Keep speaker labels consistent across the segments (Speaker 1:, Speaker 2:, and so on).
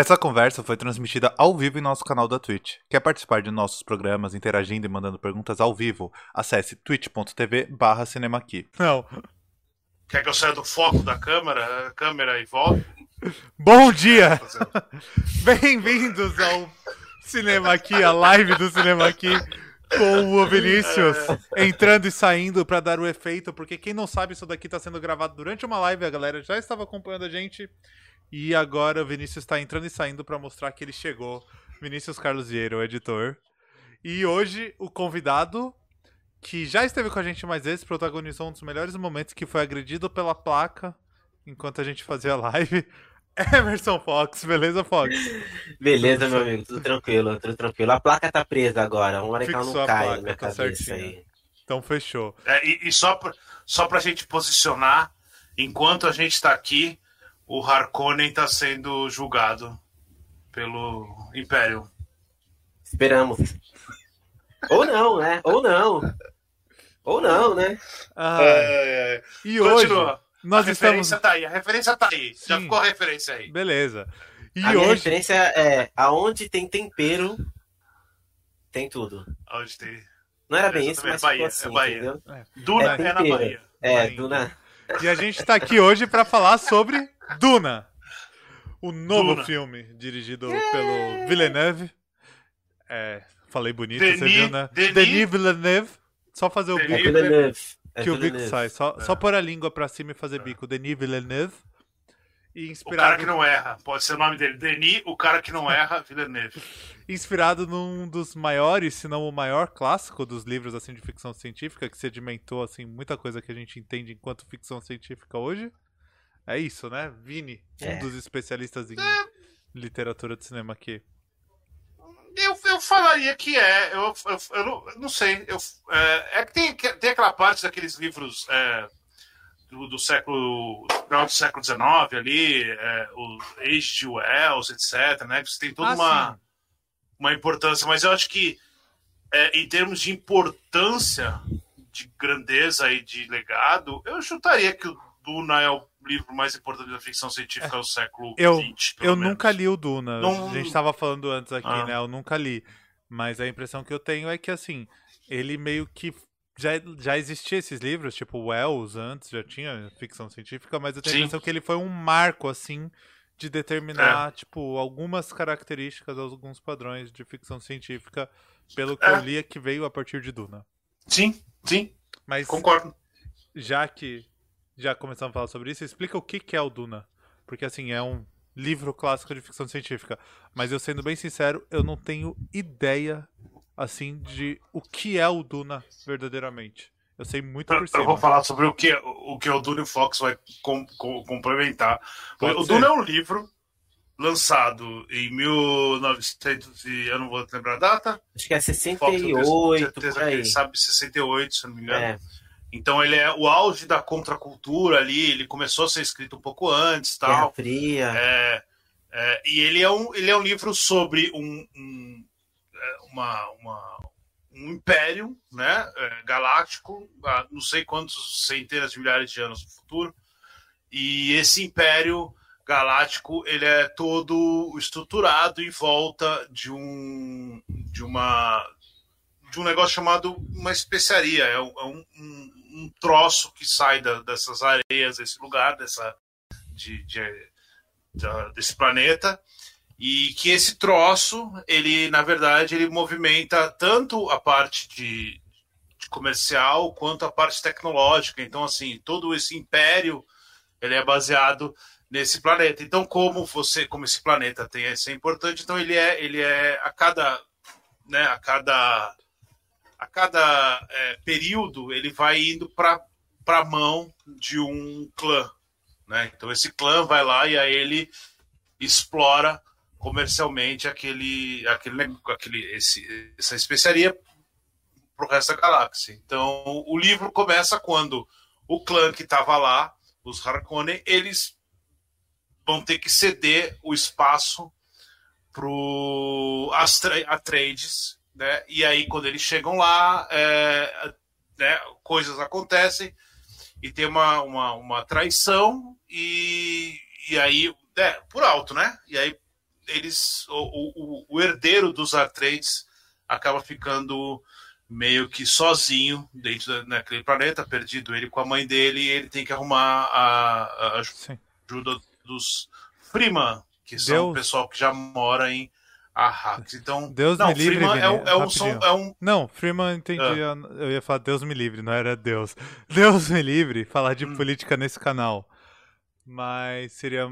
Speaker 1: Essa conversa foi transmitida ao vivo em nosso canal da Twitch. Quer participar de nossos programas interagindo e mandando perguntas ao vivo? Acesse twitch.tv barra cinemaqui.
Speaker 2: Não.
Speaker 3: Quer que eu saia do foco da câmera, câmera e volte?
Speaker 1: Bom dia! Bem-vindos ao Cinema Aqui, a live do Cinema Aqui com o Vinícius entrando e saindo para dar o efeito, porque quem não sabe, isso daqui está sendo gravado durante uma live, a galera já estava acompanhando a gente e agora o Vinícius está entrando e saindo para mostrar que ele chegou. Vinícius Carlos Vieira, o editor. E hoje o convidado que já esteve com a gente mais vezes, protagonizou um dos melhores momentos que foi agredido pela placa enquanto a gente fazia a live. Emerson Fox, beleza, Fox?
Speaker 4: Beleza, meu amigo, tudo tranquilo, tudo tranquilo. A placa tá presa agora, uma hora que ela não cai
Speaker 1: placa,
Speaker 4: na minha
Speaker 1: tá
Speaker 4: cabeça
Speaker 1: certinho.
Speaker 4: aí.
Speaker 1: Então fechou.
Speaker 3: É, e, e só, pra, só pra gente posicionar, enquanto a gente tá aqui, o Harkonnen tá sendo julgado pelo Império.
Speaker 4: Esperamos. Ou não, né? Ou não. Ou não, né?
Speaker 1: Ah,
Speaker 3: É,
Speaker 1: e hoje
Speaker 3: continua.
Speaker 1: nós
Speaker 3: a
Speaker 1: estamos.
Speaker 3: referência tá aí, a referência tá aí. Já
Speaker 1: Sim.
Speaker 3: ficou a referência aí.
Speaker 1: Beleza. E
Speaker 4: a minha
Speaker 1: hoje.
Speaker 4: referência é aonde tem tempero, tem tudo.
Speaker 3: Onde tem.
Speaker 4: Não era bem isso, mas
Speaker 3: Bahia,
Speaker 4: assim,
Speaker 3: é Bahia. Duna
Speaker 4: É
Speaker 3: é, na. Bahia.
Speaker 4: É,
Speaker 1: Bahia.
Speaker 4: Duna.
Speaker 1: E a gente tá aqui hoje para falar sobre Duna. O novo
Speaker 3: Duna.
Speaker 1: filme dirigido pelo Villeneuve. É, falei bonito, você
Speaker 3: Denis-
Speaker 1: viu, né?
Speaker 3: Denis-
Speaker 1: Denis Villeneuve. Só fazer o
Speaker 3: Denis
Speaker 1: bico.
Speaker 4: Villeneuve. É
Speaker 1: que o bico sai. Só,
Speaker 3: É.
Speaker 1: só pôr a língua pra cima e fazer bico. Denis Villeneuve. E
Speaker 3: O cara
Speaker 1: inspirado,
Speaker 3: que não erra. Pode ser o nome dele. Denis, o cara que não erra, Villeneuve.
Speaker 1: inspirado num dos maiores, se não o maior clássico dos livros assim de ficção científica, que sedimentou assim muita coisa que a gente entende enquanto ficção científica hoje. É isso, né? Vini, um
Speaker 4: É.
Speaker 1: dos especialistas em literatura de cinema aqui.
Speaker 3: Eu, eu falaria que é. Eu, eu, eu não, eu não sei. Eu, é, é que tem, tem aquela parte daqueles livros é, do, do século. final do século XIX ali, é, o Age de Wells, etc. Né? Que você tem toda
Speaker 1: Ah,
Speaker 3: uma,
Speaker 1: sim.
Speaker 3: uma importância. Mas eu acho que, é, em termos de importância, de grandeza e de legado, eu chutaria que o Duna é o livro mais importante da ficção científica do século
Speaker 1: Eu-
Speaker 3: XX.
Speaker 1: Eu
Speaker 3: menos.
Speaker 1: nunca li o Duna.
Speaker 3: Não-
Speaker 1: A gente tava falando antes aqui,
Speaker 3: Ah.
Speaker 1: né? Eu nunca li. Mas a impressão que eu tenho é que, assim, ele meio que. Já, já existia esses livros, tipo Wells antes, já tinha ficção científica, mas eu tenho a
Speaker 3: Sim.
Speaker 1: impressão que ele foi um marco, assim, de
Speaker 3: É.
Speaker 1: determinar, tipo, algumas características, alguns padrões de ficção científica, pelo que
Speaker 3: É.
Speaker 1: eu li, é que veio a partir de Duna.
Speaker 3: Sim, sim,
Speaker 1: Mas
Speaker 3: concordo.
Speaker 1: já que já começamos a falar sobre isso, explica o que, que é o Duna. Porque, assim, é um livro clássico de ficção científica. Mas eu, sendo bem sincero, eu não tenho ideia, assim, de o que é o Duna verdadeiramente. Eu sei muito
Speaker 3: Eu,
Speaker 1: por
Speaker 3: eu
Speaker 1: cima.
Speaker 3: vou falar sobre o que, o que o Dune Fox vai com- com- complementar.
Speaker 1: Pode
Speaker 3: o
Speaker 1: ser.
Speaker 3: Dune é um livro lançado em 1900 e eu não vou lembrar a data.
Speaker 4: Acho que é
Speaker 3: Fox, eu tenho
Speaker 4: 68,
Speaker 3: certeza
Speaker 4: por
Speaker 3: que
Speaker 4: aí.
Speaker 3: ele sabe 68, se eu não me engano.
Speaker 4: É,
Speaker 3: Então ele é o auge da contracultura ali, ele começou a ser escrito um pouco antes,
Speaker 4: Guerra
Speaker 3: tal.
Speaker 4: Fria.
Speaker 3: É, é, e ele é um, ele é um livro sobre um, um, é, uma, uma- um império né, é, galáctico, há não sei quantos centenas de milhares de anos no futuro. E esse império galáctico ele é todo estruturado em volta de um de uma de um negócio chamado uma especiaria é um, é um, um- troço que sai da- dessas areias desse lugar dessa de, de- da- desse planeta e que esse troço ele na verdade ele movimenta tanto a parte de, de comercial quanto a parte tecnológica. Então assim todo esse império ele é baseado nesse planeta. Então como você como esse planeta tem esse é importante então ele é ele é a cada né a cada a cada é, período ele vai indo para para mão de um clã né então esse clã vai lá e aí ele explora comercialmente aquele aquele, aquele esse, essa especiaria para o resto da galáxia. Então o livro começa quando o clã que estava lá, os Harkonnen, eles vão ter que ceder o espaço pro Astra- Atreides, né? E aí quando eles chegam lá, é, né, coisas acontecem e tem uma, uma, uma traição e, e aí, né, por alto, né? E aí eles o, o, o herdeiro dos Artrades acaba ficando meio que sozinho dentro daquele planeta, perdido ele com a mãe dele, e ele tem que arrumar a, a ajuda dos Freeman, que são Deus. o pessoal que já mora em Arrax. Então,
Speaker 1: Deus não, me livre,
Speaker 3: Freeman é, é, um, é, um,
Speaker 1: Não, Freeman entendi. Ah. Eu ia falar Deus me livre, não era Deus. Deus me livre falar de hum. política nesse canal. Mas seria,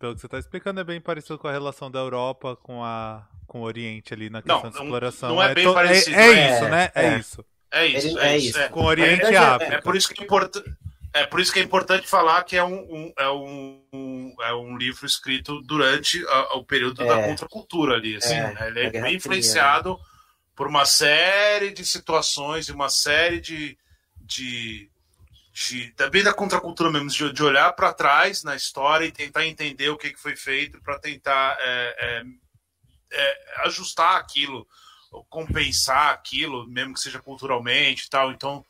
Speaker 1: pelo que você está explicando, é bem parecido com a relação da Europa com a com o Oriente ali na questão não, de exploração.
Speaker 3: Não é, é bem to... parecido.
Speaker 1: É, é, isso, né? É, isso.
Speaker 3: É isso. É isso.
Speaker 1: Com o Oriente e África.
Speaker 3: É por isso que é importante. É por isso que é importante falar que é um, um é um, é um livro escrito durante a, o período é. da contracultura ali. Assim, é, né? Ele é bem influenciado né? por uma série de situações e uma série de, de, de também da contracultura mesmo, de, de olhar para trás na história e tentar entender o que, que foi feito para tentar é, é, é, ajustar aquilo, compensar aquilo, mesmo que seja culturalmente e tal. Então,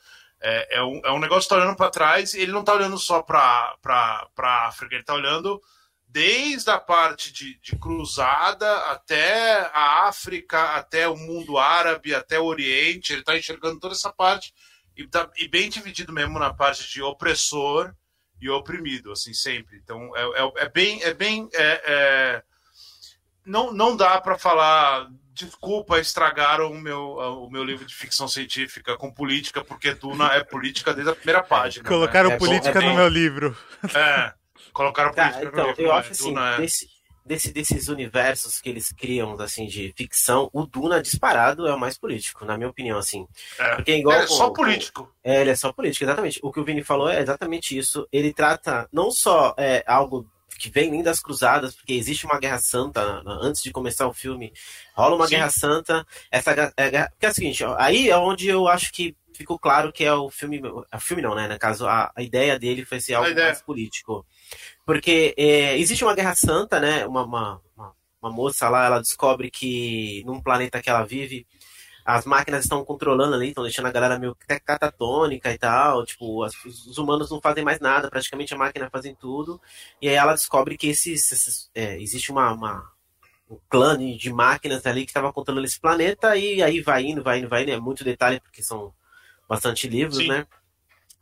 Speaker 3: é, é, um, é um negócio que está olhando para trás, ele não está olhando só para a África, ele está olhando desde a parte de, de, cruzada até a África, até o mundo árabe, até o Oriente, ele está enxergando toda essa parte e, tá, e, bem dividido mesmo na parte de opressor e oprimido, assim, sempre. Então, é, é, é bem. É bem é, é não, não dá para falar desculpa, estragaram o meu, o meu livro de ficção científica com política, porque Duna é política desde a primeira página.
Speaker 1: Colocaram né? política é no meu livro.
Speaker 3: É, colocaram tá, política
Speaker 4: então,
Speaker 3: no meu
Speaker 4: livro. Eu acho assim, é... desse, desse, desses universos que eles criam, assim, de ficção, o Duna disparado é o mais político, na minha opinião, assim.
Speaker 3: É, porque é igual é só político.
Speaker 4: Com, é, ele é só político, exatamente. O que o Vini falou é exatamente isso. Ele trata não só é, algo que vem nem das cruzadas, porque existe uma guerra santa antes de começar o filme. Rola uma Sim. guerra santa. Essa é, porque é o seguinte, aí é onde eu acho que ficou claro que é o filme. O filme não, né? No caso, a, a ideia dele foi ser algo mais político. Porque é, existe uma guerra santa, né? Uma, uma, uma, uma moça lá, ela descobre que num planeta que ela vive as máquinas estão controlando ali, estão deixando a galera meio catatônica e tal. Tipo, as, os humanos não fazem mais nada, praticamente a máquina fazem tudo. E aí ela descobre que esses, esses é, existe uma, uma, um clã de máquinas ali que estava controlando esse planeta, e aí vai indo, vai indo, vai indo. É muito detalhe, porque são bastante livros, Sim. né?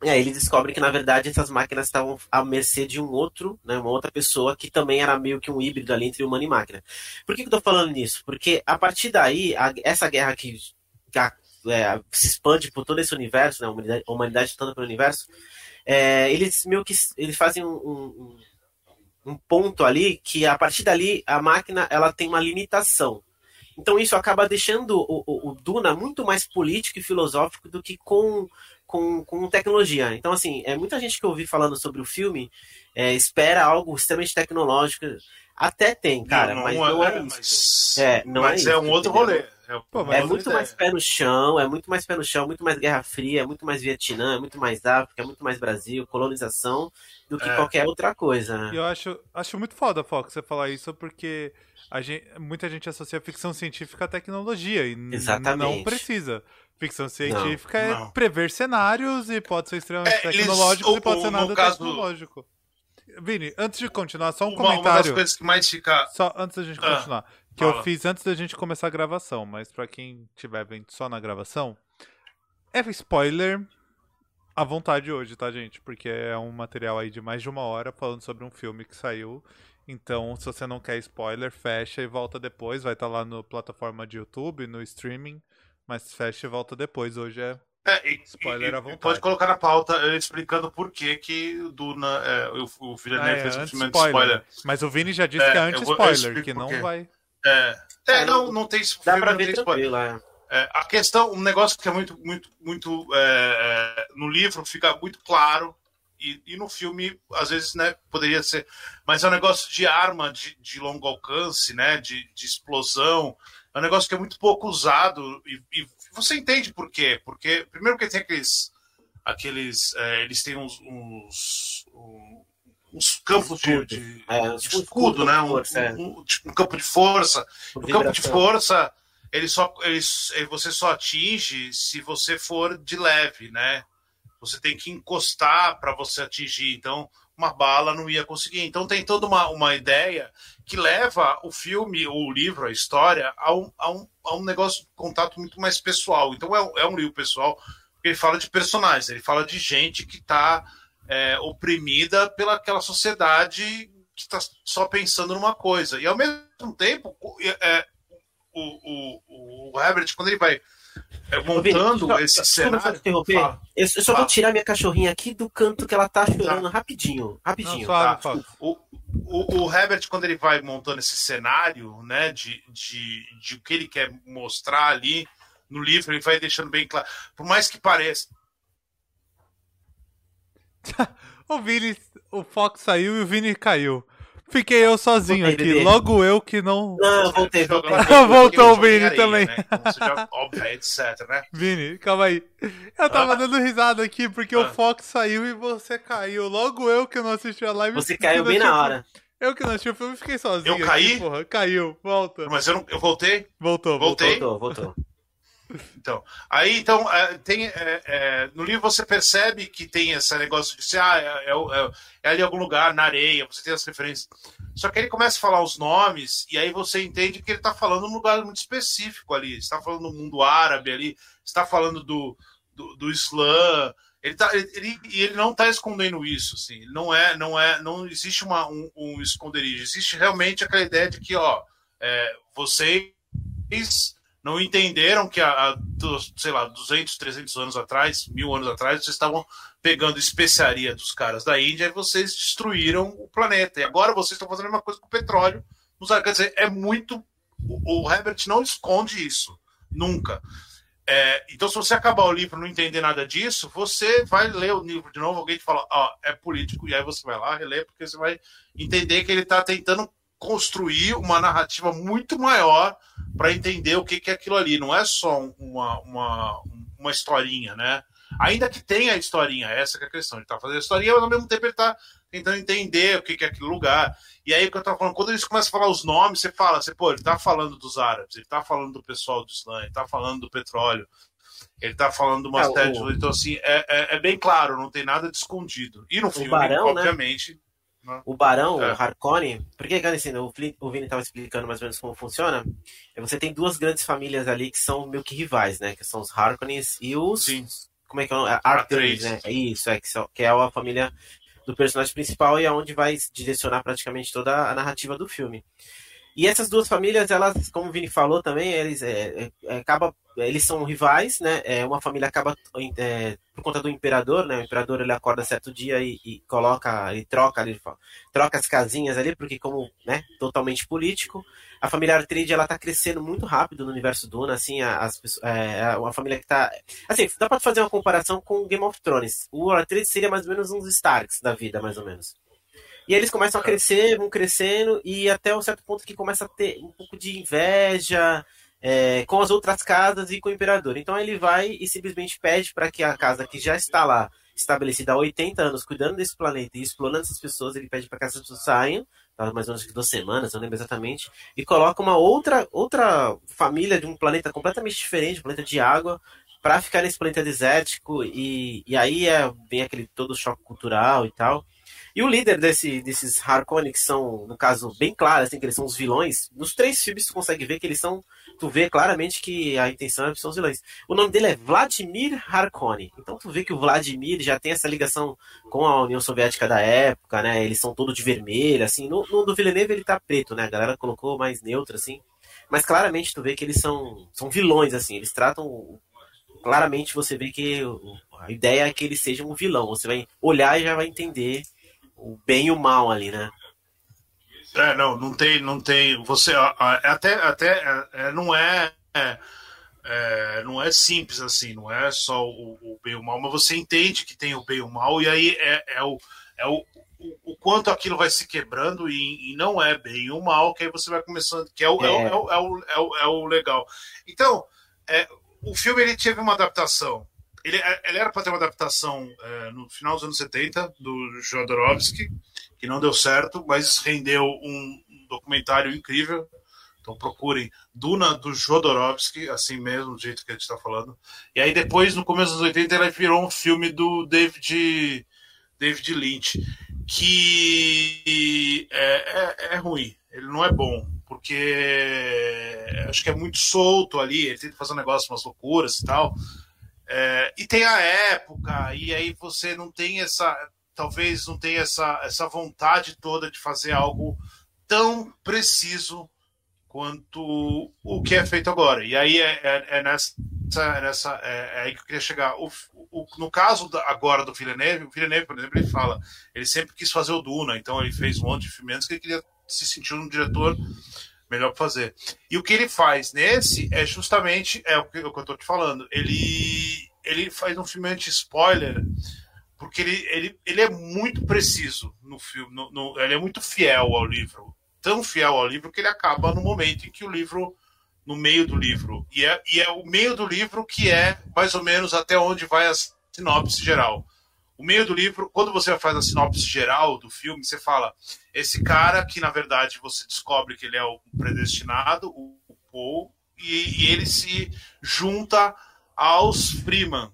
Speaker 4: E aí ele descobre que, na verdade, essas máquinas estavam à mercê de um outro, né, uma outra pessoa que também era meio que um híbrido ali entre humano e máquina. Por que, que eu tô falando nisso? Porque a partir daí, a, essa guerra que, que a, é, se expande por todo esse universo, né, a humanidade, a humanidade toda pelo universo, é, eles meio que eles fazem um, um, um ponto ali que a partir dali a máquina ela tem uma limitação. Então isso acaba deixando o, o, o Duna muito mais político e filosófico do que com com, com tecnologia. Então, assim, é muita gente que eu ouvi falando sobre o filme é, espera algo extremamente tecnológico. Até tem, cara, não, não mas não é, é isso.
Speaker 3: Mas, é, não mas é, é um outro rolê.
Speaker 4: É, Pô, é muito ideia. mais pé no chão, é muito mais pé no chão, muito mais Guerra Fria, é muito mais Vietnã, é muito mais África, é muito mais Brasil, colonização, do que é. qualquer outra coisa. Né?
Speaker 1: Eu acho, acho muito foda, Fox, você falar isso, porque gente, muita gente associa ficção científica à tecnologia e Exatamente. não precisa. Ficção científica não, é não. prever cenários e pode ser extremamente é, tecnológico eles, e pode ser nada caso... tecnológico. Vini, antes de continuar, só um uma, comentário. Uma das
Speaker 3: coisas que mais fica.
Speaker 1: Só antes da gente ah, continuar. Que fala. eu fiz antes da gente começar a gravação, mas para quem estiver vendo só na gravação, é spoiler à vontade hoje, tá, gente? Porque é um material aí de mais de uma hora falando sobre um filme que saiu. Então, se você não quer spoiler, fecha e volta depois. Vai estar tá lá no plataforma de YouTube, no streaming. Mas fecha e volta depois. Hoje é,
Speaker 3: é e, spoiler e, à vontade. Pode colocar na pauta eh, explicando por que que Duna, é, o, o Villeneuve ah, é, fez um filme de spoiler.
Speaker 1: Mas o Vini já disse é, que é anti-spoiler, que não vai...
Speaker 3: É, é não, não tem
Speaker 4: Dá pra ver tranquilo, é.
Speaker 3: É, a questão, um negócio que é muito, muito, muito é, no livro fica muito claro e, e, no filme às vezes, né, poderia ser, mas é um negócio de arma de, de longo alcance, né, de, de explosão, é um negócio que é muito pouco usado e, e você entende por quê? Porque, primeiro, que tem aqueles. aqueles é, eles têm uns. uns, uns campos de, de, é, de escudo, né? Um, é. um, tipo, um, campo de força. O campo de força, ele só, ele, você só atinge se você for de leve, né? Você tem que encostar para você atingir. Então, uma bala não ia conseguir. Então tem toda uma, uma ideia que leva o filme, o livro, a história, a um, a um, a um negócio de contato muito mais pessoal. Então é, é um livro pessoal, porque ele fala de personagens, ele fala de gente que está é, oprimida pela aquela sociedade que está só pensando numa coisa. E ao mesmo tempo, é, o, o, o Herbert, quando ele vai é, montando Vini, esse cenário.
Speaker 4: Interromper? Fala, eu, só fala. vou tirar minha cachorrinha aqui do canto que ela tá chorando tá. rapidinho. Rapidinho. Não,
Speaker 3: fala, tá. O, o, o, Herbert, quando ele vai montando esse cenário, né, de, de, de o que ele quer mostrar ali no livro, ele vai deixando bem claro. Por mais que pareça.
Speaker 1: o Vini, o Fox saiu e o Vini caiu. Fiquei eu sozinho voltei, aqui, bebê. logo eu que não.
Speaker 4: Não, voltei, voltei.
Speaker 1: Voltou o Vini também. Né?
Speaker 3: Já, óbvio, etc, né?
Speaker 1: Vini, calma aí. Eu tava ah. dando risada aqui porque ah. o Fox saiu e você caiu. Logo eu que não assisti a live.
Speaker 4: Você caiu bem na hora.
Speaker 1: Eu que não assisti o filme fiquei sozinho.
Speaker 3: Eu caí?
Speaker 1: Aqui, porra. Caiu, volta.
Speaker 3: Mas eu, não, eu voltei?
Speaker 1: Voltou,
Speaker 3: voltei.
Speaker 4: Voltou, voltou.
Speaker 3: Então, aí então é, tem é, é, no livro você percebe que tem esse negócio de ser ah, é, é, é, ali em algum lugar na areia, você tem as referências. Só que ele começa a falar os nomes e aí você entende que ele está falando num lugar muito específico ali. Está falando do mundo árabe ali, está falando do, do, do Islã. Ele, tá, ele, ele, ele não está escondendo isso, assim. Não é, não é, não existe uma, um, um esconderijo. Existe realmente aquela ideia de que, ó, vocês não entenderam que há, sei lá, 200, 300 anos atrás, mil anos atrás, vocês estavam pegando especiaria dos caras da Índia e vocês destruíram o planeta. E agora vocês estão fazendo a mesma coisa com o petróleo. Quer dizer, é muito. O, Herbert não esconde isso. Nunca. É, então, se você acabar o livro e não entender nada disso, você vai ler o livro de novo, alguém te fala, ó, é político, e aí você vai lá reler, porque você vai entender que ele está tentando construir uma narrativa muito maior para entender o que, que é aquilo ali. Não é só uma, uma, uma historinha, né? Ainda que tenha a historinha, essa é a questão. Ele está fazendo a historinha, mas ao mesmo tempo ele está tentando entender o que, que é aquele lugar. E aí, o que eu estava falando, quando eles começam a falar os nomes, você fala, você, pô, ele está falando dos árabes, ele está falando do pessoal do Islã, ele está falando do petróleo, ele está falando de uma é, série o... de. Então, assim, é, é, é, bem claro, não tem nada de escondido. E no filme, Barão, né? obviamente. Né?
Speaker 4: O Barão, é. o Harkonnen, porque assim, o, o Vini estava explicando mais ou menos como funciona. É, você tem duas grandes famílias ali que são meio que rivais, né? Que são os Harkonnens e os. Sim. Como é que é o nome? Arthurs, né? É isso, é que, são, que é a família do personagem principal e aonde é vai direcionar praticamente toda a narrativa do filme. E essas duas famílias, elas, como o Vini falou também, eles é, é, acaba, eles são rivais, né? É, uma família acaba é, por conta do imperador, né? O imperador ele acorda certo dia e, e coloca, ele troca, ele troca as casinhas ali, porque como, né? Totalmente político. A família Artride ela tá crescendo muito rápido no universo Duna, assim, as é, uma família que tá, assim, dá para fazer uma comparação com Game of Thrones. O Artride seria mais ou menos uns Starks da vida, mais ou menos. E eles começam a crescer, vão crescendo, e até um certo ponto que começa a ter um pouco de inveja é, com as outras casas e com o imperador. Então ele vai e simplesmente pede para que a casa que já está lá, estabelecida há 80 anos, cuidando desse planeta e explorando essas pessoas, ele pede para que essas pessoas saiam, tá, mais ou menos duas semanas, não lembro exatamente, e coloca uma outra, outra família de um planeta completamente diferente, um planeta de água, para ficar nesse planeta desértico, e, e aí é, vem aquele todo choque cultural e tal. E o líder desse, desses Harkonnen, que são, no caso, bem claro, assim, que eles são os vilões, nos três filmes tu consegue ver que eles são. Tu vê claramente que a intenção é são os vilões. O nome dele é Vladimir Harkonnen. Então tu vê que o Vladimir já tem essa ligação com a União Soviética da época, né? Eles são todos de vermelho, assim. No, no do Villeneuve ele tá preto, né? A galera colocou mais neutro, assim. Mas claramente tu vê que eles são, são vilões, assim. Eles tratam claramente você vê que a ideia é que ele seja um vilão. Você vai olhar e já vai entender o bem e o mal ali, né?
Speaker 3: É, não, não tem, não tem. Você até, até é, é, não é, é, é, não é simples assim, não é só o, o, bem e o mal, mas você entende que tem o bem e o mal e aí é, é o, é o, o, o quanto aquilo vai se quebrando e, e, não é bem o mal que aí você vai começando, que é o, é. o, é o, é o, é o, legal. Então, é, o filme ele teve uma adaptação ele, é, ele era para ter uma adaptação é, no final dos anos 70 do Jodorowsky, que não deu certo, mas rendeu um, um documentário incrível. Então procurem Duna do Jodorowsky, assim mesmo, do jeito que a gente está falando. E aí depois, no começo dos 80, ele virou um filme do David, David Lynch. que é, é, é ruim. Ele não é bom, porque acho que é muito solto ali. Ele tenta fazer um negócio, umas loucuras e tal. É, e tem a época, e aí você não tem essa. Talvez não tenha essa, essa vontade toda de fazer algo tão preciso quanto o que é feito agora. E aí é, é, é nessa. É nessa é, é, aí que eu queria chegar. O, o, no caso da, agora do Villeneuve, o Villeneuve, por exemplo, ele fala, ele sempre quis fazer o Duna, então ele fez um monte de filmes que ele queria se sentir um diretor melhor fazer. E o que ele faz nesse é justamente é o que, o que eu estou te falando. Ele ele faz um filme anti-spoiler porque ele, ele, ele é muito preciso no filme, no, no, ele é muito fiel ao livro, tão fiel ao livro que ele acaba no momento em que o livro no meio do livro. E é, e é o meio do livro que é mais ou menos até onde vai a sinopse geral. O meio do livro, quando você faz a sinopse geral do filme, você fala: esse cara que na verdade você descobre que ele é o predestinado, o, Paul, e, e ele se junta aos Freeman.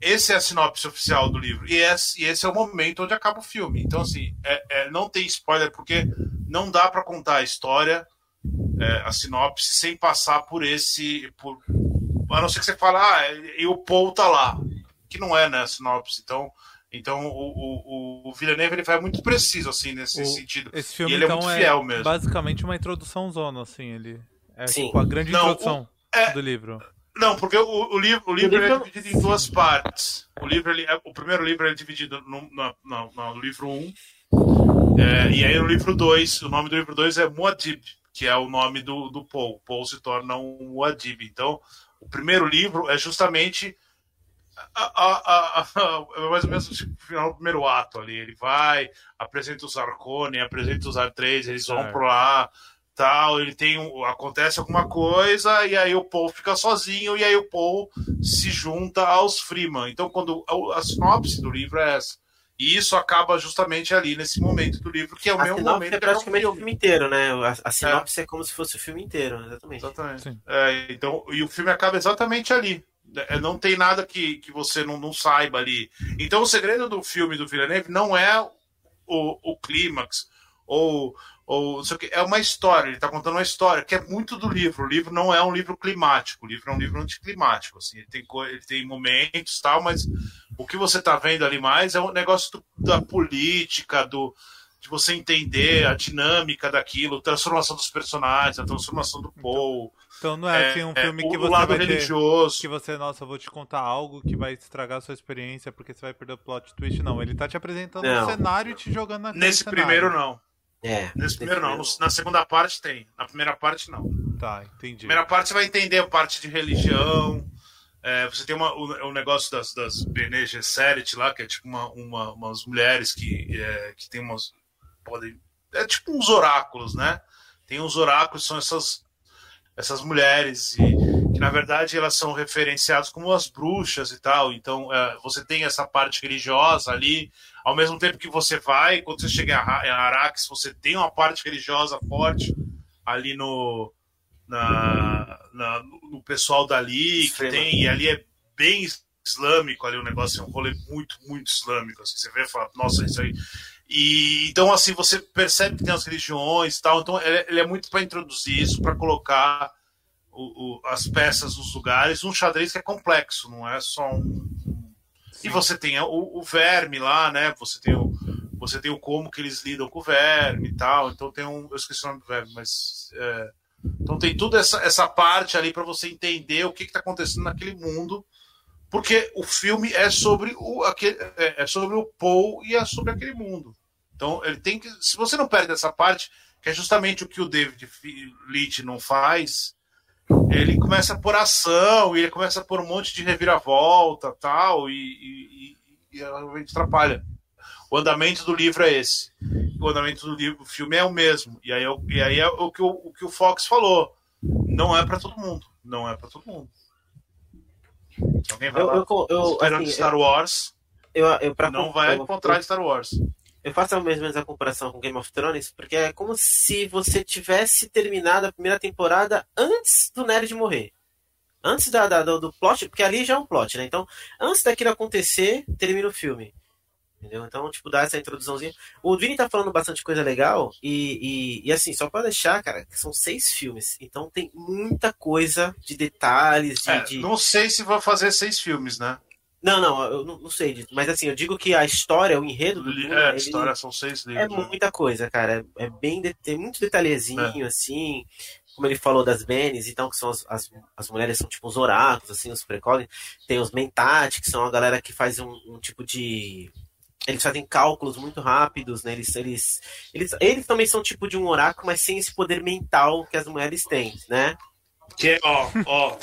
Speaker 3: Esse é a sinopse oficial do livro. E esse, e esse é o momento onde acaba o filme. Então, assim, é, é, não tem spoiler, porque não dá para contar a história, é, a sinopse, sem passar por esse. Por, a não ser que você fale, ah, e o Paul tá lá. Que não é, né, a sinopse. Então, então o, o, o Villeneuve ele vai muito preciso, assim, nesse o, sentido.
Speaker 1: Esse filme, e ele é então, é muito fiel mesmo. basicamente uma introdução zona, assim, ele. É Sim. Tipo, a grande não, introdução é, do livro.
Speaker 3: Não, porque o, o livro, o livro, o livro... é dividido em duas partes. O, livro, ele, é, o primeiro livro é dividido no, no, no, no livro 1. Um, é, e aí no livro 2, o nome do livro 2 é Muad'Dib, que é o nome do, do Paul. Paul se torna um Muad'Dib. Então, o primeiro livro é justamente a, a, a, é mais ou menos o final do primeiro ato ali. Ele vai, apresenta os Arcone, apresenta os R3, eles vão para lá tal, ele tem um, acontece alguma coisa e aí o Paul fica sozinho e aí o Paul se junta aos Freeman. Então quando a, a sinopse do livro é essa. E isso acaba justamente ali nesse momento do livro, que é o a mesmo momento.
Speaker 4: É praticamente o filme inteiro, né? A, a sinopse é. é. como se fosse o filme inteiro, exatamente.
Speaker 3: Exatamente. É, então, e o filme acaba exatamente ali. É, não tem nada que, que você não, não saiba ali. Então, o segredo do filme do Villeneuve não é o, o clímax ou ou sei o que, é uma história, ele está contando uma história que é muito do livro. O livro não é um livro climático, o livro é um livro anticlimático. Assim, ele, tem, ele tem momentos tal, mas o que você está vendo ali mais é um negócio do, da política, do, de você entender a dinâmica daquilo, a transformação dos personagens, a transformação do Paul.
Speaker 1: Então não é assim um é, filme é, que você lado vai religioso. Ter, que você, nossa, eu vou te contar algo que vai estragar a sua experiência porque você vai perder o plot twist. Não, ele tá te apresentando não. um cenário e te jogando na
Speaker 3: Nesse
Speaker 1: cenário.
Speaker 3: primeiro não. É. Nesse primeiro não. Na segunda parte tem. Na primeira parte não.
Speaker 1: Tá, entendi. Na
Speaker 3: primeira parte você vai entender a parte de religião. É, você tem uma, o, o negócio das, das Bene Gesserit lá, que é tipo uma, uma, umas mulheres que, é, que tem umas. Podem, é tipo uns oráculos, né? Tem uns oráculos, são essas, essas mulheres, e que na verdade elas são referenciadas como as bruxas e tal. Então é, você tem essa parte religiosa ali, ao mesmo tempo que você vai, quando você chega em Arax, você tem uma parte religiosa forte ali no, na, na no pessoal dali, que tem, e ali é bem islâmico ali o negócio, é um rolê muito, muito islâmico. Assim, você vê e fala, nossa, isso aí. E, então, assim, você percebe que tem as religiões e tal. Então, ele, é muito para introduzir isso, para colocar o, o, as peças nos lugares. Um xadrez que é complexo, não é só um, e você tem o, o, verme lá, né? Você tem o, você tem o como que eles lidam com o verme e tal. Então tem um. Eu esqueci o nome do verme, mas. É, então tem toda essa, essa parte ali para você entender o que está acontecendo naquele mundo. Porque o filme é sobre o, aquele, é, é sobre o Paul e é sobre aquele mundo. Então ele tem que. Se você não perde essa parte, que é justamente o que o David Leitch não faz, ele começa a pôr ação, e ele começa a pôr um monte de reviravolta tal, e, e, e, e realmente atrapalha. O andamento do livro é esse. O andamento do livro, o filme é o mesmo. E aí, é e aí é o que o, o que o Fox falou. Não é para todo mundo. Não é para todo mundo. Alguém vai eu, lá eu, eu, esperando assim, Star Wars.
Speaker 4: Eu, eu, pra,
Speaker 3: não vai encontrar Star Wars.
Speaker 4: Eu faço a mesma a comparação com Game of Thrones, porque é como se você tivesse terminado a primeira temporada antes do Nerd morrer. Antes da, da do, do, plot, porque ali já é um plot, né? Então, antes daquilo acontecer, termina o filme. Entendeu? Então, tipo, dá essa introduçãozinha. O Vini tá falando bastante coisa legal, e, e, e assim, só pra deixar, cara, são seis filmes. Então tem muita coisa de detalhes, de.
Speaker 3: É,
Speaker 4: de...
Speaker 3: Não sei se vai fazer seis filmes, né?
Speaker 4: Não, não, eu não, sei, mas assim, eu digo que a história, o enredo do Duna,
Speaker 3: É, a história são seis
Speaker 4: é
Speaker 3: livros. né?
Speaker 4: muita coisa, cara. É, é bem de- tem muito detalhezinho,
Speaker 3: É.
Speaker 4: assim. Como ele falou das Benes, então, que são as, as, as mulheres são tipo os oráculos, assim, os precoles. Tem os Mentat, que são a galera que faz um, um tipo de. Eles fazem cálculos muito rápidos, né? Eles, eles, eles, eles também são tipo de um oráculo, mas sem esse poder mental que as mulheres têm, né?
Speaker 3: Que, ó, ó.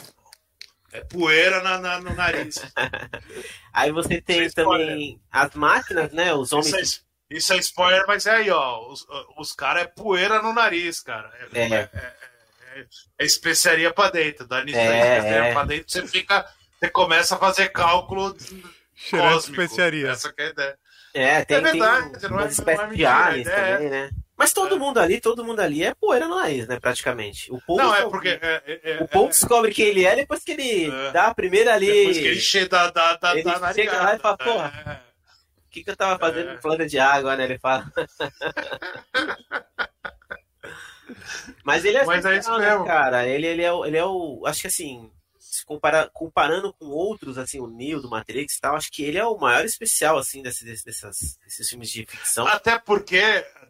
Speaker 3: É poeira na, na- no nariz.
Speaker 4: Aí você tem
Speaker 3: spoiler.
Speaker 4: também as máquinas, né? Os homens.
Speaker 3: Isso é, isso é spoiler, mas é aí, ó. Os, os caras é poeira no nariz, cara. É,
Speaker 4: É.
Speaker 3: é- é- é especiaria pra dentro.
Speaker 4: É,
Speaker 3: especiaria
Speaker 4: é.
Speaker 3: pra dentro, você fica. Você começa a fazer cálculo
Speaker 1: Cheirando
Speaker 3: cósmico.
Speaker 1: especiaria.
Speaker 3: Essa que é a ideia.
Speaker 4: É, tem,
Speaker 3: É verdade,
Speaker 4: tem
Speaker 3: não é- não é mentira, a
Speaker 4: aliens
Speaker 3: ideia é-
Speaker 4: também, né? Mas todo
Speaker 3: É.
Speaker 4: mundo ali, todo mundo ali é poeira no nariz, né? Praticamente. O Paul,
Speaker 3: Não, é
Speaker 4: descobre-
Speaker 3: porque. É, é- é-
Speaker 4: o Paul
Speaker 3: é-
Speaker 4: descobre quem ele é depois que ele
Speaker 3: É.
Speaker 4: dá a primeira ali.
Speaker 3: depois que ele chega
Speaker 4: Ele chega lá e fala, porra. O que, que eu tava fazendo no plano de água, né? Ele fala. Mas ele é
Speaker 3: Mas é isso
Speaker 4: né,
Speaker 3: mesmo.
Speaker 4: cara? Ele, ele, é o, ele é o. Acho que assim, se compara, comparando com outros, assim, o Neo do Matrix e tal, acho que ele é o maior especial, assim, desse, desse- dessas, desses filmes de ficção.
Speaker 3: Até porque,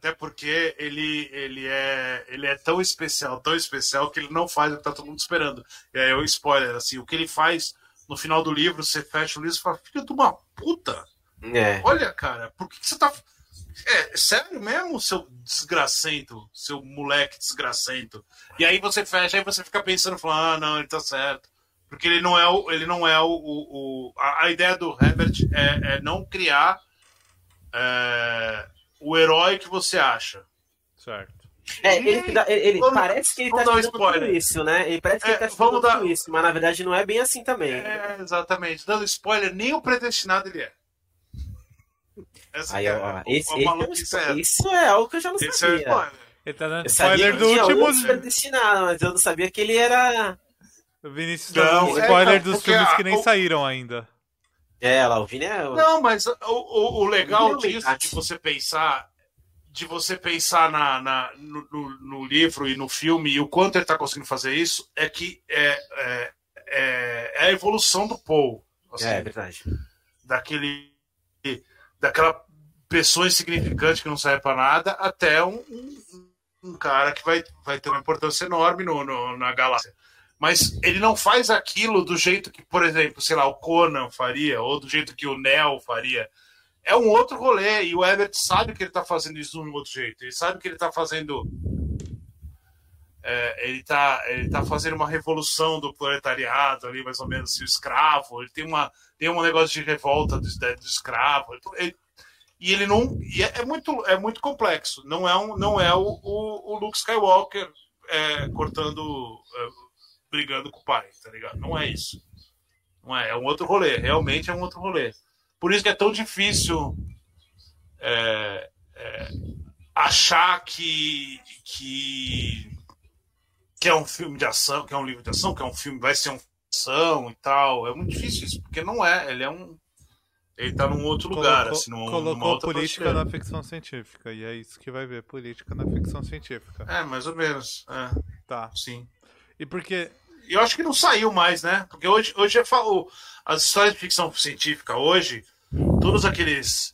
Speaker 3: até porque ele, ele, é, ele é tão especial, tão especial, que ele não faz o que tá todo mundo esperando. E aí, o spoiler, assim, o que ele faz no final do livro, você fecha o livro e fala, filho de uma puta,
Speaker 4: É.
Speaker 3: olha, cara, por que, que você tá. É, é sério mesmo, seu desgracento, seu moleque desgracento. E aí você fecha, aí você fica pensando, falando, ah, não, ele tá certo. Porque ele não é o. Ele não é o. o- o- a, a ideia do Herbert é, é não criar é, o herói que você acha.
Speaker 1: Certo.
Speaker 4: É, ele, ele-
Speaker 3: Vamos-
Speaker 4: parece que ele tá dando
Speaker 3: spoiler.
Speaker 4: tudo isso, né? Ele parece que
Speaker 3: É,
Speaker 4: ele tá
Speaker 3: vamos dar-
Speaker 4: tudo isso, mas na verdade não é bem assim também.
Speaker 3: É, exatamente. Dando spoiler, nem o predestinado ele é. Essa
Speaker 4: Aí,
Speaker 3: é,
Speaker 4: ó,
Speaker 3: a-
Speaker 4: esse,
Speaker 3: a
Speaker 4: esse,
Speaker 3: maluquice é
Speaker 4: isso é algo que eu já não
Speaker 3: esse é o
Speaker 4: sabia.
Speaker 3: spoiler.
Speaker 1: Ele tá dando
Speaker 4: Eu sabia
Speaker 1: spoiler
Speaker 4: que
Speaker 1: do último.
Speaker 4: outros predestinados, mas eu não sabia que ele era.
Speaker 1: O Vinícius
Speaker 3: Não,
Speaker 1: dando
Speaker 3: é,
Speaker 1: spoiler
Speaker 3: não,
Speaker 1: dos filmes
Speaker 3: a-
Speaker 1: que nem
Speaker 3: o-
Speaker 1: saíram ainda.
Speaker 4: É, lá, o Vini é.
Speaker 3: Não, mas o, o, o legal
Speaker 4: é um
Speaker 3: disso, de você pensar, de você pensar na, na- no, no- no livro e no filme e o quanto ele está conseguindo fazer isso, é que é, é, é- é a evolução do Paul. assim,
Speaker 4: É, é verdade.
Speaker 3: daquele daquela pessoa insignificante que não serve para nada até um, um, um cara que vai, vai ter uma importância enorme no, no- na galáxia. Mas ele não faz aquilo do jeito que, por exemplo, sei lá, o Conan faria, ou do jeito que o Neo faria. É um outro rolê, e o Everett sabe que ele está fazendo isso de um outro jeito. Ele sabe que ele está fazendo. é, ele está ele tá fazendo uma revolução do proletariado ali, mais ou menos, assim, o escravo. Ele tem uma, tem um negócio de revolta do, do escravo. Ele- e ele não. E é, é muito, é muito complexo. Não é, um, não é o, o, o Luke Skywalker é, cortando. Brigando com o pai, tá ligado? Não é isso. Não é, é um outro rolê. Realmente é um outro rolê. Por isso que é tão difícil é, é, achar que, que. que é um filme de ação, que é um livro de ação, que é um filme, vai ser um ação e tal. É muito difícil isso, porque não é. Ele é um. Ele tá num outro lugar,
Speaker 1: Colocou-
Speaker 3: assim, num,
Speaker 1: colocou política
Speaker 3: prateleira.
Speaker 1: na ficção científica. E é isso que vai ver, política na ficção científica.
Speaker 3: É, mais ou menos. É,
Speaker 1: Tá.
Speaker 3: sim.
Speaker 1: E porque.
Speaker 3: Eu acho que não saiu mais, né? Porque hoje, hoje é fa- o- as histórias de ficção científica hoje, todos aqueles.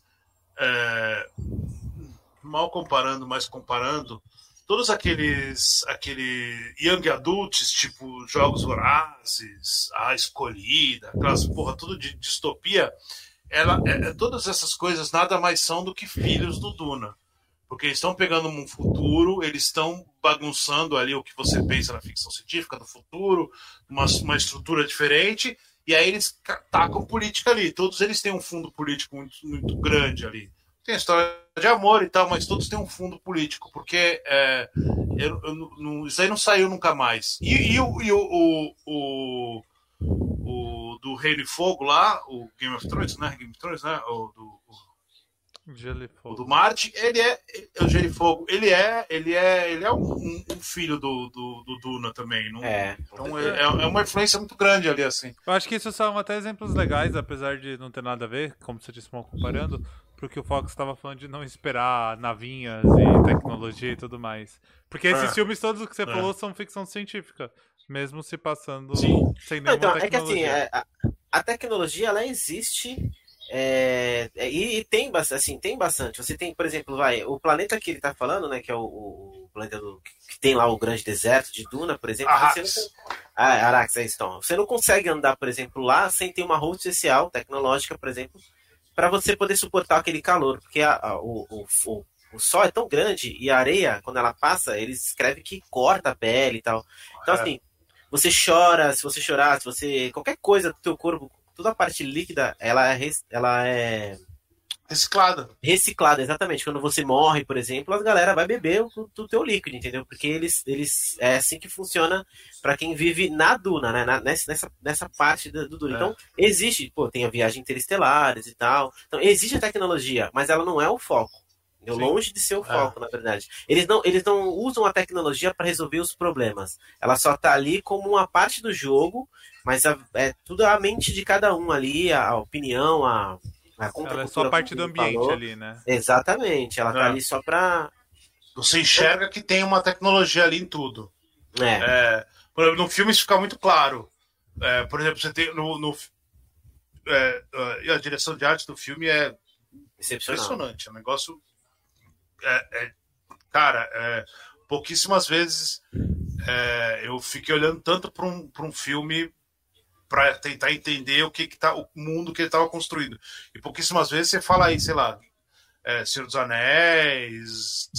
Speaker 3: é, mal comparando, mas comparando, todos aqueles aquele young adults, tipo Jogos Vorazes, A Escolhida, aquelas porra, tudo de distopia, ela, é- é- todas essas coisas nada mais são do que filhos do Duna. Porque eles estão pegando um futuro, eles estão bagunçando ali o que você pensa na ficção científica do futuro, uma, uma estrutura diferente, e aí eles ca- tacam política ali. Todos eles têm um fundo político muito, muito grande ali. Tem a história de amor e tal, mas todos têm um fundo político, porque é, eu- eu não- isso aí não saiu nunca mais. E, e o, e o, o, o- o do Reino e Fogo lá, o Game of Thrones, né? Game of Thrones, né? O do, o-
Speaker 1: Gelo e
Speaker 3: o
Speaker 1: fogo.
Speaker 3: do Marte, ele é, é o Gelo e Fogo, ele é, ele é, ele é um, um- filho do, do, do Duna também. Não,
Speaker 4: É.
Speaker 3: Então é, é uma influência muito grande ali, assim.
Speaker 1: Eu acho que isso são até exemplos legais, apesar de não ter nada a ver, como você disse, mal comparando, Porque o Fox estava falando de não esperar navinhas e tecnologia e tudo mais. Porque esses
Speaker 3: É.
Speaker 1: filmes todos que você
Speaker 3: É.
Speaker 1: falou são ficção científica. Mesmo se passando
Speaker 3: Sim.
Speaker 1: sem
Speaker 4: Não,
Speaker 1: nenhuma
Speaker 4: então, é que assim,
Speaker 1: tecnologia.
Speaker 4: é, a, a tecnologia ela existe é, é, e, e tem bastante, assim, tem bastante. Você tem, por exemplo, vai, o planeta que ele tá falando, né, que é o, o planeta do, que tem lá o grande deserto de Duna, por exemplo, você
Speaker 3: Arrax.
Speaker 4: não, ah, Arax, é então. Você não consegue andar, por exemplo, lá sem ter uma roupa especial, tecnológica, por exemplo, para você poder suportar aquele calor, porque a- a- o, o, o, o sol é tão grande e a areia, quando ela passa, eles escrevem que corta a pele e tal. Então,
Speaker 3: É.
Speaker 4: assim, você chora, se você chorar, se você. qualquer coisa do teu corpo, toda a parte líquida, ela é, ela é
Speaker 3: Reciclada.
Speaker 4: reciclada, exatamente. Quando você morre, por exemplo, a galera vai beber o do teu líquido, entendeu? Porque eles, eles é assim que funciona para quem vive na duna, né? Na- nessa, nessa, parte do, do duna.
Speaker 3: É.
Speaker 4: Então, existe, pô, tem a viagem interestelares e tal. Então, existe a tecnologia, mas ela não é o foco. entendeu?
Speaker 1: Sim.
Speaker 4: Longe de ser o foco, na verdade. Eles não, eles não usam a tecnologia para resolver os problemas. Ela só tá ali como uma parte do jogo, mas a- é tudo a mente de cada um ali, a, a opinião, a, a
Speaker 1: Ela é só parte do ambiente
Speaker 4: falou.
Speaker 1: ali, né?
Speaker 4: Exatamente, ela tá
Speaker 3: É.
Speaker 4: ali só pra.
Speaker 3: Você enxerga que tem uma tecnologia ali em tudo.
Speaker 4: É,
Speaker 3: É, por exemplo, no filme isso fica muito claro. É, por exemplo, você tem no, no- é, é, e a direção de arte do filme é
Speaker 4: excepcional.
Speaker 3: impressionante. É um negócio. é- é- cara, é, pouquíssimas vezes é, eu fiquei olhando tanto para um, pra um filme para tentar entender o que, que tá, o mundo que ele estava construindo. E pouquíssimas vezes você fala aí, sei lá, é, Senhor dos Anéis,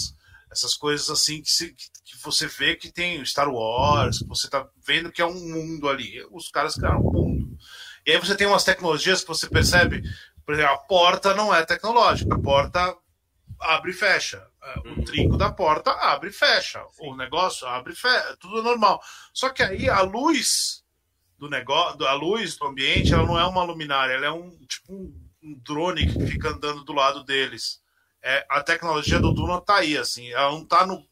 Speaker 3: essas coisas assim que, se- que você vê que tem Star Wars, que você tá vendo que é um mundo ali. Os caras criaram um mundo. E aí você tem umas tecnologias que você percebe, por exemplo, a porta não é tecnológica, a porta abre e fecha. É, O trinco da porta abre e fecha. O negócio abre e fecha. Tudo normal. Só que aí a luz do negócio, a luz do ambiente, ela não é uma luminária, ela é um tipo um, um drone que fica andando do lado deles. É, a tecnologia do Duna tá aí, assim, ela não tá no,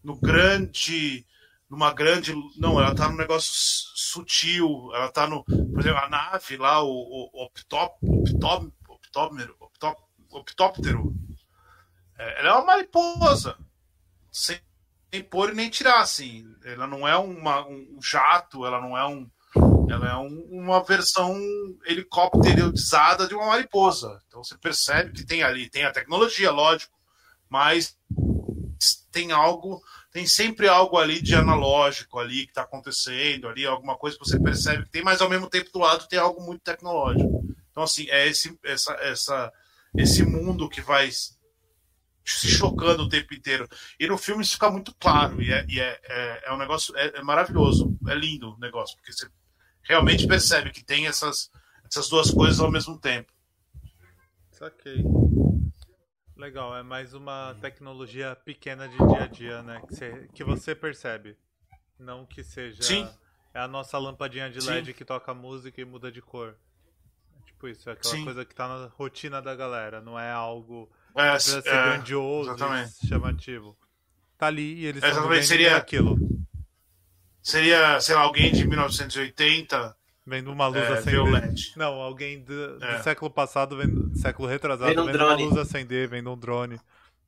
Speaker 3: no grande, numa grande, não, ela tá num negócio sutil, ela tá no, por exemplo, a nave lá, o, o optop, optop, optómero, optóptero, é, ela é uma mariposa, sem, sem pôr e nem tirar, assim, ela não é uma, um jato, ela não é um, ela é um- uma versão helicópterizada de uma mariposa. Então você percebe que tem ali, tem a tecnologia, lógico, mas tem algo, tem sempre algo ali de analógico ali que está acontecendo ali, alguma coisa que você percebe que tem, mas ao mesmo tempo do lado tem algo muito tecnológico. Então assim, é esse essa, essa esse mundo que vai se chocando o tempo inteiro. E no filme isso fica muito claro, e é, e é, é, é um negócio, é, é maravilhoso, é lindo o negócio, porque você realmente percebe que tem essas, essas duas coisas ao mesmo tempo.
Speaker 1: Saquei. Legal, é mais uma tecnologia pequena de dia a dia, né? Que você, que você percebe. Não que seja.
Speaker 3: Sim.
Speaker 1: É a nossa lampadinha de
Speaker 3: Sim.
Speaker 1: LED que toca música e muda de cor. É tipo isso, é aquela
Speaker 3: Sim.
Speaker 1: coisa que tá na rotina da galera, não é algo
Speaker 3: É,
Speaker 1: pra ser
Speaker 3: é,
Speaker 1: grandioso chamativo. Tá ali e eles
Speaker 3: É,
Speaker 1: estão
Speaker 3: seria-
Speaker 1: aquilo.
Speaker 3: Seria, sei lá, alguém de 1980
Speaker 1: Vendo uma luz
Speaker 3: é,
Speaker 1: acender.
Speaker 3: LED.
Speaker 1: Não, alguém do, do
Speaker 3: É.
Speaker 1: século passado, vendo, século retrasado,
Speaker 4: Vendo um
Speaker 1: vendo
Speaker 4: drone.
Speaker 1: uma luz acender, vendo um drone.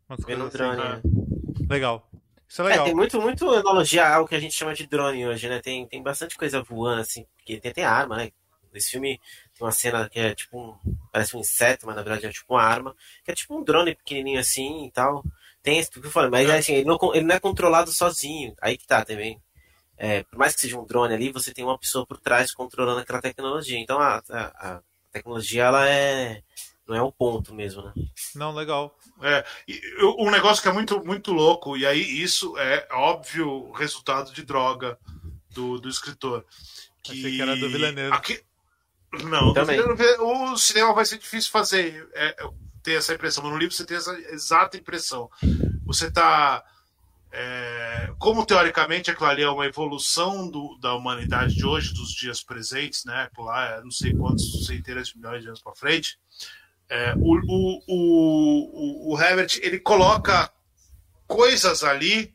Speaker 1: Umas
Speaker 4: Vendo um drone.
Speaker 1: assim.
Speaker 4: né?
Speaker 1: Legal. Isso é
Speaker 4: É,
Speaker 1: legal.
Speaker 4: tem muito, muito analogia ao que a gente chama de drone hoje, né? Tem, tem bastante coisa voando, assim, porque tem até arma, né? Nesse filme tem uma cena que é tipo um. Parece um inseto, mas na verdade é tipo uma arma. Que é tipo um drone pequenininho assim e tal. Tem esse que eu falei, mas assim, ele não, ele não é controlado sozinho. Aí que tá também. É, por mais que seja um drone ali, você tem uma pessoa por trás controlando aquela tecnologia. Então a, a, a tecnologia, ela é. Não é o ponto mesmo, né?
Speaker 1: Não, legal.
Speaker 3: É, um negócio que é muito, muito louco, e aí isso é óbvio resultado de droga do, do escritor. Que
Speaker 1: Achei que era do Villeneuve.
Speaker 3: Aqui... Não,
Speaker 4: Também.
Speaker 3: O cinema vai ser difícil fazer, é, ter essa impressão. Mas no livro você tem essa exata impressão. Você está. Como teoricamente aquilo ali é uma evolução do, da humanidade de hoje, dos dias presentes, né? Lá, é não sei quantos centenas de milhões de anos para frente. É, o, o, o, o Herbert ele coloca coisas ali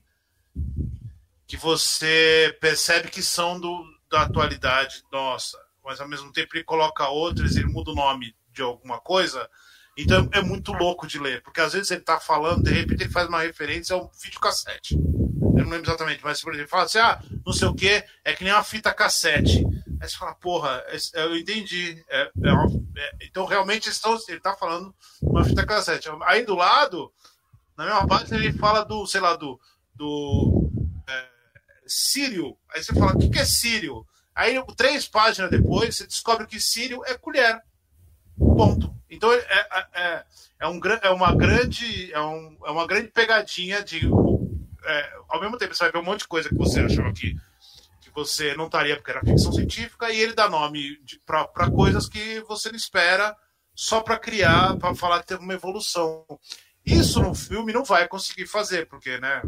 Speaker 3: que você percebe que são do, da atualidade nossa, mas ao mesmo tempo ele coloca outras, ele muda o nome de alguma coisa Então é muito louco de ler, porque às vezes ele tá falando, de repente ele faz uma referência a um videocassete. Eu não lembro exatamente, mas por exemplo, ele fala assim: ah, não sei o que, é que nem uma fita cassete. Aí você fala, porra, eu entendi. É, é uma, é, então realmente estão, ele está falando uma fita cassete. Aí do lado, na mesma página, ele fala do, sei lá, do, do é, Sírio. Aí você fala, o que, que é Sírio? Aí três páginas depois, você descobre que Sírio é colher. Ponto. Então é, é, é, é um, é uma grande é, um, é uma grande pegadinha de é, ao mesmo tempo você vai ver um monte de coisa que você achou que que você não estaria porque era ficção científica, e ele dá nome para coisas que você não espera só para criar, para falar que teve uma evolução. Isso no filme não vai conseguir fazer, porque né,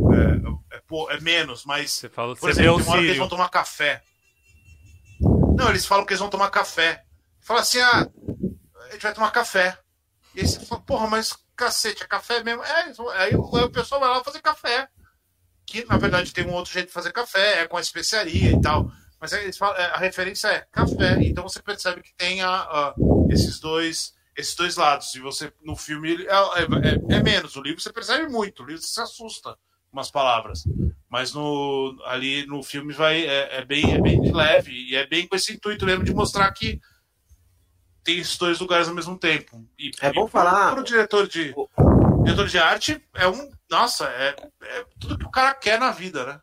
Speaker 3: é, é, é menos, mas.
Speaker 1: Você fala,
Speaker 3: por exemplo, tem uma hora que eles vão tomar café. Não, eles falam que eles vão tomar café. Fala assim, ah, a gente vai tomar café. E aí você fala, porra, mas cacete, é café mesmo? É, aí o pessoal vai lá fazer café que na verdade tem um outro jeito de fazer café, é com a especiaria e tal. Mas falam, é, a referência é café, então você percebe que tem a, a, esses dois esses dois lados. E você no filme é, é, é, menos, o livro você percebe muito, o livro você se assusta com umas palavras. Mas no, ali no filme vai, é, é, bem, é bem leve e é bem com esse intuito mesmo de mostrar que tem esses dois lugares ao mesmo tempo. E,
Speaker 4: é bom falar.
Speaker 3: Para o diretor de diretor de arte é um nossa, é, é tudo que o cara quer na vida, né?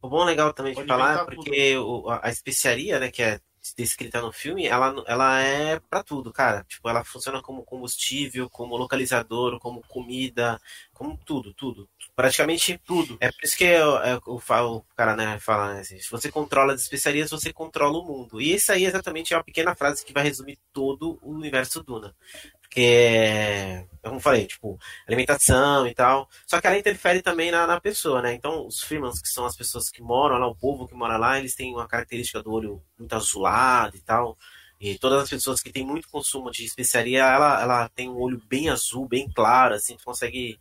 Speaker 4: O bom legal também de falar é porque o, a especiaria, né, que é descrita no filme, ela, ela é para tudo, cara. Tipo, ela funciona como combustível, como localizador, como comida, como tudo, tudo. Praticamente tudo. É por isso que eu, eu, eu falo, o cara né, fala né, assim, se você controla as especiarias, você controla o mundo. E isso aí exatamente é uma pequena frase que vai resumir todo o universo Duna. Porque, como falei, tipo, alimentação e tal. Só que ela interfere também na, na pessoa, né? Então, os Freemans, que são as pessoas que moram lá, o povo que mora lá, eles têm uma característica do olho muito azulado e tal. E todas as pessoas que têm muito consumo de especiaria, ela, ela tem um olho bem azul, bem claro, assim, tu consegue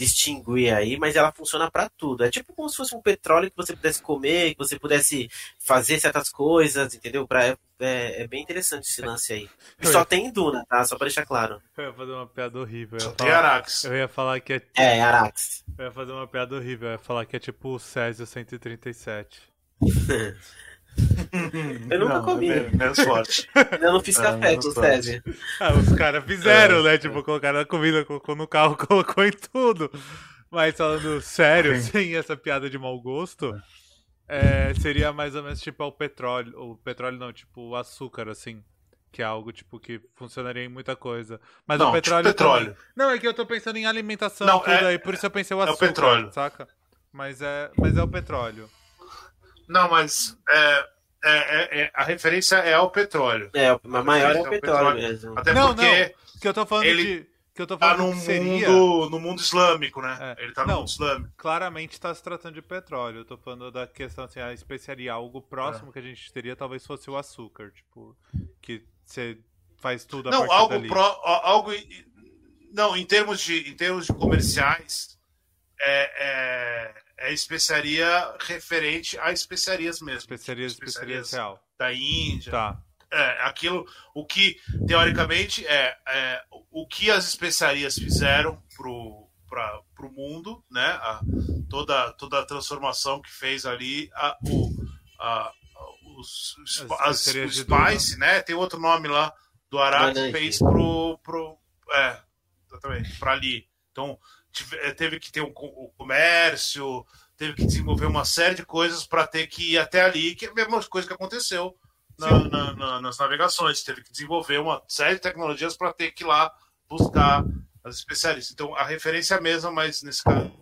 Speaker 4: distinguir aí, mas ela funciona para tudo. É tipo como se fosse um petróleo que você pudesse comer, que você pudesse fazer certas coisas, entendeu? Pra, é, é, é bem interessante esse lance aí. E só tem Duna, tá? Só pra deixar claro.
Speaker 1: Eu ia fazer uma piada horrível.
Speaker 3: Só tem Arax.
Speaker 1: Eu ia falar que é.
Speaker 4: É, Arax.
Speaker 1: Eu ia fazer uma piada horrível. Eu ia falar que é tipo o Césio 137.
Speaker 4: Eu nunca não, comi. É
Speaker 3: menos forte.
Speaker 4: Eu não fiz é, café com o.
Speaker 1: Ah, os caras fizeram, é, né? Tipo, colocaram na comida, colocou no carro, colocou em tudo. Mas falando sério, sem essa piada de mau gosto, é, seria mais ou menos tipo o petróleo. O petróleo não, tipo o açúcar, assim. Que é algo, tipo, que funcionaria em muita coisa. Mas
Speaker 3: não,
Speaker 1: o petróleo.
Speaker 3: Tipo petróleo.
Speaker 1: Também... Não, é que eu tô pensando em alimentação não, tudo é, aí, por isso eu pensei o açúcar. É o petróleo. Saca? Mas é, mas é o petróleo.
Speaker 3: Não, mas é, é, é, é, a referência é ao petróleo.
Speaker 4: É, a maior é o petróleo, petróleo mesmo.
Speaker 3: Até não, porque
Speaker 1: não, que eu tô falando
Speaker 3: ele
Speaker 1: de que eu tô falando
Speaker 3: tá no
Speaker 1: seria...
Speaker 3: mundo no mundo islâmico, né?
Speaker 1: É.
Speaker 3: Ele tá no
Speaker 1: não,
Speaker 3: mundo islâmico.
Speaker 1: Claramente está se tratando de petróleo. Eu tô falando da questão assim, a especiaria, algo próximo é. que a gente teria talvez fosse o açúcar, tipo, que você faz tudo a
Speaker 3: Não, algo
Speaker 1: dali.
Speaker 3: Pro, algo não, em termos de em termos de comerciais é, é especiaria referente a especiarias mesmo.
Speaker 1: Especiarias, especiarias, especiarias.
Speaker 3: Da Índia.
Speaker 1: Tá.
Speaker 3: É, aquilo, o que, teoricamente, é, é o que as especiarias fizeram pro, para o mundo, né? A, toda, toda a transformação que fez ali a, o, a, os, as, as, o Spice, né? Tem outro nome lá do Araque fez pro, pro é, exatamente, para ali. Então, teve que ter um, o comércio, teve que desenvolver uma série de coisas para ter que ir até ali, que é a mesma coisa que aconteceu na, na, na, nas navegações. Teve que desenvolver uma série de tecnologias para ter que ir lá buscar as especialistas. Então a referência é a mesma, mas nesse caso.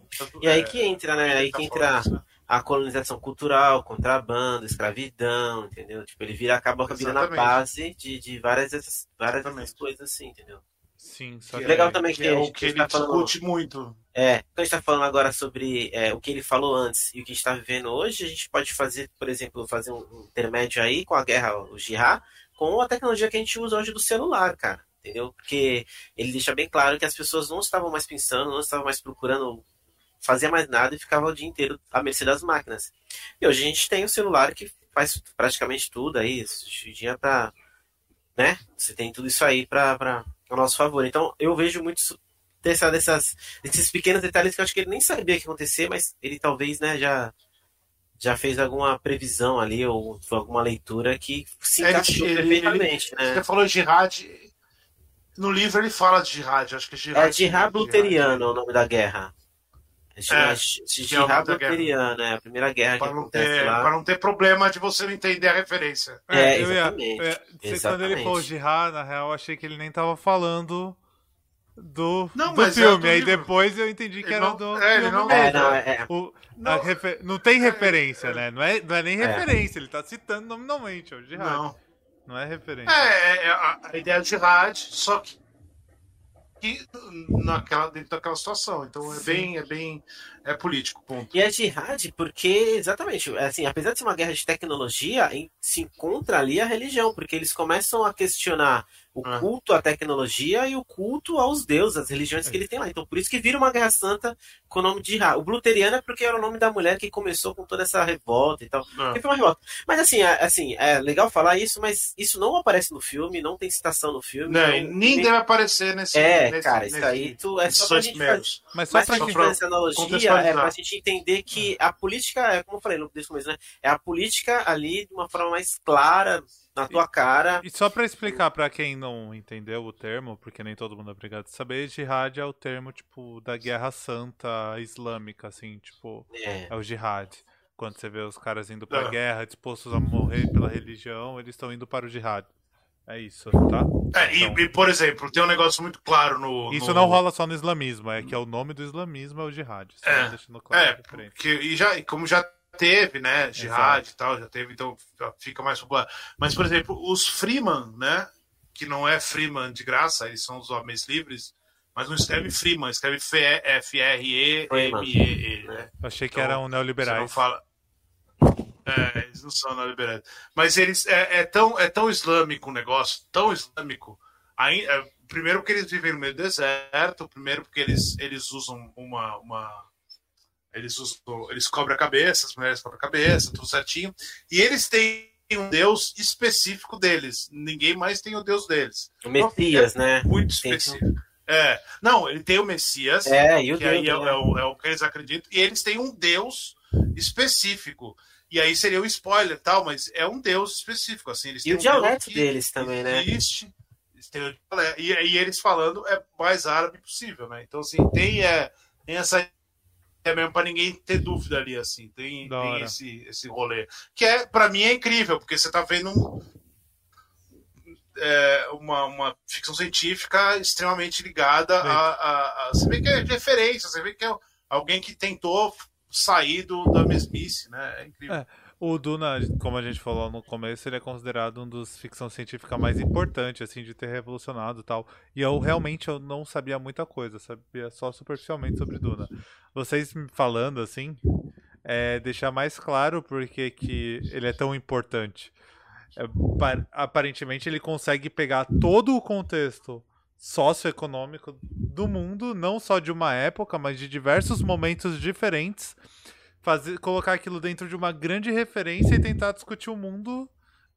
Speaker 4: E aí é, que entra, né? Aí que entra né? a colonização cultural, contrabando, escravidão, entendeu? Tipo, ele vira, acaba virando na base de, de várias, várias coisas assim, entendeu?
Speaker 1: Sim, só
Speaker 4: que legal é, também que,
Speaker 3: que é o que, ele tá discute falando, muito.
Speaker 4: É, quando a gente está falando agora sobre é, o que ele falou antes e o que a gente está vivendo hoje, a gente pode fazer, por exemplo, fazer um intermédio aí com a guerra, o jihad, com a tecnologia que a gente usa hoje do celular, cara. Entendeu? Porque ele deixa bem claro que as pessoas não estavam mais pensando, não estavam mais procurando fazer mais nada e ficavam o dia inteiro à mercê das máquinas. E hoje a gente tem o celular que faz praticamente tudo aí, dia tá, né? Você tem tudo isso aí para a nosso favor. Então eu vejo muito dessa, dessas, desses pequenos detalhes que eu acho que ele nem sabia que ia acontecer, mas ele talvez né, já, já fez alguma previsão ali, ou alguma leitura que se encaixou ele, perfeitamente. Ele, né?
Speaker 3: Você falou jihad. No livro ele fala de jihad, acho que é
Speaker 4: jihad. É jihad luteriano o nome da guerra. É, Jihad luteriano, é a primeira guerra
Speaker 3: para
Speaker 4: que acontece
Speaker 3: ter,
Speaker 4: lá.
Speaker 3: Para não ter problema de você não entender a referência.
Speaker 4: É, é exatamente. Eu ia, eu
Speaker 1: ia, quando ele falou jihad, na real, achei que ele nem tava falando do, não, do filme. É Aí depois eu entendi que ele era não, do
Speaker 3: é,
Speaker 1: filme
Speaker 3: não,
Speaker 1: é,
Speaker 4: não, é,
Speaker 1: o, não, refer, não tem referência, né? Não é, não é nem é. referência, ele tá citando nominalmente, o Jihad. Não. Não é referência.
Speaker 3: É, é, é a, a ideia de Jihad, só que que naquela, dentro daquela situação. Então é bem, é bem é político, ponto.
Speaker 4: E é jihad porque, exatamente, assim, apesar de ser uma guerra de tecnologia, se encontra ali a religião, porque eles começam a questionar o ah. culto à tecnologia e o culto aos deuses, as religiões que ele tem lá. Então, por isso que vira uma guerra santa com o nome de Ra. O Bluteriano é porque era o nome da mulher que começou com toda essa revolta e tal. Ah. foi uma revolta. Mas assim, é, assim, é legal falar isso, mas isso não aparece no filme, não tem citação no filme.
Speaker 3: Não, não nem deve aparecer nesse
Speaker 4: É,
Speaker 3: nesse,
Speaker 4: cara, isso aí tu, é só pra gente fazer, mas só pra gente fazer essa analogia, é pra gente entender que a política, é como eu falei no começo, né? É a política ali de uma forma mais clara, na tua
Speaker 1: e,
Speaker 4: cara.
Speaker 1: E só para explicar para quem não entendeu o termo, porque nem todo mundo é obrigado a saber, jihad é o termo tipo da guerra santa islâmica, assim, tipo, é, é o jihad. Quando você vê os caras indo pra é. guerra, dispostos a morrer pela religião, eles estão indo para o jihad. É isso, tá?
Speaker 3: É, então, e, e, por exemplo, tem um negócio muito claro no.
Speaker 1: Isso
Speaker 3: no...
Speaker 1: não rola só no islamismo, é que é o nome do islamismo é o jihad.
Speaker 3: É, claro é porque, e, já, como já teve, né? Jihad Exato. e tal, já teve, então fica mais popular. Mas, por exemplo, os Freeman, né? Que não é Freeman de graça, eles são os homens livres, mas não escreve Freeman, escreve F-R-E-M-E-E. Né?
Speaker 1: Achei que então, eram neoliberais.
Speaker 3: Não fala... É, eles não são neoliberais. Mas eles é, é, tão, é tão islâmico o negócio, tão islâmico. Aí, é, primeiro porque eles vivem no meio do deserto, primeiro porque eles, eles usam uma, uma eles, usam, eles cobrem a cabeça, as mulheres cobrem a cabeça, tudo certinho. E eles têm um deus específico deles. Ninguém mais tem o deus deles.
Speaker 4: O Messias, é né?
Speaker 3: Muito específico. É, não, ele tem o Messias,
Speaker 4: é,
Speaker 3: que
Speaker 4: Deus,
Speaker 3: aí é, é, o, é o que eles acreditam, e eles têm um Deus específico. E aí seria o um spoiler tal, mas é um Deus específico. Assim, eles
Speaker 4: e o dialeto deles também, né?
Speaker 3: Existe. E, e eles falando é mais árabe possível, né? Então, assim, tem, é, tem essa é mesmo para ninguém ter dúvida ali, assim. Tem, tem esse, esse rolê. Que é, para mim, é incrível, porque você tá vendo um, é, uma, uma ficção científica extremamente ligada a, a, a, Você vê que é referência, você vê que é alguém que tentou sair da mesmice, né? É incrível. É.
Speaker 1: O Duna, como a gente falou no começo, ele é considerado um dos ficção científica mais importantes, assim, de ter revolucionado tal. E eu realmente eu não sabia muita coisa, sabia só superficialmente sobre Duna. Vocês me falando, assim, é deixar mais claro porque que ele é tão importante. É, aparentemente ele consegue pegar todo o contexto socioeconômico do mundo, não só de uma época, mas de diversos momentos diferentes. Fazer, colocar aquilo dentro de uma grande referência e tentar discutir o mundo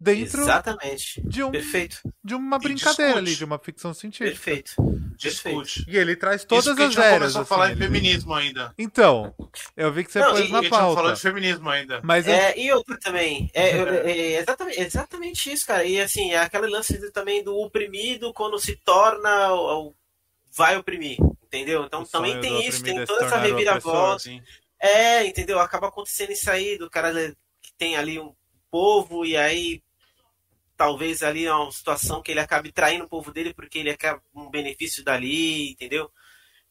Speaker 1: dentro
Speaker 4: Exatamente.
Speaker 1: de um
Speaker 4: Perfeito.
Speaker 1: de uma brincadeira ali, de uma ficção científica.
Speaker 4: Perfeito.
Speaker 3: Discute.
Speaker 1: E ele traz todas
Speaker 3: Isso
Speaker 1: as eras.
Speaker 3: Assim, a falar em feminismo ainda.
Speaker 1: Então, eu vi que você não, pôs na pauta.
Speaker 3: falando de feminismo ainda.
Speaker 4: Mas eu... é, e outro também. É, é, exatamente, exatamente isso, cara. E assim, é aquele lance também do oprimido quando se torna vai oprimir, entendeu? Então o também tem isso, tem toda essa reviravolta. Assim. É, entendeu? Acaba acontecendo isso aí do cara que tem ali um povo e aí talvez ali é uma situação que ele acabe traindo o povo dele porque ele quer um benefício dali, entendeu?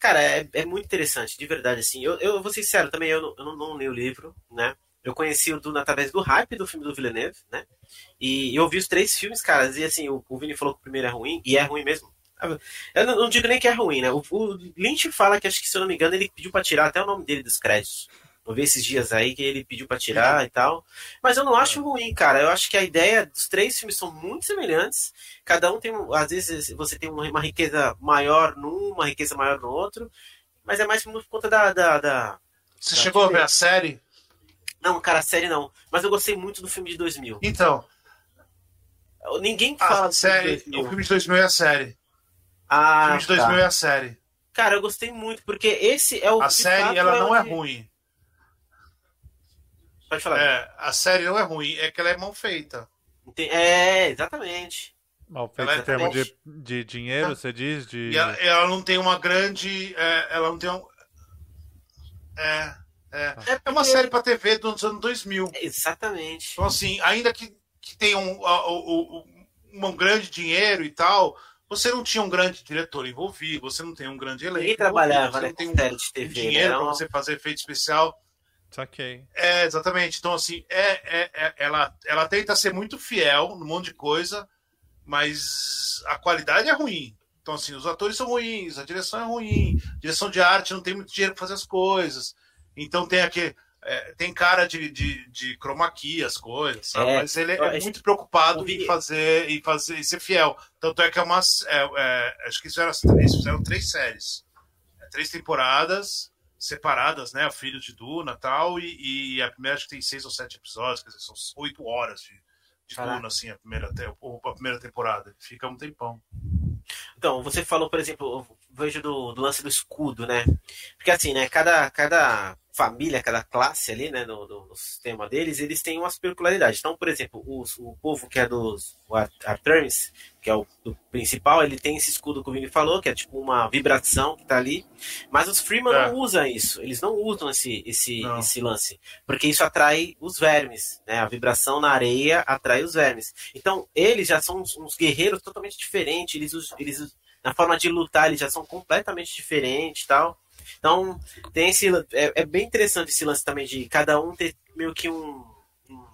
Speaker 4: Cara, é, é muito interessante, de verdade, assim. Eu, eu vou ser sincero também, eu, não, eu não, não li o livro, né? Eu conheci o Duna através do hype do filme do Villeneuve, né? E eu vi os três filmes, cara, e assim, o, o Vini falou que o primeiro é ruim, e é ruim mesmo. Eu não, não, digo nem que é ruim, né? O, o, Lynch fala que, acho que, se eu não me engano, ele pediu para tirar até o nome dele dos créditos. Eu vi esses dias aí que ele pediu para tirar e tal. Mas eu não acho é. ruim, cara. Eu acho que a ideia dos três filmes são muito semelhantes. Cada um tem, às vezes, você tem uma, riqueza maior num, uma riqueza maior no outro. Mas é mais por conta da. da, da
Speaker 3: você da chegou a ver a série?
Speaker 4: Não, cara, a série não. Mas eu gostei muito do filme de 2000.
Speaker 3: Então.
Speaker 4: Ninguém fala
Speaker 3: a série, O filme de 2000 é a série.
Speaker 4: Ah,
Speaker 3: filme de 2000
Speaker 4: tá.
Speaker 3: é a série.
Speaker 4: Cara, eu gostei muito, porque esse é o.
Speaker 3: A série, ela não é
Speaker 4: onde-
Speaker 3: ruim.
Speaker 4: Pode falar.
Speaker 3: É, a série não é ruim, é que ela é mal feita.
Speaker 4: É, exatamente.
Speaker 1: Mal feito
Speaker 3: Ela é
Speaker 1: em termos de, de dinheiro, você diz? De...
Speaker 3: E ela, ela não tem uma grande. é, ela não tem um. É. É, é uma série pra TV dos anos 2000.
Speaker 4: Exatamente.
Speaker 3: Então, assim, ainda que, que tenha um, o- o- um grande dinheiro e tal, você não tinha um grande diretor envolvido, você não tem um grande elenco.
Speaker 4: Ninguém trabalhava,
Speaker 3: você
Speaker 4: né,
Speaker 3: não tem um,
Speaker 4: série de
Speaker 3: um
Speaker 4: TV, né?
Speaker 3: dinheiro pra
Speaker 4: uma-
Speaker 3: você fazer efeito especial.
Speaker 1: Saquei.
Speaker 3: É, exatamente. Então, assim, é, é- é- ela, ela tenta ser muito fiel num monte de coisa, mas a qualidade é ruim. Então, assim, os atores são ruins, a direção é ruim, direção de arte não tem muito dinheiro para fazer as coisas. Então tem aquele. é, tem cara de, de, de chroma key as coisas, sabe?
Speaker 4: É,
Speaker 3: mas ele é
Speaker 4: acho-
Speaker 3: muito preocupado em fazer e fazer e ser fiel. Tanto é que é uma. é, é, acho que isso era três, fizeram três séries. É, três temporadas separadas, né? Filho de Duna tal, e, e a primeira acho que tem seis ou sete episódios, quer dizer, são oito horas de, de
Speaker 4: Caraca.
Speaker 3: Duna, assim, a primeira, te- a primeira temporada. Fica um tempão.
Speaker 4: Então, você falou, por exemplo, vejo do, do lance do escudo, né? Porque assim, né, cada, cada família, cada classe ali, né, no, no- no sistema deles, eles têm umas peculiaridades. Então, por exemplo, os- o povo que é dos Arturns, que é o principal, ele tem esse escudo que o Vini falou, que é tipo uma vibração que tá ali. Mas os Freeman
Speaker 3: É.
Speaker 4: não usam isso. Eles não usam esse, esse,
Speaker 3: Não.
Speaker 4: esse lance. Porque isso atrai os vermes, né? A vibração na areia atrai os vermes. Então, eles já são uns, uns guerreiros totalmente diferentes. Eles, eles, na forma de lutar, eles já são completamente diferentes e tal. Então, tem esse. É, é bem interessante esse lance também de cada um ter meio que um. um-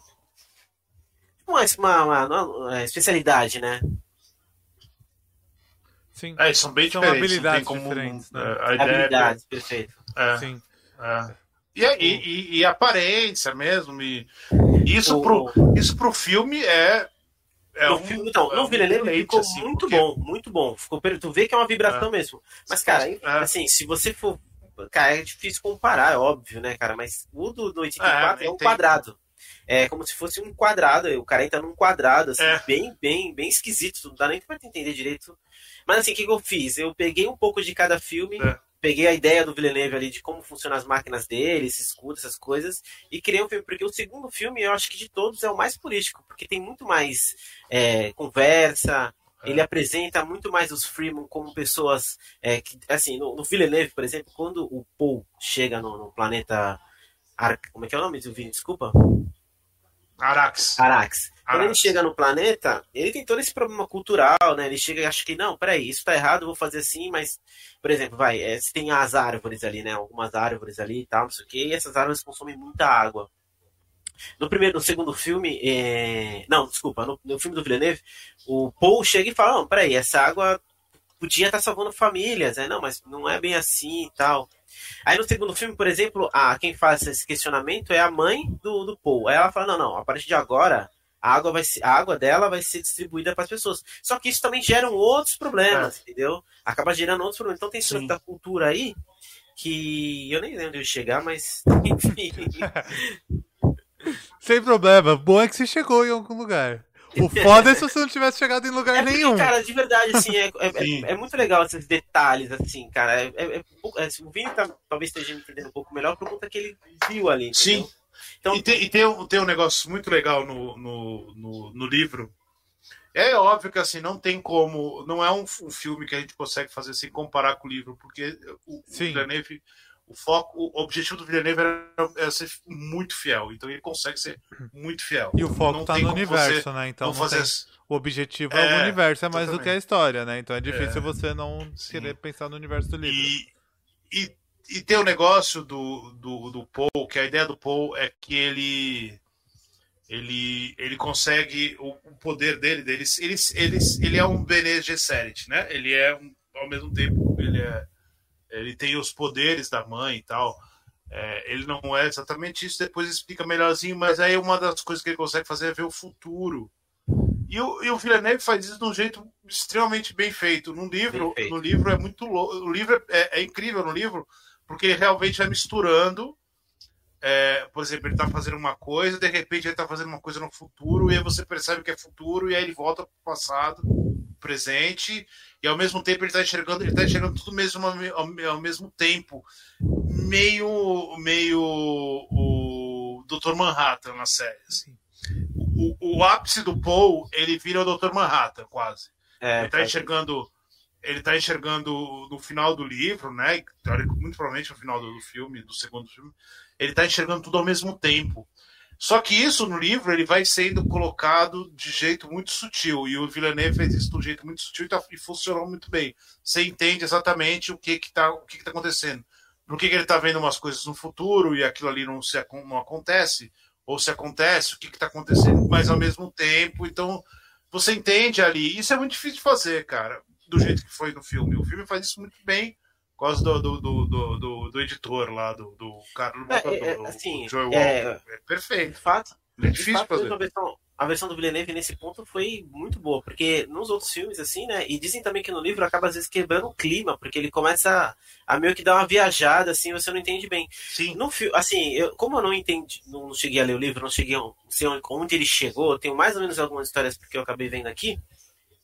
Speaker 4: uma, uma, uma- uma especialidade, né?
Speaker 1: Sim.
Speaker 3: É, são bem
Speaker 1: São
Speaker 3: diferentes.
Speaker 1: habilidades
Speaker 3: como,
Speaker 1: diferentes, né?
Speaker 3: é, a ideia é-
Speaker 4: Habilidades, perfeito.
Speaker 3: é,
Speaker 1: Sim.
Speaker 3: é. E, e, e, e aparência mesmo. E isso,
Speaker 4: O-
Speaker 3: pro, isso pro filme é. É
Speaker 4: no
Speaker 3: um-
Speaker 4: filme, então,
Speaker 3: é
Speaker 4: no Villeneuve
Speaker 3: deleite,
Speaker 4: ficou
Speaker 3: assim,
Speaker 4: muito
Speaker 3: porque-
Speaker 4: bom, muito bom. Ficou, tu vê que é uma vibração mesmo. Mas, cara,
Speaker 3: É.
Speaker 4: assim, se você for. Cara, é difícil comparar, é óbvio, né, cara? Mas o do, do 84
Speaker 3: É,
Speaker 4: é, um
Speaker 3: tem-
Speaker 4: quadrado. É como se fosse um quadrado. O cara entra num quadrado, assim,
Speaker 3: É.
Speaker 4: bem, bem, bem esquisito. Não dá nem pra entender direito. Mas assim, o que, que eu fiz? Eu peguei um pouco de cada filme,
Speaker 3: É.
Speaker 4: peguei a ideia do Villeneuve ali de como funcionam as máquinas dele, esse escudo, essas coisas, e criei um filme. Porque o segundo filme, eu acho que de todos é o mais político, porque tem muito mais é, conversa.
Speaker 3: É.
Speaker 4: Ele apresenta muito mais os Freeman como pessoas é, que, assim, no, no Villeneuve, por exemplo, quando o Paul chega no, no planeta Ar... como é que é o nome do Vini? Desculpa.
Speaker 3: Arax.
Speaker 4: Arax. Quando ele chega no planeta, ele tem todo esse problema cultural, né? Ele chega e acha que, não, peraí, isso tá errado, eu vou fazer assim, mas, por exemplo, vai, é, se tem as árvores ali, né? Algumas árvores ali e tal, não sei o quê, e essas árvores consomem muita água. No primeiro, no segundo filme, é... não, desculpa, no, no filme do Villeneuve, o Paul chega e fala, não, peraí, essa água podia estar salvando famílias, né? Não, mas não é bem assim e tal. Aí no segundo filme, por exemplo, a, quem faz esse questionamento é a mãe do, do Paul. Aí ela fala, não, não, a partir de agora, a água, vai ser, a água dela vai ser distribuída para as pessoas. Só que isso também gera outros problemas, entendeu? Acaba gerando outros problemas. Então tem isso da cultura aí, que eu nem lembro onde eu chegar, mas enfim.
Speaker 1: Sem problema. Bom é que você chegou em algum lugar. O foda é se você não tivesse chegado em lugar
Speaker 4: É porque,
Speaker 1: nenhum.
Speaker 4: cara, de verdade, assim, é, é- é- é muito legal esses detalhes, assim, cara. É, é- é é, o Vini tá- talvez esteja me entendendo um pouco melhor por conta que ele viu ali, entendeu?
Speaker 3: Sim.
Speaker 4: Então,
Speaker 3: E, tem, e tem, um, tem um negócio muito legal no, no, no, no livro. É óbvio que assim, não tem como. Não é um, um filme que a gente consegue fazer sem comparar com o livro, porque o, o
Speaker 1: Sim.
Speaker 3: Villeneuve, o foco, o objetivo do Villeneuve era, ser muito fiel. Então ele consegue ser muito fiel.
Speaker 1: E o foco tá
Speaker 3: tem
Speaker 1: no universo,
Speaker 3: você
Speaker 1: né? Então
Speaker 3: fazer.
Speaker 1: tem- o objetivo é, o
Speaker 3: É,
Speaker 1: universo, é mais do que a história, né? Então é difícil
Speaker 3: É.
Speaker 1: você não
Speaker 3: Sim.
Speaker 1: querer pensar no universo do livro.
Speaker 3: E, e, e tem o negócio do, do, do Paul, que a ideia do Paul é que ele ele, ele consegue o, o poder dele, dele ele, ele, ele é um Bene Gesserit, né? Ele é um, ao mesmo tempo ele é ele tem os poderes da mãe e tal. É, ele não é exatamente isso, depois explica melhorzinho, mas aí uma das coisas que ele consegue fazer é ver o futuro. E o, e o Villeneuve faz isso de um jeito extremamente bem feito. No livro,
Speaker 4: feito.
Speaker 3: no livro é muito louco. O livro é, é incrível no livro, porque ele realmente vai misturando. é, por exemplo, ele está fazendo uma coisa, de repente ele está fazendo uma coisa no futuro, e aí você percebe que é futuro, e aí ele volta para o passado. Presente e ao mesmo tempo ele está enxergando, ele tá enxergando tudo mesmo ao, ao, ao, mesmo tempo, meio meio o Dr. Manhattan na série. Assim. O, o, ápice do Paul, ele vira o Dr. Manhattan, quase. É, ele está enxergando ele está enxergando no final do livro, né? Muito provavelmente no final do filme, do segundo filme, ele está enxergando tudo ao mesmo tempo. Só que isso no livro ele vai sendo colocado de jeito muito sutil e o Villeneuve fez isso de um jeito muito sutil e, tá, e funcionou muito bem. Você entende exatamente o que está o que que tá acontecendo. Por que, que ele está vendo umas coisas no futuro e aquilo ali não se não acontece ou se acontece o que está acontecendo, mas ao mesmo tempo. Então você entende ali. Isso é muito difícil de fazer, cara, do jeito que foi no filme. O filme faz isso muito bem por causa do, do, do, do, do editor lá, do, do Carlos
Speaker 4: é, é, assim, Joel é, é,
Speaker 3: perfeito. De
Speaker 4: fato, é difícil de fazer. A versão, a versão do Villeneuve nesse ponto foi muito boa, porque nos outros filmes, assim, né? E dizem também que no livro acaba às vezes quebrando o clima, porque ele começa a, meio que dar uma viajada, assim, você não entende bem.
Speaker 3: Sim.
Speaker 4: No filme, assim, eu, como eu não entendi, não cheguei a ler o livro, não cheguei a sei onde ele chegou, eu tenho mais ou menos algumas histórias porque eu acabei vendo aqui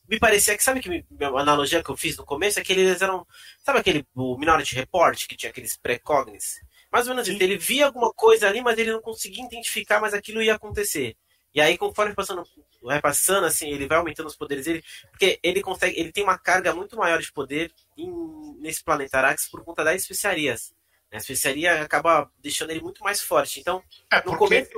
Speaker 4: me parecia que, sabe que a analogia que eu fiz no começo é que eles eram. Sabe aquele o Minority Report que tinha aqueles precognites? Mais ou menos isso. Ele via alguma coisa ali, mas ele não conseguia identificar, mas aquilo ia acontecer. E aí, conforme passando, vai passando, assim, ele vai aumentando os poderes dele, porque ele consegue, ele tem uma carga muito maior de poder em, nesse planeta Arax por conta das especiarias. A especiaria acaba deixando ele muito mais forte. Então,
Speaker 3: é, no começo.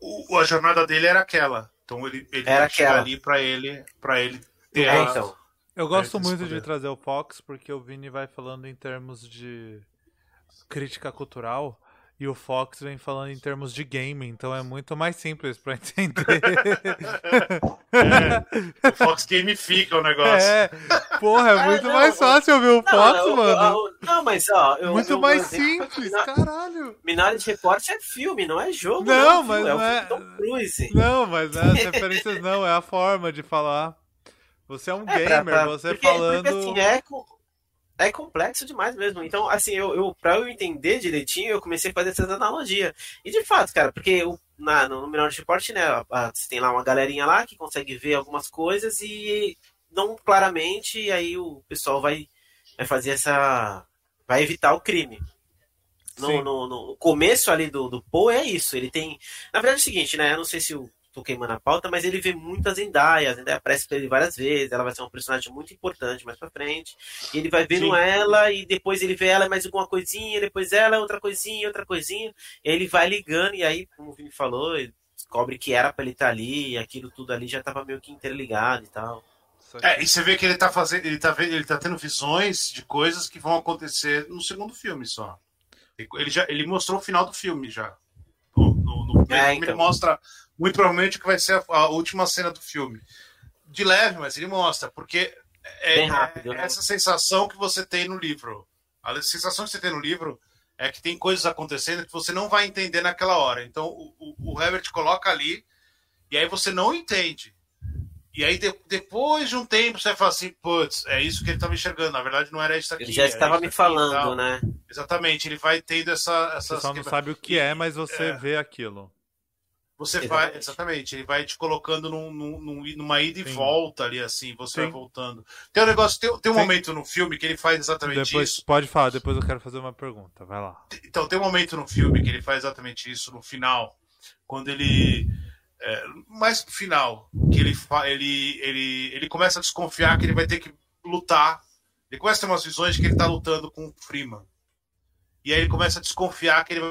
Speaker 3: O, a jornada dele era aquela então ele, ele
Speaker 4: Era que
Speaker 3: ali para ele, para ele ter
Speaker 1: é, então. Eu gosto muito de trazer o Fox porque o Vini vai falando em termos de crítica cultural e o Fox vem falando em termos de game, então é muito mais simples para entender.
Speaker 3: é, o Fox gamifica o negócio.
Speaker 1: É, porra, é muito não, mais fácil ver o Fox,
Speaker 4: não,
Speaker 1: mano.
Speaker 4: não, mas ó. Eu,
Speaker 1: muito eu, mais simples, caralho.
Speaker 4: Minority Report é filme, não é jogo.
Speaker 1: Não, mas
Speaker 4: é
Speaker 1: não é. Não, mas não é as referências, não, é a forma de falar. Você é um é, gamer, pra, pra, você porque, falando. Porque,
Speaker 4: assim, é, é complexo demais mesmo. Então, assim, eu, eu para eu entender direitinho, eu comecei a fazer essa analogia. E de fato, cara, porque o, na, no Minority Report, né, você tem lá uma galerinha lá que consegue ver algumas coisas e não claramente, e aí o pessoal vai, vai fazer essa. vai evitar o crime. No, no, no, começo ali do, do Poe é isso. Ele tem. Na verdade é o seguinte, né? Eu não sei se o tô queimando a pauta, mas ele vê muitas Zendaya, a Zendaya aparece pra ele várias vezes, ela vai ser um personagem muito importante mais pra frente, e ele vai vendo Sim. ela, e depois ele vê ela mais alguma coisinha, depois ela outra coisinha, outra coisinha, e aí ele vai ligando, e aí, como o Vini falou, ele descobre que era pra ele estar tá ali, e aquilo tudo ali já tava meio que interligado e tal.
Speaker 3: É, e você vê que ele tá fazendo, ele tá, ele tá tendo visões de coisas que vão acontecer no segundo filme só. Ele já ele mostrou o final do filme já. No é, então. ele mostra muito provavelmente que vai ser a, a, última cena do filme. De leve, mas ele mostra, porque é, rápido, é né? essa sensação que você tem no livro. A sensação que você tem no livro é que tem coisas acontecendo que você não vai entender naquela hora. Então o, o, o Herbert coloca ali e aí você não entende. E aí, de, depois de um tempo, você fala assim, putz, é isso que ele estava enxergando. Na verdade, não era isso aqui.
Speaker 4: Ele já estava me falando, né?
Speaker 3: Exatamente, ele vai tendo essa.
Speaker 1: Você só não sabe o que é, mas você é. vê aquilo.
Speaker 3: Você exatamente. vai, exatamente, ele vai te colocando num, num, numa ida e Sim. volta ali, assim, você Sim. vai voltando. Tem um negócio, tem, tem um Sim. momento no filme que ele faz exatamente
Speaker 1: depois,
Speaker 3: isso.
Speaker 1: Pode falar, depois eu quero fazer uma pergunta, vai lá.
Speaker 3: Então, tem um momento no filme que ele faz exatamente isso no final, quando ele. É, mais final, que ele, ele, ele, ele começa a desconfiar que ele vai ter que lutar. Ele começa a ter umas visões de que ele tá lutando com o Freeman. E aí ele começa a desconfiar que ele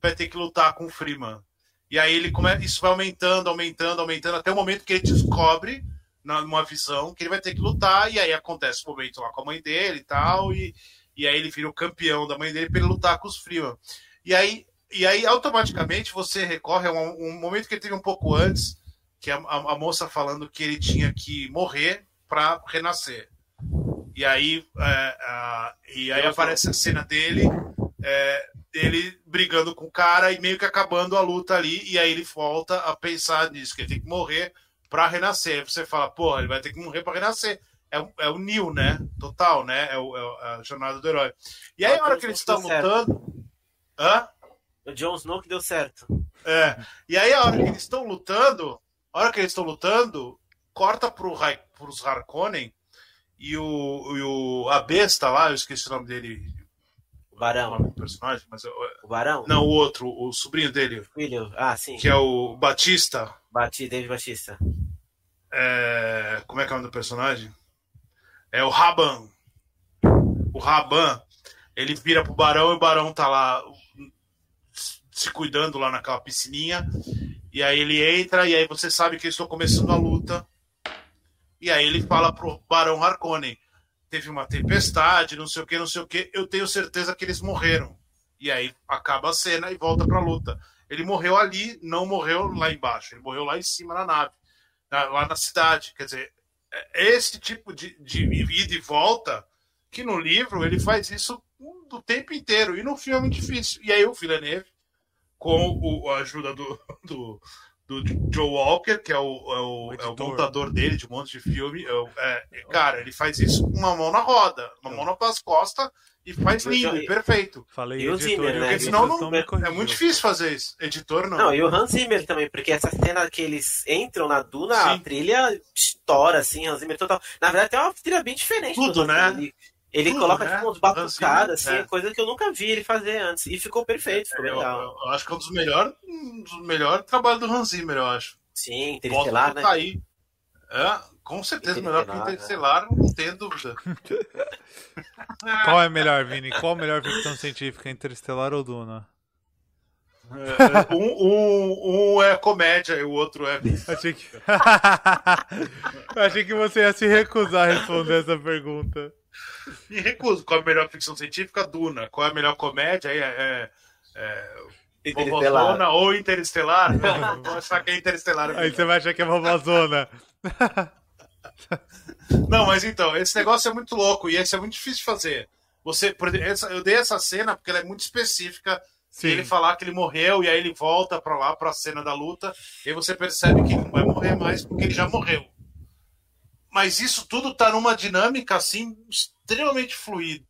Speaker 3: vai ter que lutar com o Freeman. E aí ele come... isso vai aumentando, aumentando, aumentando, até o momento que ele descobre, numa visão, que ele vai ter que lutar, e aí acontece o momento lá com a mãe dele e tal, e, e aí ele vira o campeão da mãe dele para ele lutar com os Freeman. E aí, e aí automaticamente você recorre a um, um momento que ele teve um pouco antes, que a, a, a moça falando que ele tinha que morrer para renascer. E aí, é, e aí aparece a cena dele é, ele brigando com o cara e meio que acabando a luta ali, e aí ele volta a pensar nisso, que ele tem que morrer para renascer. Aí você fala, pô, ele vai ter que morrer para renascer. É, é o Neil, né? Total, né? É, o, é a jornada do herói. E aí, a hora que eles estão lutando. Hã?
Speaker 4: O Jon Snow que deu certo.
Speaker 3: É. E aí, a hora que eles estão lutando, a hora que eles estão lutando, corta pro, pros Harkonnen e o, e o a besta lá, eu esqueci o nome dele.
Speaker 4: O Barão.
Speaker 3: O nome do personagem, mas eu,
Speaker 4: O Barão?
Speaker 3: não, o outro, o sobrinho dele,
Speaker 4: Filho. Ah, sim.
Speaker 3: que é o Batista.
Speaker 4: Bati, David Batista.
Speaker 3: É, como é que é o nome do personagem? É o Raban. O Raban, ele vira pro Barão e o Barão tá lá se cuidando lá naquela piscininha. E aí ele entra e aí você sabe que eles estão começando a luta. E aí ele fala pro Barão Harkonnen: teve uma tempestade, não sei o que, não sei o que. Eu tenho certeza que eles morreram. E aí acaba a cena e volta pra luta. Ele morreu ali, não morreu lá embaixo. Ele morreu lá em cima na nave, lá na cidade. Quer dizer, é esse tipo de, de ida e volta que no livro ele faz isso do tempo inteiro. E no filme é muito difícil. E aí o Villeneuve com o, a ajuda do, do, do, Joe Walker, que é o, é o, é o montador dele de um monte de filme. É, é, cara, ele faz isso com uma mão na roda, uma mão nas costas e faz lindo e perfeito.
Speaker 1: Falei
Speaker 4: E o
Speaker 1: editor,
Speaker 4: Zimmer, né?
Speaker 3: Porque senão não, é muito difícil fazer isso. Editor não.
Speaker 4: Não, e o Hans Zimmer também, porque essa cena que eles entram na duna, a
Speaker 3: Sim.
Speaker 4: trilha estoura, assim, Hans Zimmer total. Na verdade, tem uma trilha bem diferente.
Speaker 3: Tudo, né?
Speaker 4: Zimmer. Ele,
Speaker 3: Tudo,
Speaker 4: coloca
Speaker 3: né?
Speaker 4: tipo uns
Speaker 3: Hans
Speaker 4: batucadas,
Speaker 3: Zimmer,
Speaker 4: assim,
Speaker 3: é.
Speaker 4: coisa que eu nunca vi ele fazer antes. E ficou perfeito, ficou
Speaker 3: eu,
Speaker 4: legal.
Speaker 3: eu acho que é um dos melhores um dos melhores trabalhos do Hans Zimmer, eu acho.
Speaker 4: Sim, Interestelar, né?
Speaker 3: tá aí. É, com certeza, melhor que o Interestelar, não tenho dúvida.
Speaker 1: Qual é melhor, Vini? Qual a melhor ficção científica, Interestelar ou Duna?
Speaker 3: É, um, um, um é comédia e o outro é.
Speaker 1: Achei que... Eu Achei que você ia se recusar a responder essa pergunta.
Speaker 3: Me recuso. Qual é a melhor ficção científica? Duna. Qual é a melhor comédia? É. é, é Vovozona ou Interestelar? Eu Vou achar que é Interestelar.
Speaker 1: Aí você vai achar que é vovózona.
Speaker 3: Não, mas então, esse negócio é muito louco e esse é muito difícil de fazer. Você, por exemplo, essa- eu dei essa cena porque ela é muito específica.
Speaker 1: Sim.
Speaker 3: Ele falar que ele morreu e aí ele volta pra lá, pra cena da luta, e aí você percebe que ele não vai morrer mais porque ele já morreu. Mas isso tudo tá numa dinâmica assim extremamente fluida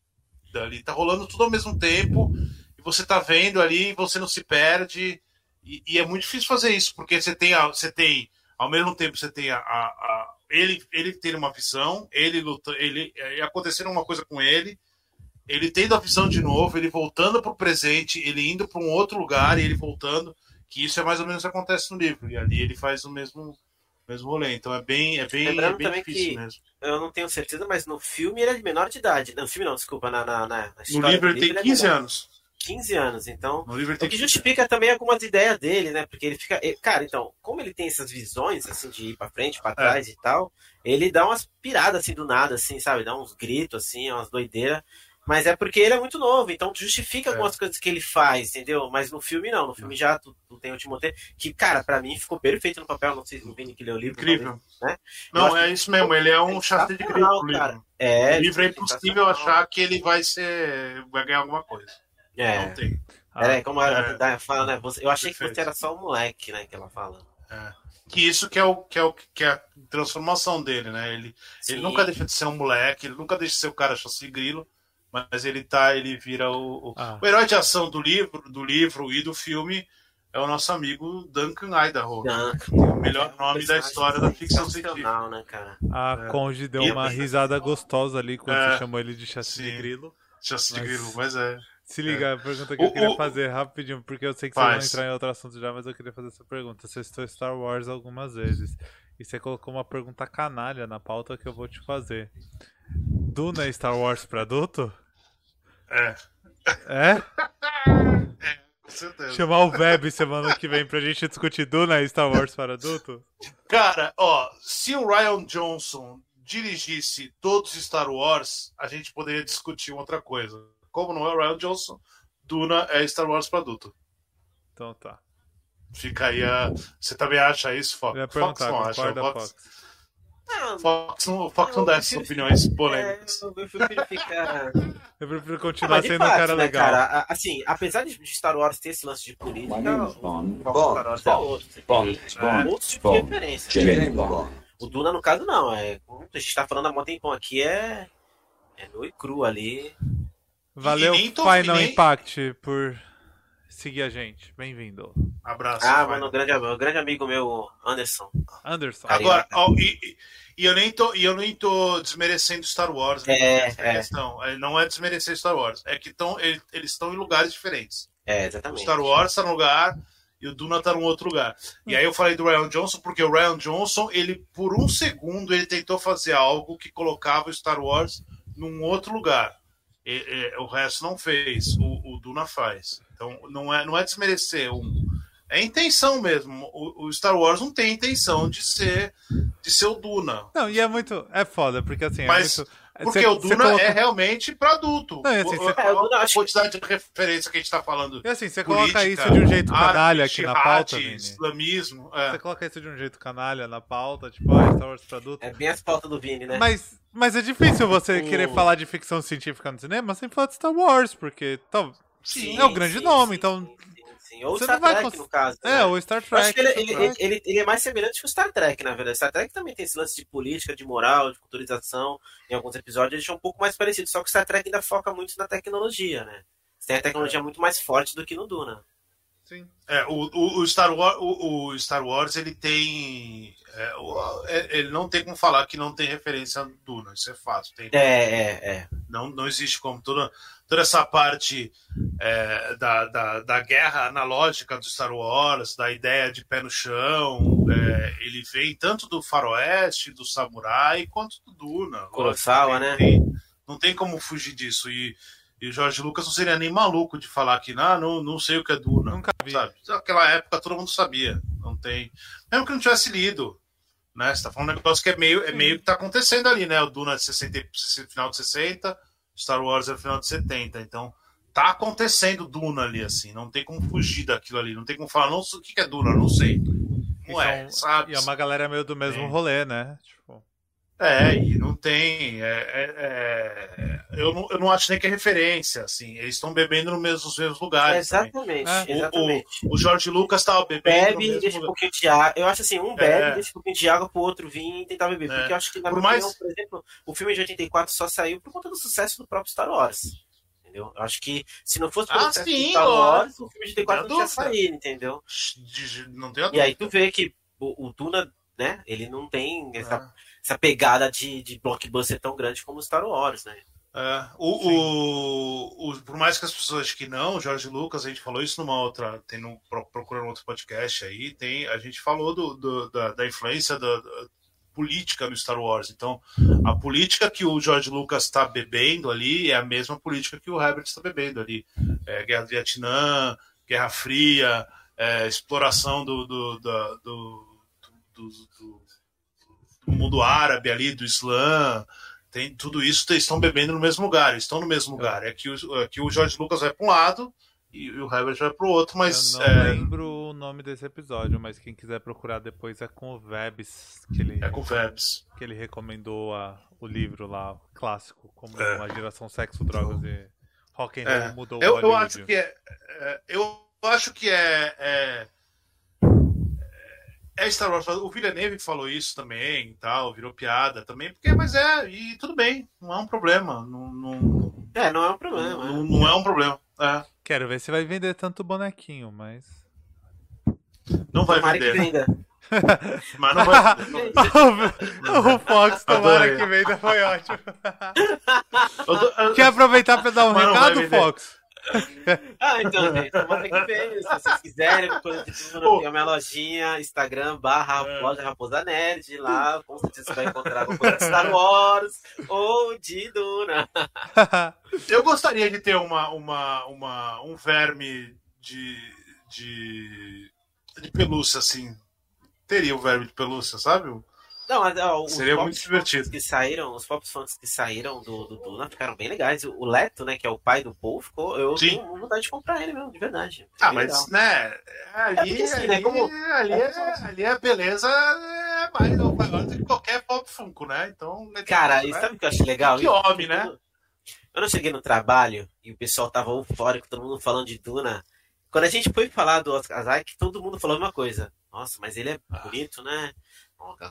Speaker 3: ali, tá rolando tudo ao mesmo tempo, e você tá vendo ali, você não se perde, e, e é muito difícil fazer isso, porque você tem, a- você tem ao mesmo tempo você tem a, a- a- ele ele ter uma visão, ele luta, ele é, acontecendo uma coisa com ele, ele tendo a visão de novo, ele voltando para o presente, ele indo para um outro lugar e ele voltando, que isso é mais ou menos o que acontece no livro. E ali ele faz o mesmo mesmo rolê. Então é bem é bem,
Speaker 4: Lembrando
Speaker 3: é bem difícil mesmo.
Speaker 4: Eu não tenho certeza, mas no filme ele é de menor de idade. No filme não, desculpa, na, na, na
Speaker 3: No livro ele tem
Speaker 4: é
Speaker 3: 15
Speaker 4: menor.
Speaker 3: anos.
Speaker 4: 15 anos, então.
Speaker 3: No livro
Speaker 4: O que
Speaker 3: 15
Speaker 4: justifica também algumas ideias dele, né? Porque ele fica. ele- Cara, então, como ele tem essas visões, assim, de ir pra frente,
Speaker 3: É.
Speaker 4: pra trás e tal, ele dá umas piradas, assim, do nada, assim, sabe? Dá uns gritos, assim, umas doideiras. Mas é porque ele é muito novo, então justifica
Speaker 3: É.
Speaker 4: algumas coisas que ele faz, entendeu? Mas no filme não. No filme já tu, tu tem o Timothée, que, cara, pra mim ficou perfeito no papel. Não sei se o Vini que leu o livro.
Speaker 3: Incrível.
Speaker 4: né?
Speaker 3: Não, é
Speaker 4: que
Speaker 3: isso mesmo, ele é um chato de grito
Speaker 4: sensacional,
Speaker 3: no livro.
Speaker 4: cara. É,
Speaker 3: o livro é impossível
Speaker 4: sensacional.
Speaker 3: achar que ele vai ser vai ganhar alguma coisa.
Speaker 4: É.
Speaker 3: Não tem.
Speaker 4: É, como a
Speaker 3: É.
Speaker 4: Fala, né? Você- eu achei que
Speaker 3: Perfeito.
Speaker 4: você era só um moleque, né? Que ela fala.
Speaker 3: Que isso que é o que é o que é a transformação dele, né? Ele Ele nunca deixa de ser um moleque, ele nunca deixa de ser o cara chassi grilo, mas ele tá, ele vira o, o,
Speaker 1: Ah.
Speaker 3: o herói de ação do livro, do livro e do filme é o nosso amigo Duncan Idaho.
Speaker 4: Duncan.
Speaker 3: O melhor
Speaker 4: É
Speaker 3: nome da história da ficção científica.
Speaker 4: né, cara?
Speaker 1: A
Speaker 3: É.
Speaker 1: Conge deu
Speaker 3: E-
Speaker 1: uma risada gostosa ali quando
Speaker 3: É.
Speaker 1: você chamou ele de chassi de
Speaker 3: Sim.
Speaker 1: grilo.
Speaker 3: Chassi de
Speaker 1: Mas-
Speaker 3: grilo, mas é.
Speaker 1: Se liga, a pergunta que
Speaker 3: O-
Speaker 1: eu queria
Speaker 3: o-
Speaker 1: fazer rapidinho, porque eu sei que
Speaker 3: Faz.
Speaker 1: vocês vão entrar em outro assunto já, mas eu queria fazer essa pergunta. Você citou Star Wars algumas vezes. E você colocou uma pergunta canalha na pauta que eu vou te fazer. Duna é Star Wars pra adulto?
Speaker 3: É,
Speaker 1: É?
Speaker 3: com certeza.
Speaker 1: Chamar o Web semana que vem pra gente discutir Duna e Star Wars para adulto?
Speaker 3: Cara, ó, se o Ryan Johnson dirigisse todos os Star Wars, a gente poderia discutir outra coisa. Como não é o Ryan Johnson, Duna é Star Wars para adulto.
Speaker 1: Então tá.
Speaker 3: Fica aí a. Você também acha isso, Fox? Fox não acha. Fox,
Speaker 1: Fox?
Speaker 4: Não,
Speaker 3: Fox, não, Fox não
Speaker 4: Eu
Speaker 3: dá essas opiniões
Speaker 4: é,
Speaker 3: polêmicas.
Speaker 4: eu eu prefiro ficar.
Speaker 1: Eu prefiro continuar
Speaker 4: de
Speaker 1: sendo um cara
Speaker 4: né,
Speaker 1: legal.
Speaker 4: cara? Assim, apesar de Star Wars ter esse lance de política, o
Speaker 2: Bond.
Speaker 4: Star
Speaker 2: Bond.
Speaker 4: Wars é outro. Você tem
Speaker 2: Bond. Bond.
Speaker 4: Outros tipos de
Speaker 2: Bond.
Speaker 4: referência.
Speaker 2: James Bond.
Speaker 4: O Duna, no caso, não. É, como a gente tá falando há muito tempão aqui, é. É nu e cru ali.
Speaker 1: Valeu,
Speaker 3: E
Speaker 1: Final
Speaker 3: nem-
Speaker 1: Impact, por seguir a gente. Bem-vindo.
Speaker 3: Abraço.
Speaker 4: Ah, mano, grande, amigo- grande amigo meu, Anderson.
Speaker 1: Anderson.
Speaker 3: Agora, ó, e, e- eu nem tô, e eu nem tô desmerecendo Star Wars. né?
Speaker 4: É,
Speaker 3: a
Speaker 4: é.
Speaker 3: questão. É, Não é desmerecer Star Wars. É que tão, ele- eles estão em lugares diferentes.
Speaker 4: É,
Speaker 3: O
Speaker 4: exatamente.
Speaker 3: Star Wars tá num lugar e o Duna tá num outro lugar. E aí eu falei do Ryan Johnson porque o Ryan Johnson, ele por um segundo ele tentou fazer algo que colocava o Star Wars num outro lugar. E- e- o resto não fez. O, o Duna faz. Então não é não é desmerecer um é intenção mesmo. O, o Star Wars não tem intenção de ser de ser o Duna.
Speaker 1: Não, e é muito. É foda, porque assim.
Speaker 3: Mas-
Speaker 1: é muito,
Speaker 3: Porque
Speaker 1: você-
Speaker 3: o Duna
Speaker 1: coloca-
Speaker 3: é realmente para adulto.
Speaker 1: Não, assim,
Speaker 3: O- a,
Speaker 4: É,
Speaker 3: a quantidade de referência que a gente está falando.
Speaker 1: E assim, você coloca isso de um jeito canalha aqui na pauta, Vini.
Speaker 3: islamismo. é.
Speaker 1: Você coloca isso de um jeito canalha na pauta, tipo, ah, Star Wars pra adulto.
Speaker 4: É bem as pautas do Vini, né?
Speaker 1: Mas, mas é difícil você
Speaker 4: O-
Speaker 1: querer falar de ficção científica no cinema sem falar de Star Wars, porque tá,
Speaker 4: Sim,
Speaker 1: é o grande
Speaker 4: sim,
Speaker 1: nome,
Speaker 4: sim,
Speaker 1: então-
Speaker 4: sim, sim, sim. Ou
Speaker 1: Você
Speaker 4: Star Trek,
Speaker 1: cons-
Speaker 4: no caso.
Speaker 1: é,
Speaker 4: né?
Speaker 1: o Star
Speaker 4: Eu acho
Speaker 1: Trek.
Speaker 4: que ele, ele,
Speaker 1: Trek.
Speaker 4: ele, ele é mais semelhante que o Star Trek, na verdade. Star Trek também tem esse lance de política, de moral, de culturização. Em alguns episódios eles são um pouco mais parecidos. Só que o Star Trek ainda foca muito na tecnologia, né? Você tem a tecnologia muito mais forte do que no Duna.
Speaker 1: Sim.
Speaker 3: É, o, o, Star Wars, o, o Star Wars ele tem. é, o- é, ele não tem como falar que não tem referência a Duna, isso é fato. Tem,
Speaker 4: É, é, é.
Speaker 3: não, não existe como toda, toda essa parte é, da, da, da guerra analógica do Star Wars, da ideia de pé no chão, é, ele vem tanto do faroeste, do samurai, quanto do Duna.
Speaker 4: Kurosawa, né?
Speaker 3: tem- não tem como fugir disso. E, e o Jorge Lucas não seria nem maluco de falar que ah, não, não sei o que é Duna.
Speaker 1: Nunca vi.
Speaker 3: Sabe? Naquela época todo mundo sabia. Não tem. Mesmo que não tivesse lido. Né? Você tá falando um negócio que é meio, é meio que tá acontecendo ali, né? O Duna é 60, e- final de 60, Star Wars é final de 70. Então, tá acontecendo Duna ali, assim. Não tem como fugir daquilo ali. Não tem como falar, não o que é Duna, não sei. Não é,
Speaker 1: Então,
Speaker 3: sabe?
Speaker 1: E é uma galera meio do mesmo
Speaker 3: Sim.
Speaker 1: rolê, né?
Speaker 3: É, e não tem. é- é- é- eu, não, eu não acho nem que é referência, assim. Eles estão bebendo no mesmo, nos mesmos lugares.
Speaker 4: exatamente,
Speaker 1: É.
Speaker 3: O-
Speaker 4: exatamente.
Speaker 3: O Jorge Lucas estava bebendo.
Speaker 4: Bebe e deixa um pouquinho de água. Eu acho assim, um bebe
Speaker 3: É.
Speaker 4: e deixa um pouquinho de água pro outro vir e tentar beber.
Speaker 3: É.
Speaker 4: Porque eu acho que, na
Speaker 3: Por
Speaker 4: minha
Speaker 3: mais-
Speaker 4: opinião, por exemplo, o filme de 84 só saiu por conta do sucesso do próprio Star Wars. Entendeu? Eu acho que se não fosse pelo
Speaker 3: Ah,
Speaker 4: sucesso
Speaker 3: sim,
Speaker 4: do Star. Wars, o filme de 84 não tinha saído, entendeu?
Speaker 3: De- Não tem a
Speaker 4: E aí tu
Speaker 3: dúvida.
Speaker 4: vê que o, o Duna, né, ele não tem essa,
Speaker 3: É.
Speaker 4: essa pegada de, de blockbuster tão grande como o Star Wars, né?
Speaker 3: É, o, o, o- por mais que as pessoas que não, o Jorge Lucas, a gente falou isso numa outra, tem no, pro- procurando outro podcast aí, tem, a gente falou do, do- da, da influência da, da política no Star Wars. Então, a política que o Jorge Lucas está bebendo ali é a mesma política que o Herbert está bebendo ali. É, Guerra do Vietnã, Guerra Fria, é, exploração do, do, da- do, do- do- do mundo árabe ali, do Islã tem tudo isso eles estão bebendo no mesmo lugar, estão no mesmo lugar. É que o, é que o Jorge Lucas vai para um lado e o Herbert vai para o outro, mas
Speaker 1: eu não
Speaker 3: é,
Speaker 1: lembro o nome desse episódio, mas quem quiser procurar depois é com o Vebs, que ele,
Speaker 3: é com verbs.
Speaker 1: que ele recomendou a, o livro lá, o clássico, como
Speaker 3: É.
Speaker 1: uma geração sexo, drogas e rock and roll
Speaker 3: É.
Speaker 1: mudou
Speaker 3: Eu, eu
Speaker 1: Hollywood.
Speaker 3: acho que é, é, eu acho que é, é é Star Wars. O Villeneuve falou isso também, e tal, virou piada também, porque mas é e tudo bem, não é um problema, não, não,
Speaker 4: É, não é um problema.
Speaker 3: não,
Speaker 4: né?
Speaker 3: não é um problema. É,
Speaker 1: Quero ver se vai vender tanto bonequinho, mas.
Speaker 3: não vai
Speaker 4: Tomara que
Speaker 3: vender,
Speaker 4: venda.
Speaker 3: mas não vai vender.
Speaker 1: o Fox, tomara
Speaker 3: Adorei.
Speaker 1: que venda, foi ótimo. Quer aproveitar pra dar um
Speaker 3: Mas
Speaker 1: recado. Fox?
Speaker 4: Ah, então, gente, tomara que venha. Se vocês quiserem, coisa de tudo, tem a minha lojinha, Instagram, barra
Speaker 3: É.
Speaker 4: loja Raposa Nerd. Lá, com certeza você vai encontrar coisa de Star Wars ou de Duna.
Speaker 3: Eu gostaria de ter uma, uma, uma, um verme de, de, de pelúcia, assim. Teria o verme de pelúcia, sabe?
Speaker 4: Não, mas ó, os
Speaker 3: Seria muito divertido.
Speaker 4: que saíram, os pop fonts que saíram do, do Duna ficaram bem legais. O Leto, né, que é o pai do Paul, ficou. Eu
Speaker 3: Sim.
Speaker 4: tenho vontade de comprar ele mesmo, de verdade.
Speaker 3: Ah, mas,
Speaker 4: legal.
Speaker 3: né, ali,
Speaker 4: É porque assim,
Speaker 3: ali,
Speaker 4: né, como-
Speaker 3: ali, é, ali a beleza é mais maior do que qualquer pop funko, né? Então, né,
Speaker 4: Cara,
Speaker 3: né?
Speaker 4: e sabe o que eu acho legal?
Speaker 3: Que homem, né?
Speaker 4: Eu não cheguei no trabalho e o pessoal tava eufórico, todo mundo falando de Duna. Quando a gente foi falar do Oscar Isaac, todo mundo falou a mesma coisa. Nossa, mas ele é
Speaker 3: Ah.
Speaker 4: bonito, né?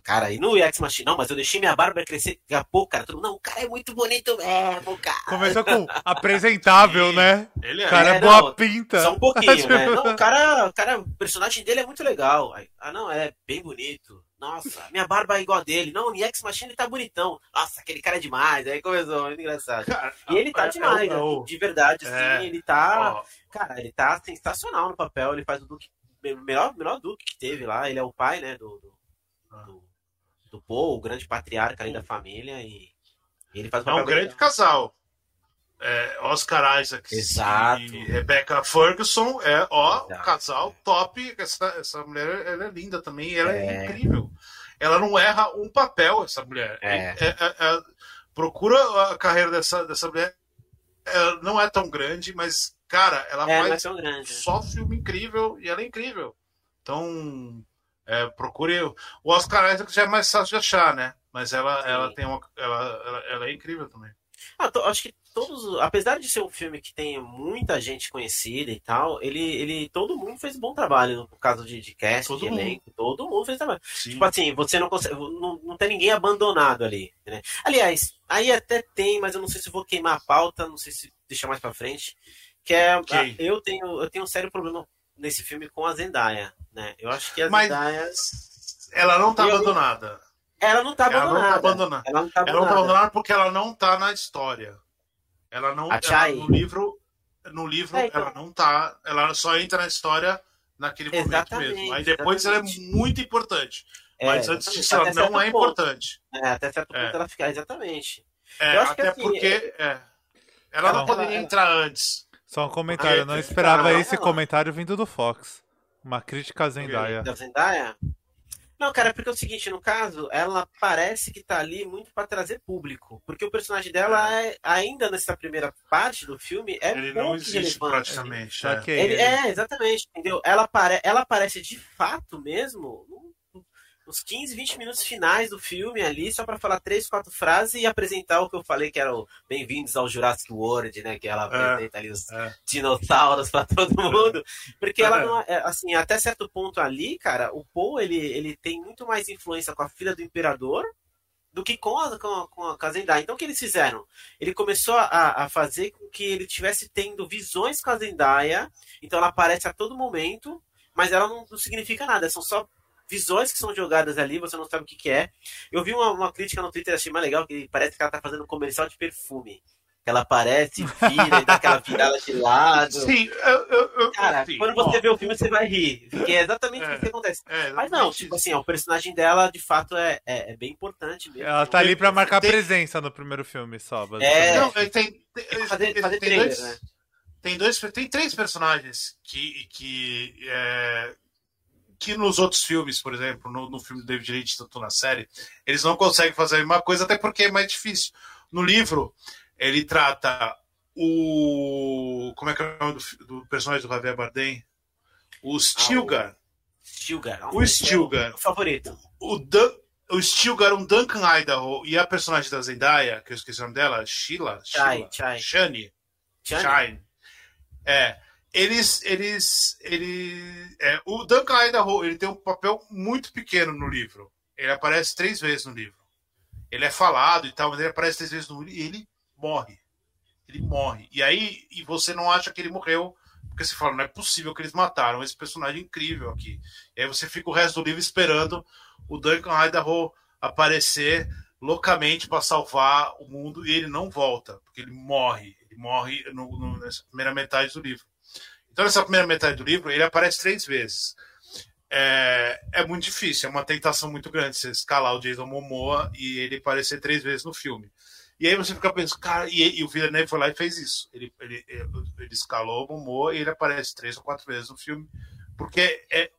Speaker 4: Cara, e no Ex Machina, não, mas eu deixei minha barba crescer daqui a pouco, cara. Todo mundo, não, o cara é muito bonito mesmo, cara.
Speaker 1: Começou com apresentável, né?
Speaker 3: Ele é.
Speaker 1: Cara,
Speaker 4: É,
Speaker 1: boa
Speaker 4: não,
Speaker 1: pinta.
Speaker 4: Só um pouquinho, né? Não, o cara, o cara, o personagem dele é muito legal. Aí, Ah, não, é bem bonito. Nossa, minha barba é igual a dele. Não, o Ex Machina ele tá bonitão. Nossa, aquele cara é demais. Aí começou, muito engraçado.
Speaker 3: Cara,
Speaker 4: E ele tá
Speaker 3: é-
Speaker 4: demais,
Speaker 3: é
Speaker 4: né? de verdade, assim,
Speaker 3: É.
Speaker 4: ele tá.
Speaker 3: ó,
Speaker 4: Cara, ele tá sensacional no papel. Ele faz o Duque, o melhor, melhor Duque que teve lá. Ele é o pai, né, do, do. Do, do Paul, o grande patriarca ali da família. E ele faz o
Speaker 3: É um grande
Speaker 4: legal.
Speaker 3: casal. É, Oscar Isaac
Speaker 4: Exato.
Speaker 3: e Rebecca Ferguson é ó,
Speaker 4: Exato.
Speaker 3: casal top. Essa, essa mulher ela é linda também, ela é.
Speaker 4: É.
Speaker 3: incrível. Ela não erra um papel, essa mulher.
Speaker 4: É.
Speaker 3: É- é- é- procura a carreira dessa, dessa mulher. Ela não é tão grande, mas, cara, ela faz
Speaker 4: né?
Speaker 3: só filme incrível e ela é incrível. Então, é, procure. O Oscar Isaac já é mais fácil de achar, né? Mas ela,
Speaker 4: Sim.
Speaker 3: ela tem uma. Ela, ela, ela é incrível também.
Speaker 4: Ah, to- acho que todos, apesar de ser um filme que tem muita gente conhecida e tal, ele, ele todo mundo fez um bom trabalho no caso de, de cast,
Speaker 3: Todo
Speaker 4: de
Speaker 3: mundo.
Speaker 4: elenco, todo mundo fez trabalho.
Speaker 3: Sim.
Speaker 4: Tipo assim, você não consegue, não, não tem ninguém abandonado ali, né? Aliás, aí até tem, mas eu não sei se vou queimar a pauta, não sei se deixar mais pra frente, que é,
Speaker 3: Ok.
Speaker 4: ah, eu tenho, eu tenho um sério problema nesse filme com a Zendaya, né? Eu acho que a
Speaker 3: Mas-
Speaker 4: Zendaya,
Speaker 3: Ela não tá
Speaker 4: Eu-
Speaker 3: abandonada.
Speaker 4: ela não tá
Speaker 3: Ela não
Speaker 4: abandonada.
Speaker 3: tá abandonada.
Speaker 4: Ela não tá
Speaker 3: Ela não tá
Speaker 4: abandonada.
Speaker 3: abandonada porque ela não tá na história. Ela não.
Speaker 4: A
Speaker 3: ela,
Speaker 4: Chai?
Speaker 3: no livro, no livro
Speaker 4: É, então.
Speaker 3: ela não tá. Ela só entra na história naquele momento
Speaker 4: Exatamente,
Speaker 3: mesmo. Aí depois
Speaker 4: exatamente.
Speaker 3: ela é muito importante.
Speaker 4: É,
Speaker 3: mas antes disso ela não é
Speaker 4: ponto.
Speaker 3: importante.
Speaker 4: É, até certo
Speaker 3: É.
Speaker 4: ponto ela fica, exatamente.
Speaker 3: É,
Speaker 4: Eu acho que
Speaker 3: até
Speaker 4: assim,
Speaker 3: porque. é, ela não
Speaker 1: Ela-
Speaker 3: poderia
Speaker 4: ela-
Speaker 3: entrar antes.
Speaker 1: Só um comentário, eu não
Speaker 3: Porque-
Speaker 1: esperava
Speaker 4: Cara,
Speaker 1: esse comentário vindo do Fox. Uma crítica a Zendaya.
Speaker 4: Da Zendaya? Não, cara, porque é o seguinte, no caso, ela parece que tá ali muito pra trazer público. Porque o personagem dela, é, ainda nessa primeira parte do filme, é
Speaker 3: Ele não existe
Speaker 4: relevante.
Speaker 3: praticamente. é.
Speaker 4: Ele, é, exatamente, entendeu? Ela, apare, ela aparece de fato mesmo nos 15, 20 minutos finais do filme ali, só pra falar três, quatro frases e apresentar o que eu falei que era o Bem-vindos ao Jurassic World, né? Que ela apresenta ali os
Speaker 3: é.
Speaker 4: dinossauros pra todo mundo. Porque ela
Speaker 3: É.
Speaker 4: não é, assim, até certo ponto ali, cara, o Paul, ele, ele tem muito mais influência com a filha do imperador do que com a, com a, com a, Zendaya. Então, o que eles fizeram? Ele começou a, a fazer com que ele tivesse tendo visões com a Zendaya, então ela aparece a todo momento, mas ela não, não significa nada, são só visões que são jogadas ali, você não sabe o que, que é. Eu vi uma, uma crítica no Twitter, achei mais legal, que parece que ela tá fazendo um comercial de perfume. Ela aparece, vira e dá aquela virada de lado.
Speaker 3: Sim, eu, eu, eu,
Speaker 4: Cara,
Speaker 3: assim,
Speaker 4: quando você vê o filme, você vai rir. Porque é exatamente
Speaker 3: É.
Speaker 4: o que acontece.
Speaker 3: é,
Speaker 4: Mas não, tipo assim, ó, o personagem dela, de fato, é, é, é bem importante mesmo.
Speaker 1: Ela tá ali pra marcar
Speaker 3: Tem-
Speaker 1: presença no primeiro filme só,
Speaker 4: É.
Speaker 3: Não, tem, tem,
Speaker 4: fazer, fazer
Speaker 3: tem
Speaker 4: trailer,
Speaker 3: dois,
Speaker 4: né?
Speaker 3: tem dois, tem três personagens que que é, que nos outros filmes, por exemplo, no, no filme do David Lynch, tanto na série, eles não conseguem fazer a mesma coisa, até porque é mais difícil. No livro, ele trata o como é que é o nome do, do personagem do Javier Bardem? O Stilgar.
Speaker 4: Stilgar.
Speaker 3: O Stilgar.
Speaker 4: O favorito.
Speaker 3: O, Dan, o Stilgar, um Duncan Idaho e a personagem da Zendaya, que eu esqueci o nome dela, Sheila,
Speaker 4: Chai,
Speaker 3: Sheila
Speaker 4: Chai.
Speaker 3: Shani.
Speaker 4: Chani?
Speaker 3: Shine. É. Eles. eles, eles é, o Duncan Idaho ele tem um papel muito pequeno no livro. Ele aparece três vezes no livro. Ele é falado e tal, mas ele aparece três vezes no livro e ele morre. Ele morre. E aí e você não acha que ele morreu, porque você fala, não é possível que eles mataram esse personagem incrível aqui. E aí você fica o resto do livro esperando o Duncan Idaho aparecer loucamente para salvar o mundo e ele não volta, porque ele morre. Ele morre no- no- nessa primeira metade do livro. Então, nessa primeira metade do livro, ele aparece três vezes. É, é muito difícil, é uma tentação muito grande você escalar o Jason Momoa e ele aparecer três vezes no filme. E aí você fica pensando, cara, e, e o Villeneuve foi lá e fez isso. Ele, ele, ele escalou o Momoa e ele aparece três ou quatro vezes no filme, porque é,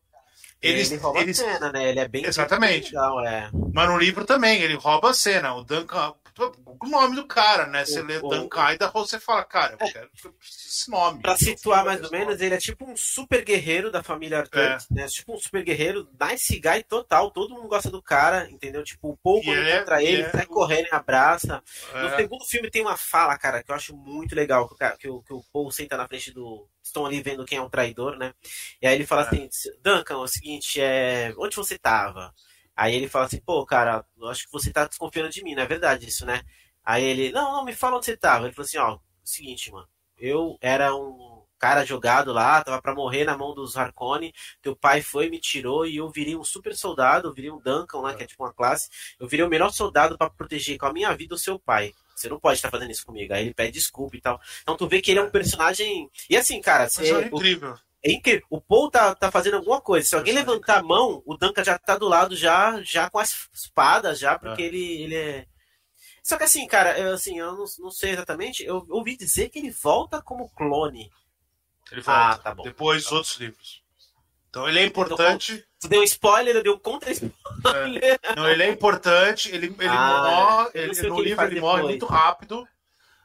Speaker 3: eles,
Speaker 4: ele rouba
Speaker 3: eles,
Speaker 4: a cena, né? Ele é bem
Speaker 3: Exatamente.
Speaker 4: legal, é.
Speaker 3: mas no livro também, ele rouba a cena. O Duncan. O nome do cara, né? Você
Speaker 4: O-
Speaker 3: lê
Speaker 4: o-
Speaker 3: Duncan Idaho, você fala, cara, eu quero eu preciso desse nome.
Speaker 4: Pra situar
Speaker 3: quero
Speaker 4: mais ou
Speaker 3: esse
Speaker 4: menos, ele é tipo um super guerreiro da família Arthur,
Speaker 3: É.
Speaker 4: né? Tipo um super guerreiro, nice guy total, todo mundo gosta do cara, entendeu? Tipo, o Paul
Speaker 3: E
Speaker 4: quando
Speaker 3: é-
Speaker 4: encontra
Speaker 3: e
Speaker 4: ele,
Speaker 3: é
Speaker 4: sai correndo e abraça. No
Speaker 3: É,
Speaker 4: segundo filme tem uma fala, cara, que eu acho muito legal, que que o, que o Paul senta na frente do... Estão ali vendo quem é o traidor, né? E aí ele fala
Speaker 3: É.
Speaker 4: assim, Duncan, é o seguinte, é... onde você tava? Aí ele fala assim, pô, cara, eu acho que você tá desconfiando de mim, não é verdade isso, né? Aí ele, não, não, me fala onde você tava. Ele falou assim, ó, seguinte, mano, eu era um cara jogado lá, tava para morrer na mão dos Harkonnen, teu pai foi, me tirou e eu virei um super soldado, eu virei um Duncan lá, que é tipo uma classe, eu virei o melhor soldado para proteger com a minha vida o seu pai. Você não pode estar fazendo isso comigo. Aí ele pede desculpa e tal. Então tu vê que ele é um personagem. E assim, cara, você,
Speaker 3: é incrível.
Speaker 4: É incrível. O Paul tá, tá fazendo alguma coisa. Se alguém levantar a mão, o Duncan já tá do lado, já, já com as espadas, já, porque é. ele, ele é. Só que assim, cara, eu, assim, eu não, não sei exatamente. Eu ouvi dizer que ele volta como clone.
Speaker 3: Ele volta. Ah, tá bom. Depois dos outros livros. Então ele é importante. Então,
Speaker 4: tu deu um spoiler, eu dei um contra-spoiler.
Speaker 3: É. Não, ele é importante, ele, ele ah, morre. Ele, no livro ele, ele morre muito rápido.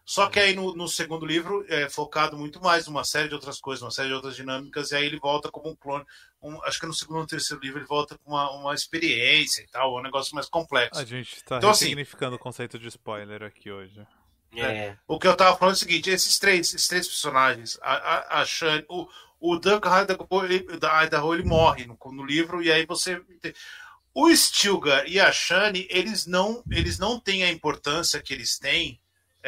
Speaker 3: Só que aí no, no, segundo livro é focado muito mais numa série de outras coisas, uma série de outras dinâmicas, e aí ele volta como um clone. Um, acho que no segundo ou terceiro livro ele volta com uma, uma experiência e tal, um negócio mais complexo.
Speaker 1: A gente está então, ressignificando assim, o conceito de spoiler aqui hoje.
Speaker 3: É. é. O que eu tava falando é o seguinte: esses três, esses três personagens, a, a, a Shane, o, o Duncan Idaho, ele, Idaho, ele morre no, no livro, e aí você. O Stilgar e a Shane, eles não, eles não têm a importância que eles têm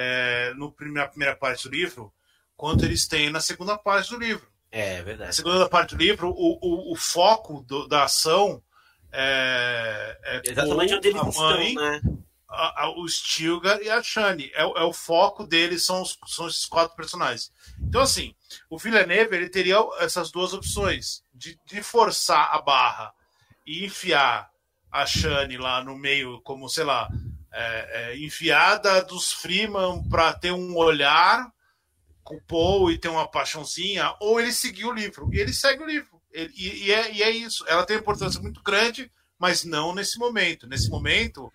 Speaker 3: é, no primeira, primeira parte do livro, quanto eles têm na segunda parte do livro.
Speaker 4: É, verdade. Na
Speaker 3: segunda parte do livro, o, o, o foco do, da ação é, é
Speaker 4: exatamente onde eles mãe, estão, né?
Speaker 3: A, a, o Stilgar e a Shani. É, é, o foco deles, são, os, são esses quatro personagens. Então, assim, o Villeneuve ele teria essas duas opções: de, de forçar a barra e enfiar a Shani lá no meio, como, sei lá, é, é, enfiada dos Freeman para ter um olhar com o Paul e ter uma paixãozinha, ou ele seguiu o livro. E ele segue o livro. Ele, e, e, é, e, é, isso. Ela tem importância muito grande, mas não nesse momento. Nesse momento,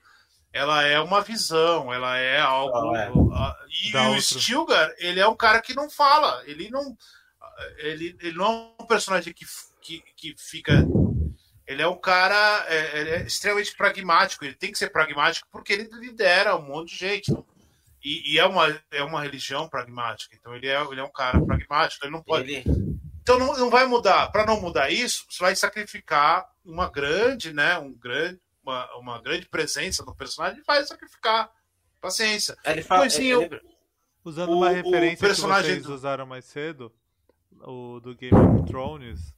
Speaker 3: ela é uma visão, ela é algo. Ah, é. e Dá o outro. Stilgar, ele é um cara que não fala. Ele não. Ele, ele não é um personagem que, que, que fica ele é um cara é, é extremamente pragmático. Ele tem que ser pragmático porque ele lidera um monte de gente. E, e, é, uma, é uma religião pragmática. Então ele é, ele é um cara pragmático. Ele não pode. Ele... Então não, não vai mudar. Para não mudar isso, você vai sacrificar uma grande, né? Um grande, uma, uma grande presença no personagem. Vai sacrificar. Paciência.
Speaker 4: Ele fala, Mas, sim,
Speaker 1: ele... eu, Usando o, uma referência personagem que vocês usaram mais cedo, o do Game of Thrones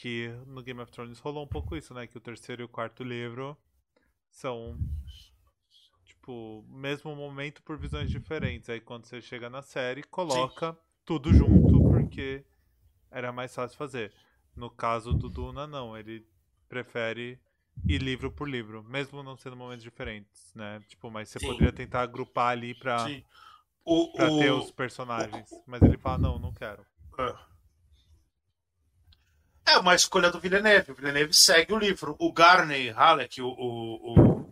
Speaker 1: que no Game of Thrones rolou um pouco isso, né? Que o terceiro e o quarto livro são tipo mesmo momento por visões diferentes. Aí quando você chega na série, coloca Sim. tudo junto porque era mais fácil fazer. No caso do Duna, não. Ele prefere ir livro por livro, mesmo não sendo momentos diferentes, né? Tipo, mas você Sim. poderia tentar agrupar ali pra, o, pra o... ter os personagens. Mas ele fala, não, não quero.
Speaker 3: É. É uma escolha do Villeneuve. O Villeneuve segue o livro. O Garney Halleck, o, o, o,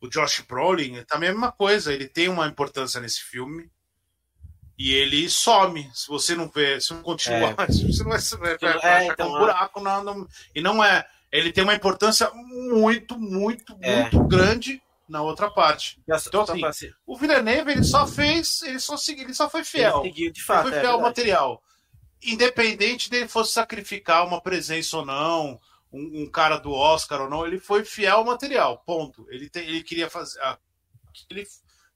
Speaker 3: o Josh Brolin, também é a mesma coisa. Ele tem uma importância nesse filme. E ele some. Se você não vê, se não continuar, é. você não vai, vai, vai é, achar então, um buraco. Não, não, e não é. Ele tem uma importância muito, muito, é. muito grande na outra parte. Então, assim, o Villeneuve ele só fez, ele só seguiu, ele só foi fiel. Ele seguiu, de fato, ele foi é fiel ao material independente dele fosse sacrificar uma presença ou não, um, um, cara do Oscar ou não, ele foi fiel ao material, ponto. Ele, te, ele queria fazer. Ele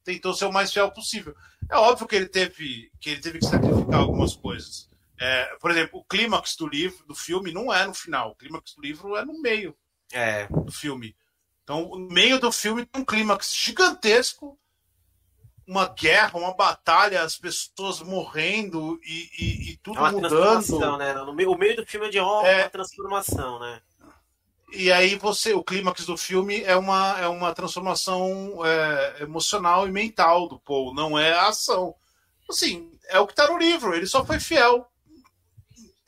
Speaker 3: tentou ser o mais fiel possível. É óbvio que ele teve que, ele teve que sacrificar algumas coisas. É, por exemplo, o clímax do livro, do filme, não é no final. O clímax do livro é no meio
Speaker 4: é.
Speaker 3: do filme. Então, no meio do filme tem um clímax gigantesco uma guerra, uma batalha, as pessoas morrendo e, e, e tudo é uma mudando. Transformação,
Speaker 4: né? No meio, o meio do filme é de uma, é... uma transformação, né?
Speaker 3: E aí você, o clímax do filme é uma, é uma transformação é, emocional e mental do Paul, não é a ação. Assim, é o que tá no livro, ele só foi fiel.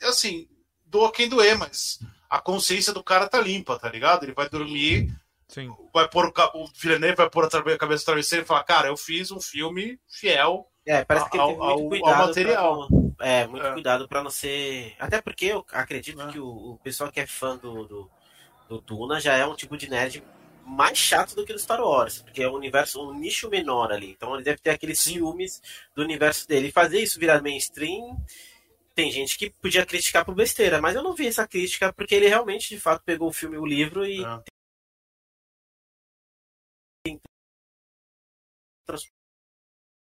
Speaker 3: Assim, doa quem doer, mas a consciência do cara tá limpa, tá ligado? Ele vai dormir
Speaker 1: Sim.
Speaker 3: Vai pôr o, o Villeneuve vai pôr a cabeça travesseira e falar, cara, eu fiz um filme fiel
Speaker 4: é, parece que ao, ao, ao material. Pra, é, muito é. cuidado para não ser. Até porque eu acredito é. que o, o, pessoal que é fã do, do, do Duna já é um tipo de nerd mais chato do que do Star Wars, porque é um universo, um nicho menor ali. Então ele deve ter aqueles ciúmes do universo dele. E fazer isso virar mainstream, tem gente que podia criticar por besteira, mas eu não vi essa crítica, porque ele realmente, de fato, pegou o filme, o livro e é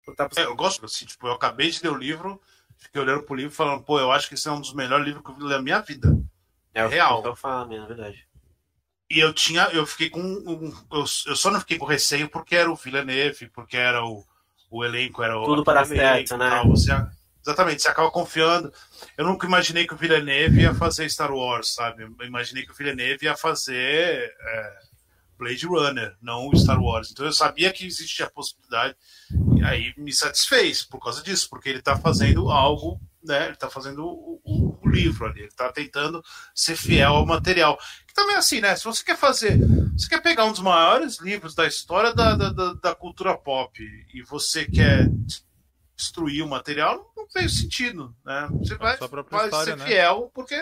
Speaker 3: transportar É, eu gosto, assim, tipo, eu acabei de ler o livro, fiquei olhando pro livro falando, pô, eu acho que esse é um dos melhores livros que eu vi na minha vida.
Speaker 4: É, o
Speaker 3: Real.
Speaker 4: que eu falo mesmo, é verdade.
Speaker 3: E eu tinha, eu fiquei com. um- eu, eu só não fiquei com receio porque era o Villeneuve, porque era o, o elenco, era o.
Speaker 4: Tudo para certo,
Speaker 3: elenco
Speaker 4: né?
Speaker 3: tal, você, exatamente, você acaba confiando. Eu nunca imaginei que o Villeneuve ia fazer Star Wars, sabe? Eu imaginei que o Villeneuve ia fazer é, Blade Runner, não o Star Wars. Então eu sabia que existia a possibilidade. E aí me satisfez por causa disso, porque ele tá fazendo algo, né? Ele tá fazendo o, o- o livro ali, ele tá tentando ser fiel ao material. Que também é assim, né? Se você quer fazer. Você quer pegar um dos maiores livros da história da, da, da- da cultura pop e você quer destruir o material, não tem sentido, né? Você vai,
Speaker 1: sua própria
Speaker 3: vai
Speaker 1: história,
Speaker 3: ser
Speaker 1: né?
Speaker 3: fiel, porque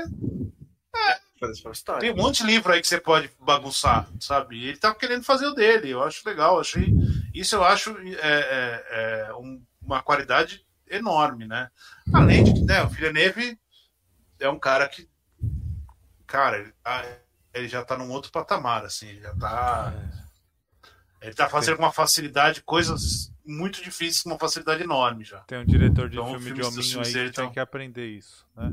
Speaker 4: Fazer sua história.
Speaker 3: tem um monte de livro aí que você pode bagunçar, sabe? E ele tá querendo fazer o dele. Eu acho legal, achei. Isso eu acho é, é, é, um- uma qualidade enorme, né? Além de que né, o Villeneuve é um cara que. Cara, ele, tá- ele já tá num outro patamar, assim, ele já tá. Ele tá fazendo com uma facilidade coisas muito difíceis com uma facilidade enorme já.
Speaker 1: Tem um diretor de
Speaker 3: Então,
Speaker 1: filme de hominho
Speaker 3: filmes
Speaker 1: aí que tem
Speaker 3: tão-
Speaker 1: que aprender isso, né?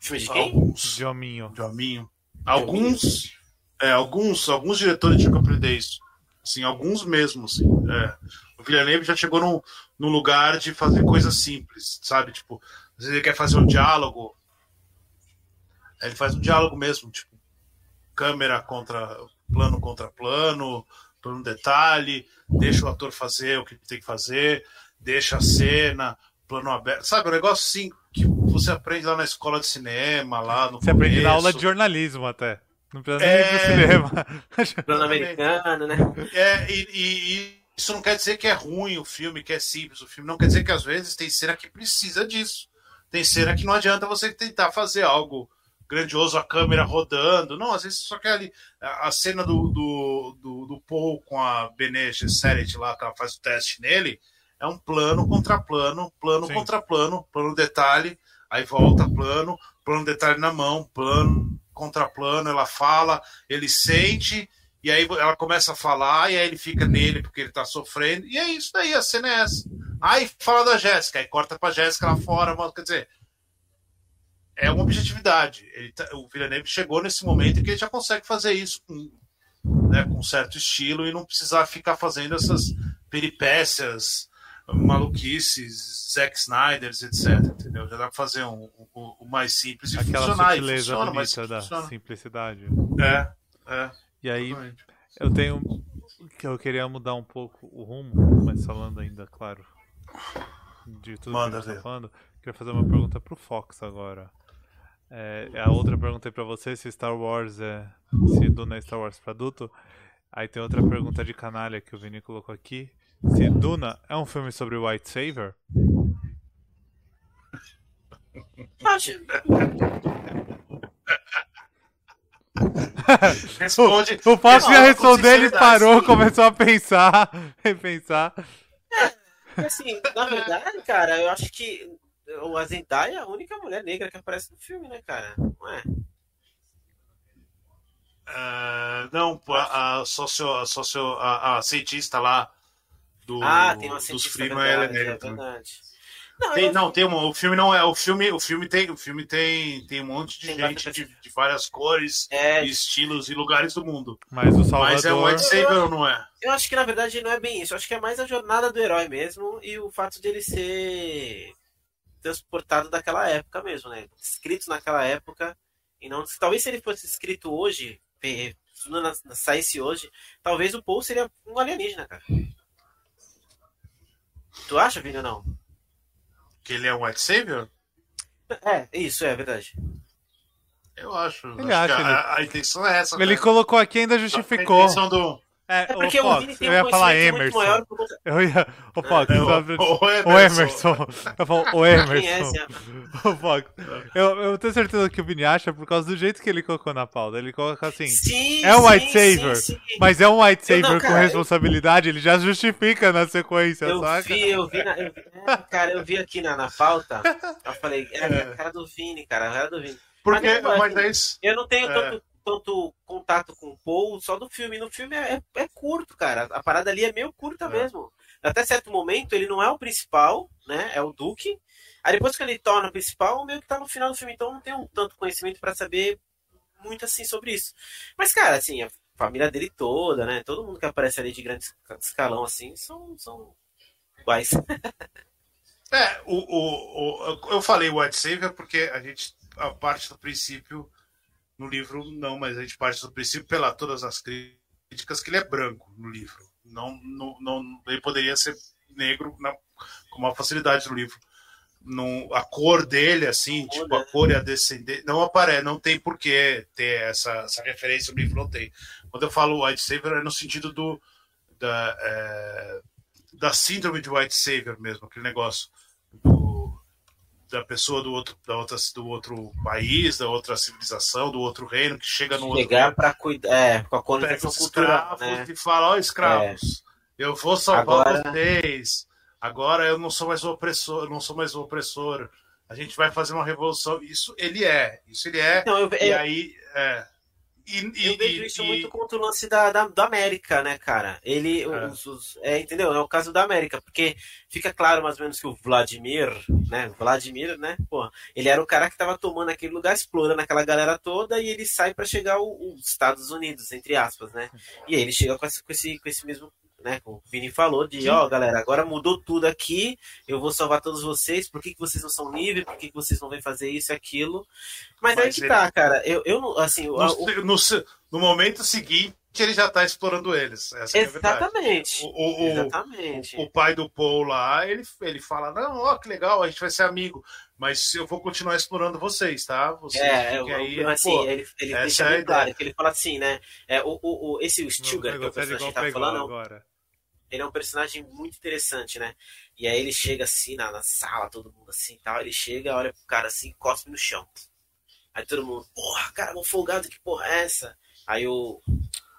Speaker 4: Filme de quem?
Speaker 3: Alguns.
Speaker 1: De hominho.
Speaker 3: de hominho. Alguns, é, alguns, alguns diretores tinham que aprender isso. Assim, alguns mesmo, assim. É. O Villeneuve já chegou num, num lugar de fazer coisas simples, sabe? Tipo, às vezes ele quer fazer um diálogo. aí Ele faz um diálogo mesmo, tipo, câmera contra plano contra plano, plano detalhe, deixa o ator fazer o que tem que fazer, deixa a cena, plano aberto. Sabe, um negócio que você aprende lá na escola de cinema, lá no
Speaker 1: Você aprende na
Speaker 3: começo.
Speaker 1: aula de jornalismo até. Não precisa nem
Speaker 3: É.
Speaker 1: ir pro cinema.
Speaker 4: Plano americano, né?
Speaker 3: É, e, e- e isso não quer dizer que é ruim o filme, que é simples o filme. Não quer dizer que às vezes tem cena que precisa disso. Tem cena que não adianta você tentar fazer algo grandioso, a câmera rodando. Não, às vezes só quer ali. A a cena do, do, do, do Paul com a Bene Gesserit lá, que ela faz o teste nele, é um plano contra plano, plano
Speaker 1: Sim.
Speaker 3: contra plano, plano detalhe, aí volta plano, plano detalhe na mão, plano contra plano, ela fala, ele sente, e aí ela começa a falar, e aí ele fica nele porque ele tá sofrendo, e é isso daí, a cena é essa. Aí fala da Jéssica, aí corta pra Jéssica lá fora, mas, quer dizer, é uma objetividade. Ele tá- o Villeneuve chegou nesse momento em que ele já consegue fazer isso com, né, com certo estilo e não precisar ficar fazendo essas peripécias, maluquices, Zack Snyders, etc. Entendeu? Já dá pra fazer um, um- um mais simples e
Speaker 1: Aquela
Speaker 3: funcionar. E
Speaker 1: sutileza
Speaker 3: funciona, mas
Speaker 1: bonita da
Speaker 3: funciona.
Speaker 1: simplicidade.
Speaker 3: É, é.
Speaker 1: E aí,
Speaker 3: exatamente.
Speaker 1: eu tenho. que Eu queria mudar um pouco o rumo, mas falando ainda, claro, de tudo
Speaker 3: Manda
Speaker 1: que a gente
Speaker 3: ver.
Speaker 1: tá falando. Queria fazer uma pergunta pro Fox agora. É, a outra pergunta é pra você se Star Wars é. Se Duna é Star Wars pra adulto. Aí tem outra pergunta de canalha que o Vini colocou aqui. Se Duna é um filme sobre o White Savior?
Speaker 4: Acho,
Speaker 3: Responde.
Speaker 1: O Fox
Speaker 3: responde
Speaker 1: ia responder, ele parou, começou a pensar, repensar.
Speaker 4: assim, na verdade, cara, eu acho que o Zendaya é a única mulher negra que aparece no filme, né, cara? Não é?
Speaker 3: É, não, a, a, socio, a, socio, a, a cientista lá do,
Speaker 4: Ah, tem uma
Speaker 3: dos
Speaker 4: cientista
Speaker 3: Freeman, ela é
Speaker 4: é verdade. Não,
Speaker 3: Tem, não, tem uma, o filme não é. O filme, o filme tem, o filme tem, tem um monte de
Speaker 4: Tem
Speaker 3: gente de, de várias cores,
Speaker 4: É,
Speaker 3: estilos e lugares do mundo.
Speaker 1: Mas o Salvador.
Speaker 3: Mas é um White Savior ou não é?
Speaker 4: eu acho que na verdade não é bem isso. Eu acho que é mais a jornada do herói mesmo e o fato dele ser transportado daquela época mesmo, né? Escrito naquela época e não. Talvez se ele fosse escrito hoje, se não na- saísse hoje, talvez o Paul seria um alienígena, cara. Tu acha, Vini, ou não?
Speaker 3: Que ele é um White Savior?
Speaker 4: É, isso, é verdade.
Speaker 3: Eu acho.
Speaker 1: Ele
Speaker 3: acho
Speaker 1: acha,
Speaker 3: que a, a intenção é essa.
Speaker 1: Ele
Speaker 3: né?
Speaker 1: colocou aqui e ainda
Speaker 3: A
Speaker 1: justificou.
Speaker 3: intenção do.
Speaker 1: É,
Speaker 4: É porque o
Speaker 1: Fox,
Speaker 4: Vini tem
Speaker 1: eu
Speaker 4: um
Speaker 1: ia falar
Speaker 4: conhecimento muito
Speaker 1: Emerson.
Speaker 4: maior por conta-
Speaker 1: Eu ia. O Fox,
Speaker 3: É,
Speaker 1: só-
Speaker 3: o, o
Speaker 1: o Emerson. Eu falo, o
Speaker 4: é
Speaker 1: Emerson. O Fox. Eu, eu tenho certeza que o Vini acha por causa do jeito que ele colocou na pauta. Ele coloca assim.
Speaker 4: Sim,
Speaker 1: É o White
Speaker 4: sim,
Speaker 1: Savior,
Speaker 4: sim, sim.
Speaker 1: Mas é um White
Speaker 4: Eu não,
Speaker 1: Savior com
Speaker 4: cara, eu-
Speaker 1: responsabilidade, ele já justifica na sequência,
Speaker 4: Eu
Speaker 1: saca?
Speaker 4: vi, eu vi, na, eu vi- é, cara, eu vi aqui na, na pauta, eu falei, é, a cara do Vini, cara, a cara do Vini.
Speaker 3: Porque,
Speaker 4: Mas não,
Speaker 3: mas
Speaker 4: assim,
Speaker 3: é isso.
Speaker 4: Eu não tenho
Speaker 3: É.
Speaker 4: tanto, tanto contato com o Paul só do filme. No filme é, é curto, cara. A parada ali é meio curta
Speaker 3: É.
Speaker 4: mesmo. até certo momento ele não é o principal, né? É o Duke. Aí depois que ele torna o principal, meio que tá no final do filme, então não tem um tanto conhecimento para saber muito assim sobre isso. Mas, cara, assim, a família dele toda, né? Todo mundo que aparece ali de grande escalão, assim, são, são iguais.
Speaker 3: é, o, o, o, eu falei White Savior porque a gente, a parte do princípio, no livro não, mas a gente parte do princípio, pela todas as críticas, que ele é branco no livro. Não, não, não ele poderia ser negro na, com uma facilidade no livro no, a cor dele, assim, a tipo, a cor e a descendência, não aparece, não tem por que ter essa, essa referência, o livro não tem. Quando eu falo White Savior, é no sentido do da, é, da síndrome de White Savior mesmo, aquele negócio da pessoa do outro, da outra, do outro país, da outra civilização, do outro reino, que chega no
Speaker 4: Chegar para cuidar, é, com a colonização cultural,
Speaker 3: né? e fala, ó, oh, escravos, é. eu vou salvar Agora... vocês, Agora eu não sou mais o opressor, eu não sou mais o opressor. A gente vai fazer uma revolução. Isso ele é. Isso ele é. Então, eu, e aí. É,
Speaker 4: e, e, eu vejo isso e, muito contra o lance da, da, da, América, né, cara? Ele. É. Os, os, é, entendeu? É o caso da América, porque fica claro mais ou menos que o Vladimir, né? Vladimir, né? Pô, ele era o cara que tava tomando aquele lugar, explorando aquela galera toda, e ele sai para chegar aos Estados Unidos, entre aspas, né? E aí ele chega com esse, com esse, com esse mesmo né? Como o Vini falou, de ó, oh, galera, agora mudou tudo aqui, eu vou salvar todos vocês, por que, que vocês não são livres, por que, que vocês não vêm fazer isso e aquilo. Mas, Mas aí que ele... tá, cara, eu, eu assim.
Speaker 3: No, o... no, no momento seguinte, ele já tá explorando eles. Essa
Speaker 4: Exatamente.
Speaker 3: É o, o,
Speaker 4: Exatamente.
Speaker 3: O, o, pai do Paul lá, ele, ele fala: Não, ó, que legal, a gente vai ser amigo. Mas eu vou continuar explorando vocês, tá? Vocês
Speaker 4: é, aí, assim, pô, ele, ele deixa é bem claro, que ele fala assim, né? É, o, o, o, esse Stilgar, que é o personagem tá falando, agora ele é um personagem muito interessante, né? E aí ele chega assim na, na sala, todo mundo assim e tal. Ele chega, olha pro cara assim, cospe no chão. Aí todo mundo, porra, cara, um folgado, que porra é essa? Aí o,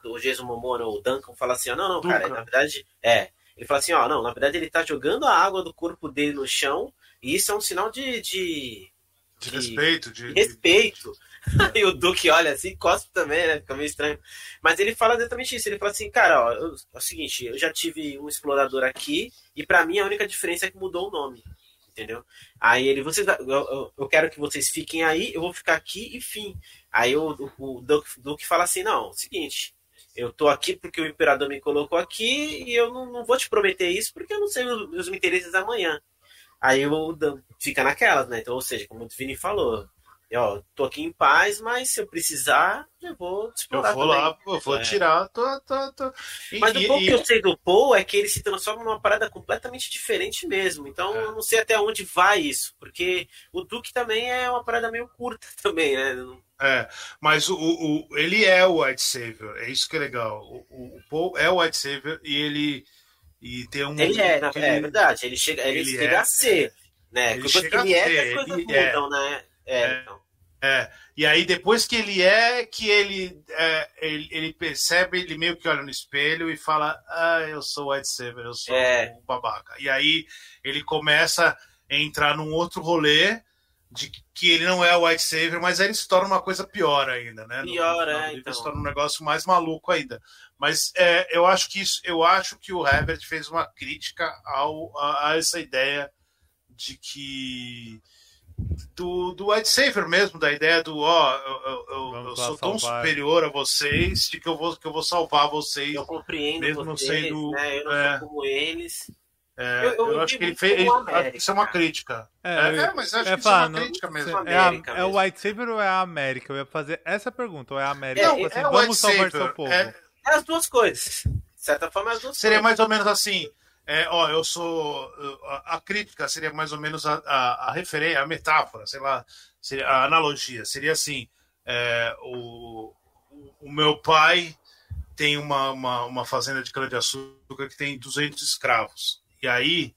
Speaker 4: o Jason Momoa, o Duncan, fala assim: ó, não, não, cara, na verdade, é. Ele fala assim: ó, não, na verdade ele tá jogando a água do corpo dele no chão e isso é um sinal de.
Speaker 3: De, de, de respeito. De,
Speaker 4: de respeito. e o Duque olha assim, cospe também, né? Fica meio estranho. Mas ele fala exatamente isso. Ele fala assim, cara, ó, eu, é o seguinte, eu já tive um explorador aqui e para mim a única diferença é que mudou o nome. Entendeu? Aí ele, vocês, eu, eu, quero que vocês fiquem aí, eu vou ficar aqui e fim. Aí o, o, o Duque, fala assim, não, é o seguinte, eu tô aqui porque o imperador me colocou aqui e eu não, não vou te prometer isso porque eu não sei os meus interesses amanhã. Aí o fica naquelas, né? Então, ou seja, como o Vini falou, ó, tô aqui em paz, mas se eu precisar, eu vou explorar
Speaker 3: Eu vou
Speaker 4: também.
Speaker 3: lá, eu vou é. tirar, tô, tô, tô.
Speaker 4: E, mas o pouco e... que eu sei do Paul é que ele se transforma numa parada completamente diferente mesmo. Então é. eu não sei até onde vai isso, porque o Duke também é uma parada meio curta também, né?
Speaker 3: É, mas o, o, ele é o White Savior, é isso que é legal. O, o Paul é o White Savior e ele e tem um.
Speaker 4: Ele é, na, ele, é verdade, ele chega, ele, ele chega é, a ser. Né? Ele que ele é, as coisas mudam, é. né? É, é, então.
Speaker 3: É, e aí depois que ele é, que ele, é, ele, ele, percebe, ele meio que olha no espelho e fala, ah, eu sou White Saber, eu sou é. um babaca. E aí ele começa a entrar num outro rolê de que ele não é o White Savior, mas aí ele se torna uma coisa pior ainda, né?
Speaker 4: Pior, no, no, é.
Speaker 3: Então. se torna um negócio mais maluco ainda. Mas é, eu acho que isso, eu acho que o Herbert fez uma crítica ao, a, a essa ideia de que do, do White Savior mesmo, da ideia do ó, eu, eu, eu sou tão superior a vocês de que eu vou, que eu vou salvar vocês.
Speaker 4: Eu compreendo mesmo vocês, sendo, né? eu não é, sou como eles.
Speaker 3: É, eu, eu, eu acho que ele fez. América, isso é uma crítica. É, é, é mas acho é, que isso é uma crítica mesmo.
Speaker 1: É, a, é, o White Savior ou é a América? Eu ia fazer essa pergunta, ou é a América? Não, tipo assim, vamos salvar seu povo.
Speaker 4: É, as duas coisas. De certa forma, as duas
Speaker 3: Seria
Speaker 4: coisas.
Speaker 3: mais ou menos assim. É, ó, eu sou. A, a, crítica seria mais ou menos a, a, a referência, a metáfora, sei lá, seria, a analogia. Seria assim: é, o, o meu pai tem uma, uma, uma fazenda de cana-de-açúcar que tem 200 escravos. E aí,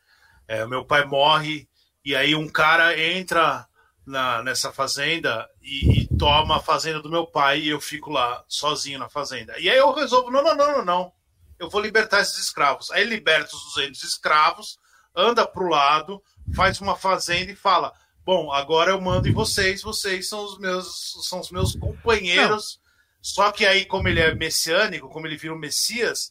Speaker 3: é, meu pai morre, e aí um cara entra na, nessa fazenda e, e, toma a fazenda do meu pai, e eu fico lá sozinho na fazenda. E aí eu resolvo: não, não, não, não, não eu vou libertar esses escravos. Aí liberta os 200 escravos, anda para o lado, faz uma fazenda e fala: Bom, agora eu mando em vocês, vocês são os meus, são os meus companheiros. Não. Só que aí, como ele é messiânico, como ele vira o Messias,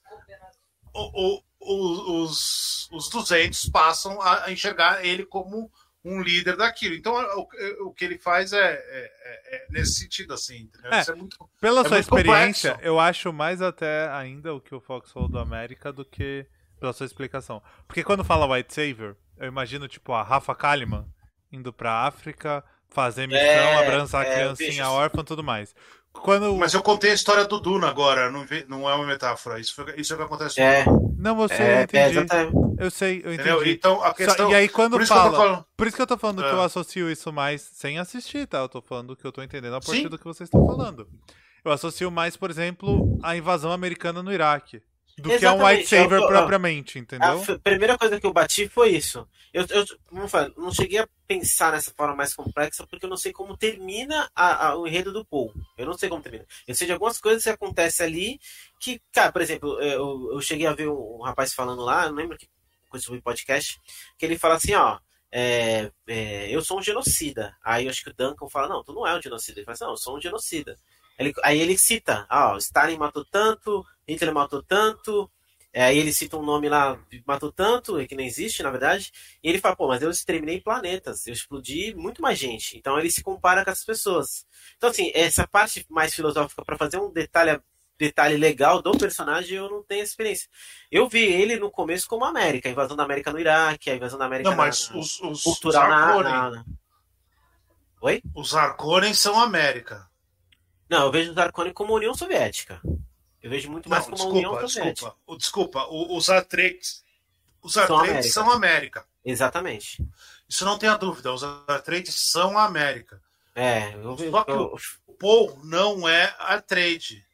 Speaker 3: o, o, os, os 200 passam a enxergar ele como um líder daquilo. Então, o, o que ele faz é, é, é, é nesse sentido, assim.
Speaker 1: É, é muito, pela é sua experiência, complexo. eu acho mais até ainda o que o Fox falou do América do que pela sua explicação. Porque quando fala White Savior, eu imagino, tipo, a Rafa Kalimann indo pra África, fazer missão, é, abraçar a criancinha órfã e tudo mais. Quando...
Speaker 3: Mas eu contei a história do Duna agora, não, não é uma metáfora. Isso, foi, isso é o que acontece.
Speaker 4: É.
Speaker 1: Não, você é, eu entendi. É, eu sei, eu entendi. Entendeu?
Speaker 3: Então, a questão...
Speaker 1: e aí quando por fala. Falando... Por isso que eu tô falando é. que eu associo isso mais sem assistir, tá? Eu tô falando que eu tô entendendo a partir Sim. do que vocês estão falando. Eu associo mais, por exemplo, a invasão americana no Iraque. Do Exatamente. que é um white saver eu, propriamente, entendeu?
Speaker 4: A primeira coisa que eu bati foi isso. Eu, eu não, não cheguei a pensar nessa forma mais complexa porque eu não sei como termina a, a, o enredo do Paul. Eu não sei como termina. Eu sei de algumas coisas que acontecem ali que, cara, por exemplo, eu, eu cheguei a ver um, um rapaz falando lá, não lembro que coisa sobre podcast, que ele fala assim, ó. É, é, eu sou um genocida. Aí eu acho que o Duncan fala, não, tu não é um genocida. Ele fala assim, não, eu sou um genocida. Ele, aí ele cita, ah, Stalin matou tanto, Hitler matou tanto, é, aí ele cita um nome lá, matou tanto, que não existe, na verdade, e ele fala, pô, mas eu exterminei planetas, eu explodi muito mais gente. Então ele se compara com as pessoas. Então, assim, essa parte mais filosófica, para fazer um detalhe, detalhe legal do personagem, eu não tenho experiência. Eu vi ele no começo como América, a invasão da América no Iraque, a invasão da América
Speaker 3: não, mas na, os, os,
Speaker 4: cultural os na, na, Oi?
Speaker 3: Os Arconen são América.
Speaker 4: Não, eu vejo os Arcone como União Soviética. Eu vejo muito mais como desculpa, União Soviética.
Speaker 3: Desculpa, desculpa. Os Atreides, os Atreides são, América. são América.
Speaker 4: Exatamente.
Speaker 3: Isso não tem a dúvida. Os Atreides são América.
Speaker 4: É, eu
Speaker 3: vejo. Só que eu... o Paul não é Atreide.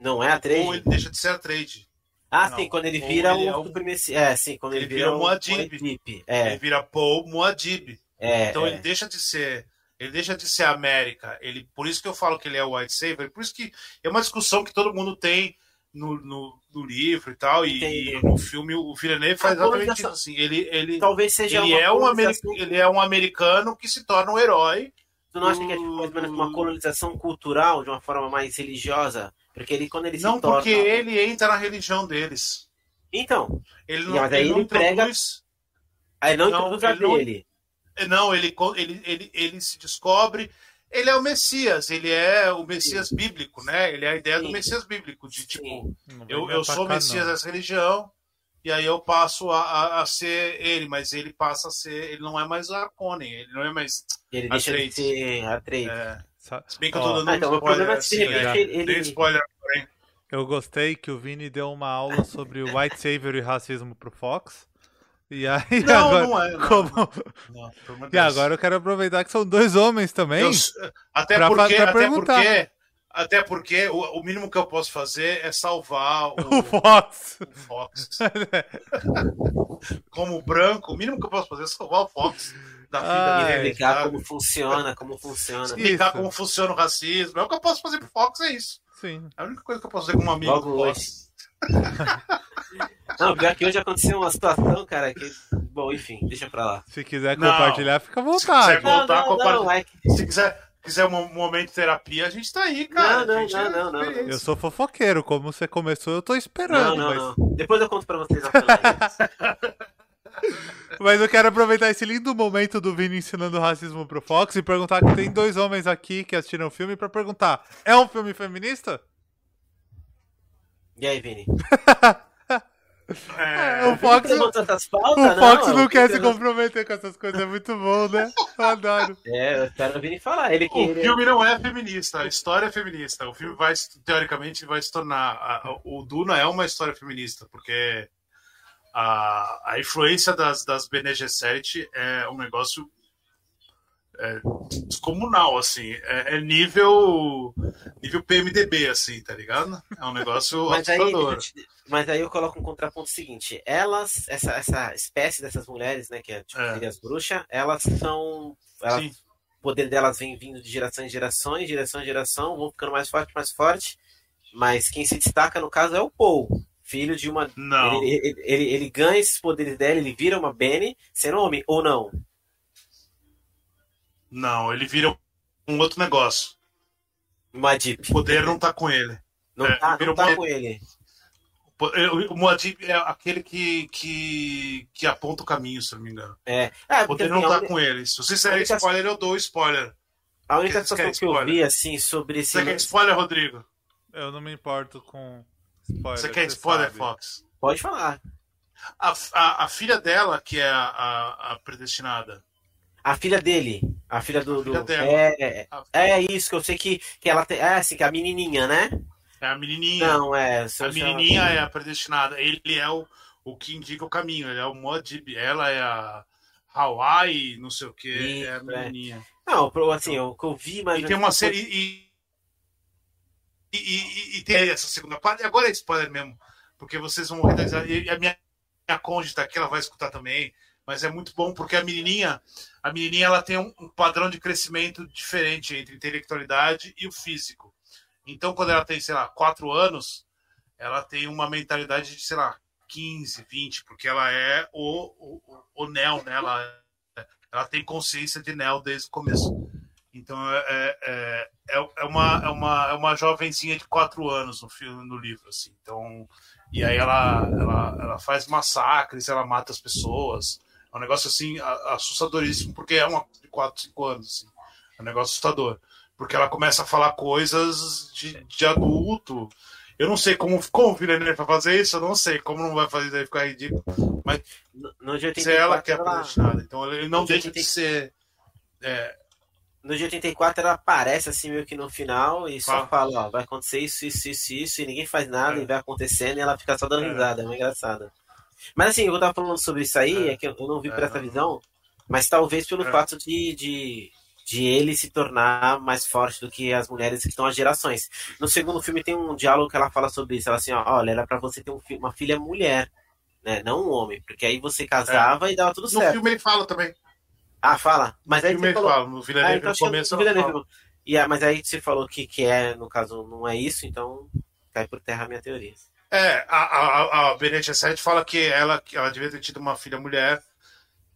Speaker 4: Não é Atreide?
Speaker 3: Ou ele deixa de ser Atreide.
Speaker 4: Ah, não. sim, quando ele vira ele o, é o primeiro. É, sim, quando ele,
Speaker 3: ele vira,
Speaker 4: vira
Speaker 3: o Muad'Dib. É. Ele vira Paul Muad'Dib. É, então é. ele deixa de ser ele deixa de ser América. Ele, por isso que eu falo que ele é o White Savior. Por isso que é uma discussão que todo mundo tem no, no, no livro e tal. E, e, no filme o Villeneuve faz exatamente isso. Assim. Ele, ele,
Speaker 4: Talvez seja
Speaker 3: ele é um ele é um americano que se torna um herói.
Speaker 4: Tu não acha que é tipo, mais ou menos uma colonização cultural de uma forma mais religiosa? Porque ele, quando ele
Speaker 3: não,
Speaker 4: torna...
Speaker 3: porque ele entra na religião deles.
Speaker 4: Então.
Speaker 3: Ele não, mas aí ele, ele
Speaker 4: prega. Aí não, não introduz a dele.
Speaker 3: Não, ele, ele, ele, ele se descobre. Ele é o Messias, ele é o Messias Sim. bíblico, né? Ele é a ideia Sim. do Messias bíblico, de tipo, eu, eu sou o Messias dessa religião, e aí eu passo a, a, a, ser ele, mas ele passa a ser. Ele não é mais Arconen, ele não é mais.
Speaker 4: Ele deixa de ser Atreides. É.
Speaker 3: Se bem que eu tô dando ah, então, um spoiler. É assim, é, ele... spoiler, porém.
Speaker 1: Eu gostei que o Vini deu uma aula sobre o White Savior e racismo pro Fox. E aí,
Speaker 3: não,
Speaker 1: agora,
Speaker 3: não é. Não,
Speaker 1: como... não, e agora eu quero aproveitar que são dois homens também. Eu,
Speaker 3: até, pra, porque, pra até porque, até porque o, o, mínimo que eu posso fazer é salvar o,
Speaker 1: o Fox.
Speaker 3: O Fox. como branco, o mínimo que eu posso fazer é salvar o Fox.
Speaker 4: Da vida ah, explicar como funciona, como funciona.
Speaker 3: Explicar como funciona o racismo. É o que eu posso fazer pro Fox, é isso.
Speaker 1: Sim.
Speaker 3: É a única coisa que eu posso fazer com um amigo.
Speaker 4: Logo hoje. Não, pior que hoje aconteceu uma situação, cara, que. Bom, enfim, deixa pra lá.
Speaker 1: Se quiser compartilhar, fica à vontade.
Speaker 3: Se quiser, contar, não, não, não, é que... Se quiser, quiser um momento de terapia, a gente tá aí, cara.
Speaker 4: Não, não, não, não, não,
Speaker 1: Eu sou fofoqueiro, como você começou, eu tô esperando.
Speaker 4: Não,
Speaker 1: não,
Speaker 4: mas... não. Depois eu conto pra vocês
Speaker 1: Mas eu quero aproveitar esse lindo momento do Vini ensinando racismo pro Fox e perguntar que tem dois homens aqui que assistiram o filme pra perguntar: é um filme feminista?
Speaker 4: E aí, Vini?
Speaker 1: É, o Fox,
Speaker 4: pautas,
Speaker 1: o Fox não, não quer se comprometer com essas coisas, é muito bom, né? Eu adoro.
Speaker 4: É, eu quero Vini falar. Ele que,
Speaker 3: o filme não é feminista, a história é feminista. O filme vai, teoricamente, vai se tornar. A, o Duna é uma história feminista, porque a, a influência das, das Bene Gesserit é um negócio é, descomunal, assim. É, é, nível nível PMDB, assim, tá ligado? É um negócio
Speaker 4: mas assustador. Aí, mas aí eu coloco um contraponto seguinte. Elas, essa, essa espécie dessas mulheres, né, que é tipo é. as bruxas, elas são... Elas, o poder delas vem vindo de geração em geração, de geração em geração, vão ficando mais forte, mais forte. Mas quem se destaca, no caso, é o Paul. Filho de uma.
Speaker 3: Não.
Speaker 4: Ele, ele, ele, ele ganha esses poderes dela, ele vira uma Benny, sendo homem, ou não?
Speaker 3: Não, ele vira um outro negócio.
Speaker 4: Deep.
Speaker 3: O poder não tá com ele.
Speaker 4: Não, é, tá, não tá com ele.
Speaker 3: O Muad'Dib é aquele que, que, que aponta o caminho, se não me engano.
Speaker 4: É. é
Speaker 3: o poder não tá com ele. Se vocês querem spoiler, eu dou spoiler.
Speaker 4: A única situação que eu vi, assim, sobre esse.
Speaker 3: Você quer spoiler, Rodrigo?
Speaker 1: Eu não me importo com spoiler.
Speaker 3: Você quer spoiler, sabe. Fox?
Speaker 4: Pode falar.
Speaker 3: A, a, a, filha dela, que é a, a, a, predestinada.
Speaker 4: A filha dele. A filha do.
Speaker 3: A filha
Speaker 4: do... É, é, é, isso que eu sei que, que ela tem. É assim, que é a menininha, né?
Speaker 3: É a menininha.
Speaker 4: Não, é.
Speaker 3: A menininha é a predestinada. Ele é o, o que indica o caminho. Ele é o Modib. Ela é a Hawaii, não sei o que. É a é. menininha.
Speaker 4: É. Não, assim, o que eu vi, mas.
Speaker 3: E tem uma série. E, e, e, e, tem essa segunda parte. E agora é spoiler mesmo. Porque vocês vão morrer E a minha, minha cônjuge tá aqui, ela vai escutar também. Mas é muito bom porque a menininha, a menininha ela tem um, um padrão de crescimento diferente entre intelectualidade e o físico. Então, quando ela tem, sei lá, quatro anos, ela tem uma mentalidade de, sei lá, 15, 20, porque ela é o, o, o Neo, né? Ela, ela tem consciência de Neo desde o começo. Então, é, é, é, é, uma, é, uma, é uma jovenzinha de quatro anos no filme, no livro, assim. Então, e aí ela, ela, ela faz massacres, ela mata as pessoas. É um negócio, assim, assustadoríssimo, porque é uma de quatro, cinco anos, assim. É um negócio assustador porque ela começa a falar coisas de, de adulto. Eu não sei como, como o Villeneuve vai fazer isso, eu não sei como não vai fazer isso ficar ridículo. Mas
Speaker 4: no, no dia 84,
Speaker 3: se ela que é predestinada, então ele não deixa 80... de ser. É...
Speaker 4: No dia 84 ela aparece assim meio que no final e só fala, ó, vai acontecer isso, isso, isso, isso, e ninguém faz nada é. e vai acontecendo e ela fica só dando é. risada, é uma engraçada. Mas assim, eu tava falando sobre isso aí, é, é que eu não vi por é, essa visão, mas talvez pelo é. fato de, de de ele se tornar mais forte do que as mulheres que estão há gerações. No segundo filme tem um diálogo que ela fala sobre isso. Ela assim, ó, olha, era para você ter um, uma filha mulher, né? Não um homem, porque aí você casava é. e dava tudo certo.
Speaker 3: No filme ele fala também.
Speaker 4: Ah, fala. Mas
Speaker 3: no
Speaker 4: aí
Speaker 3: filme ele
Speaker 4: falou...
Speaker 3: fala, no Villeneuve ah, então, no começo
Speaker 4: no e, ah, mas aí você falou que, que é, no caso, não é isso, então cai por terra a minha teoria.
Speaker 3: É, a, a, a Benete fala que ela, ela devia ter tido uma filha mulher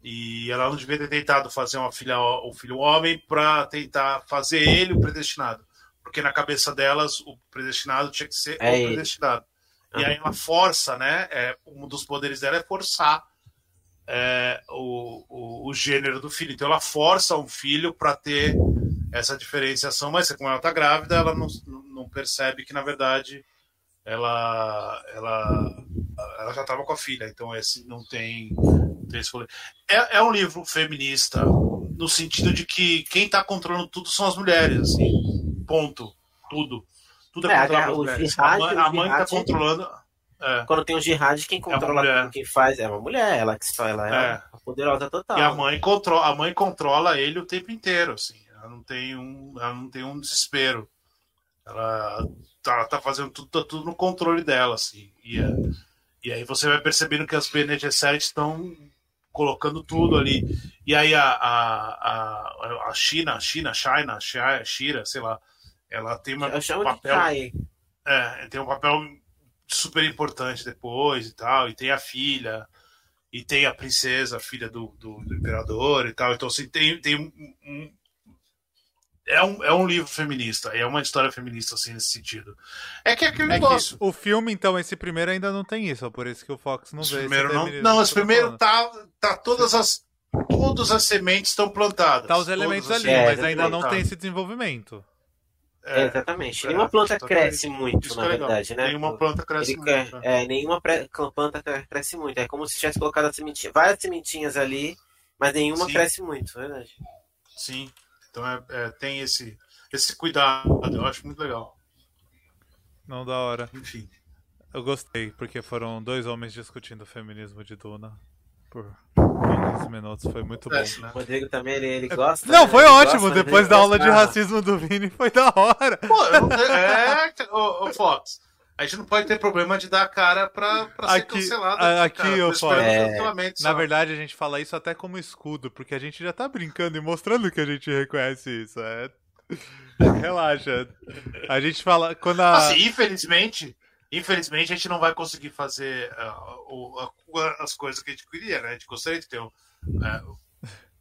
Speaker 3: e ela não devia ter tentado fazer uma filha, um filho homem para tentar fazer ele o predestinado. Porque na cabeça delas, o predestinado tinha que ser é o predestinado. Ele. E aí ela força, né? É, um dos poderes dela é forçar é, o, o, o, gênero do filho. Então ela força um filho para ter essa diferenciação, mas como ela está grávida, ela não, não percebe que, na verdade, ela, ela, ela já estava com a filha. Então esse não tem é, é um livro feminista, no sentido de que quem está controlando tudo são as mulheres, assim, ponto. Tudo. Tudo é, é controlado pelas mulheres. Jihad, a mãe está controlando.
Speaker 4: É. Quando tem o jihad, quem controla é quem faz é uma mulher, ela que só ela é, é. poderosa total.
Speaker 3: E a mãe controla, a mãe controla ele o tempo inteiro, assim. Ela não tem um, ela não tem um desespero. Ela ela tá fazendo tudo, tá tudo no controle dela, assim. E, é, e aí você vai percebendo que as Bene Gesserit estão colocando tudo ali. E aí a, a, a, a China, China, China, Shira, sei lá, ela tem uma,
Speaker 4: um papel.
Speaker 3: É, tem um papel super importante depois e tal, e tem a filha, e tem a princesa, a filha do, do, do imperador e tal. Então, assim, tem, tem um, um, é um, é um livro feminista, é uma história feminista, assim, nesse sentido. É que é aquele é negócio.
Speaker 1: o filme, então, esse primeiro ainda não tem isso, por isso que o Fox não esse vê.
Speaker 3: Primeiro não, não, esse primeiro tá, tá todas as. Todas as sementes estão plantadas.
Speaker 1: Tá os elementos ali, é, mas ainda não tem esse desenvolvimento.
Speaker 4: É, exatamente. É, nenhuma planta cresce muito, na é verdade, né?
Speaker 3: Nenhuma planta cresce Ele,
Speaker 4: muito. É, é, nenhuma planta cresce muito. É como se tivesse colocado a sementinha, várias sementinhas ali, mas nenhuma Sim. cresce muito, é verdade.
Speaker 3: Sim. Então é, é, tem esse, esse cuidado, eu acho muito legal.
Speaker 1: Não da hora.
Speaker 3: Enfim.
Speaker 1: Eu gostei, porque foram dois homens discutindo o feminismo de Duna por alguns minutos. Foi muito é, bom.
Speaker 4: Né? O Rodrigo também, ele, ele gosta.
Speaker 1: Não,
Speaker 4: né?
Speaker 1: foi ele ótimo. Gosta, Depois da aula de racismo do Vini, foi da hora.
Speaker 3: Pô, é, o, o Fox. A gente não pode ter problema de dar a cara pra, pra ser cancelado.
Speaker 1: Aqui, cara, eu falo. É... Na verdade, a gente fala isso até como escudo, porque a gente já tá brincando e mostrando que a gente reconhece isso. É... Relaxa. A gente fala. Quando a...
Speaker 3: Assim, infelizmente, infelizmente, a gente não vai conseguir fazer uh, uh, as coisas que a gente queria, né? A gente gostaria de ter um, uh,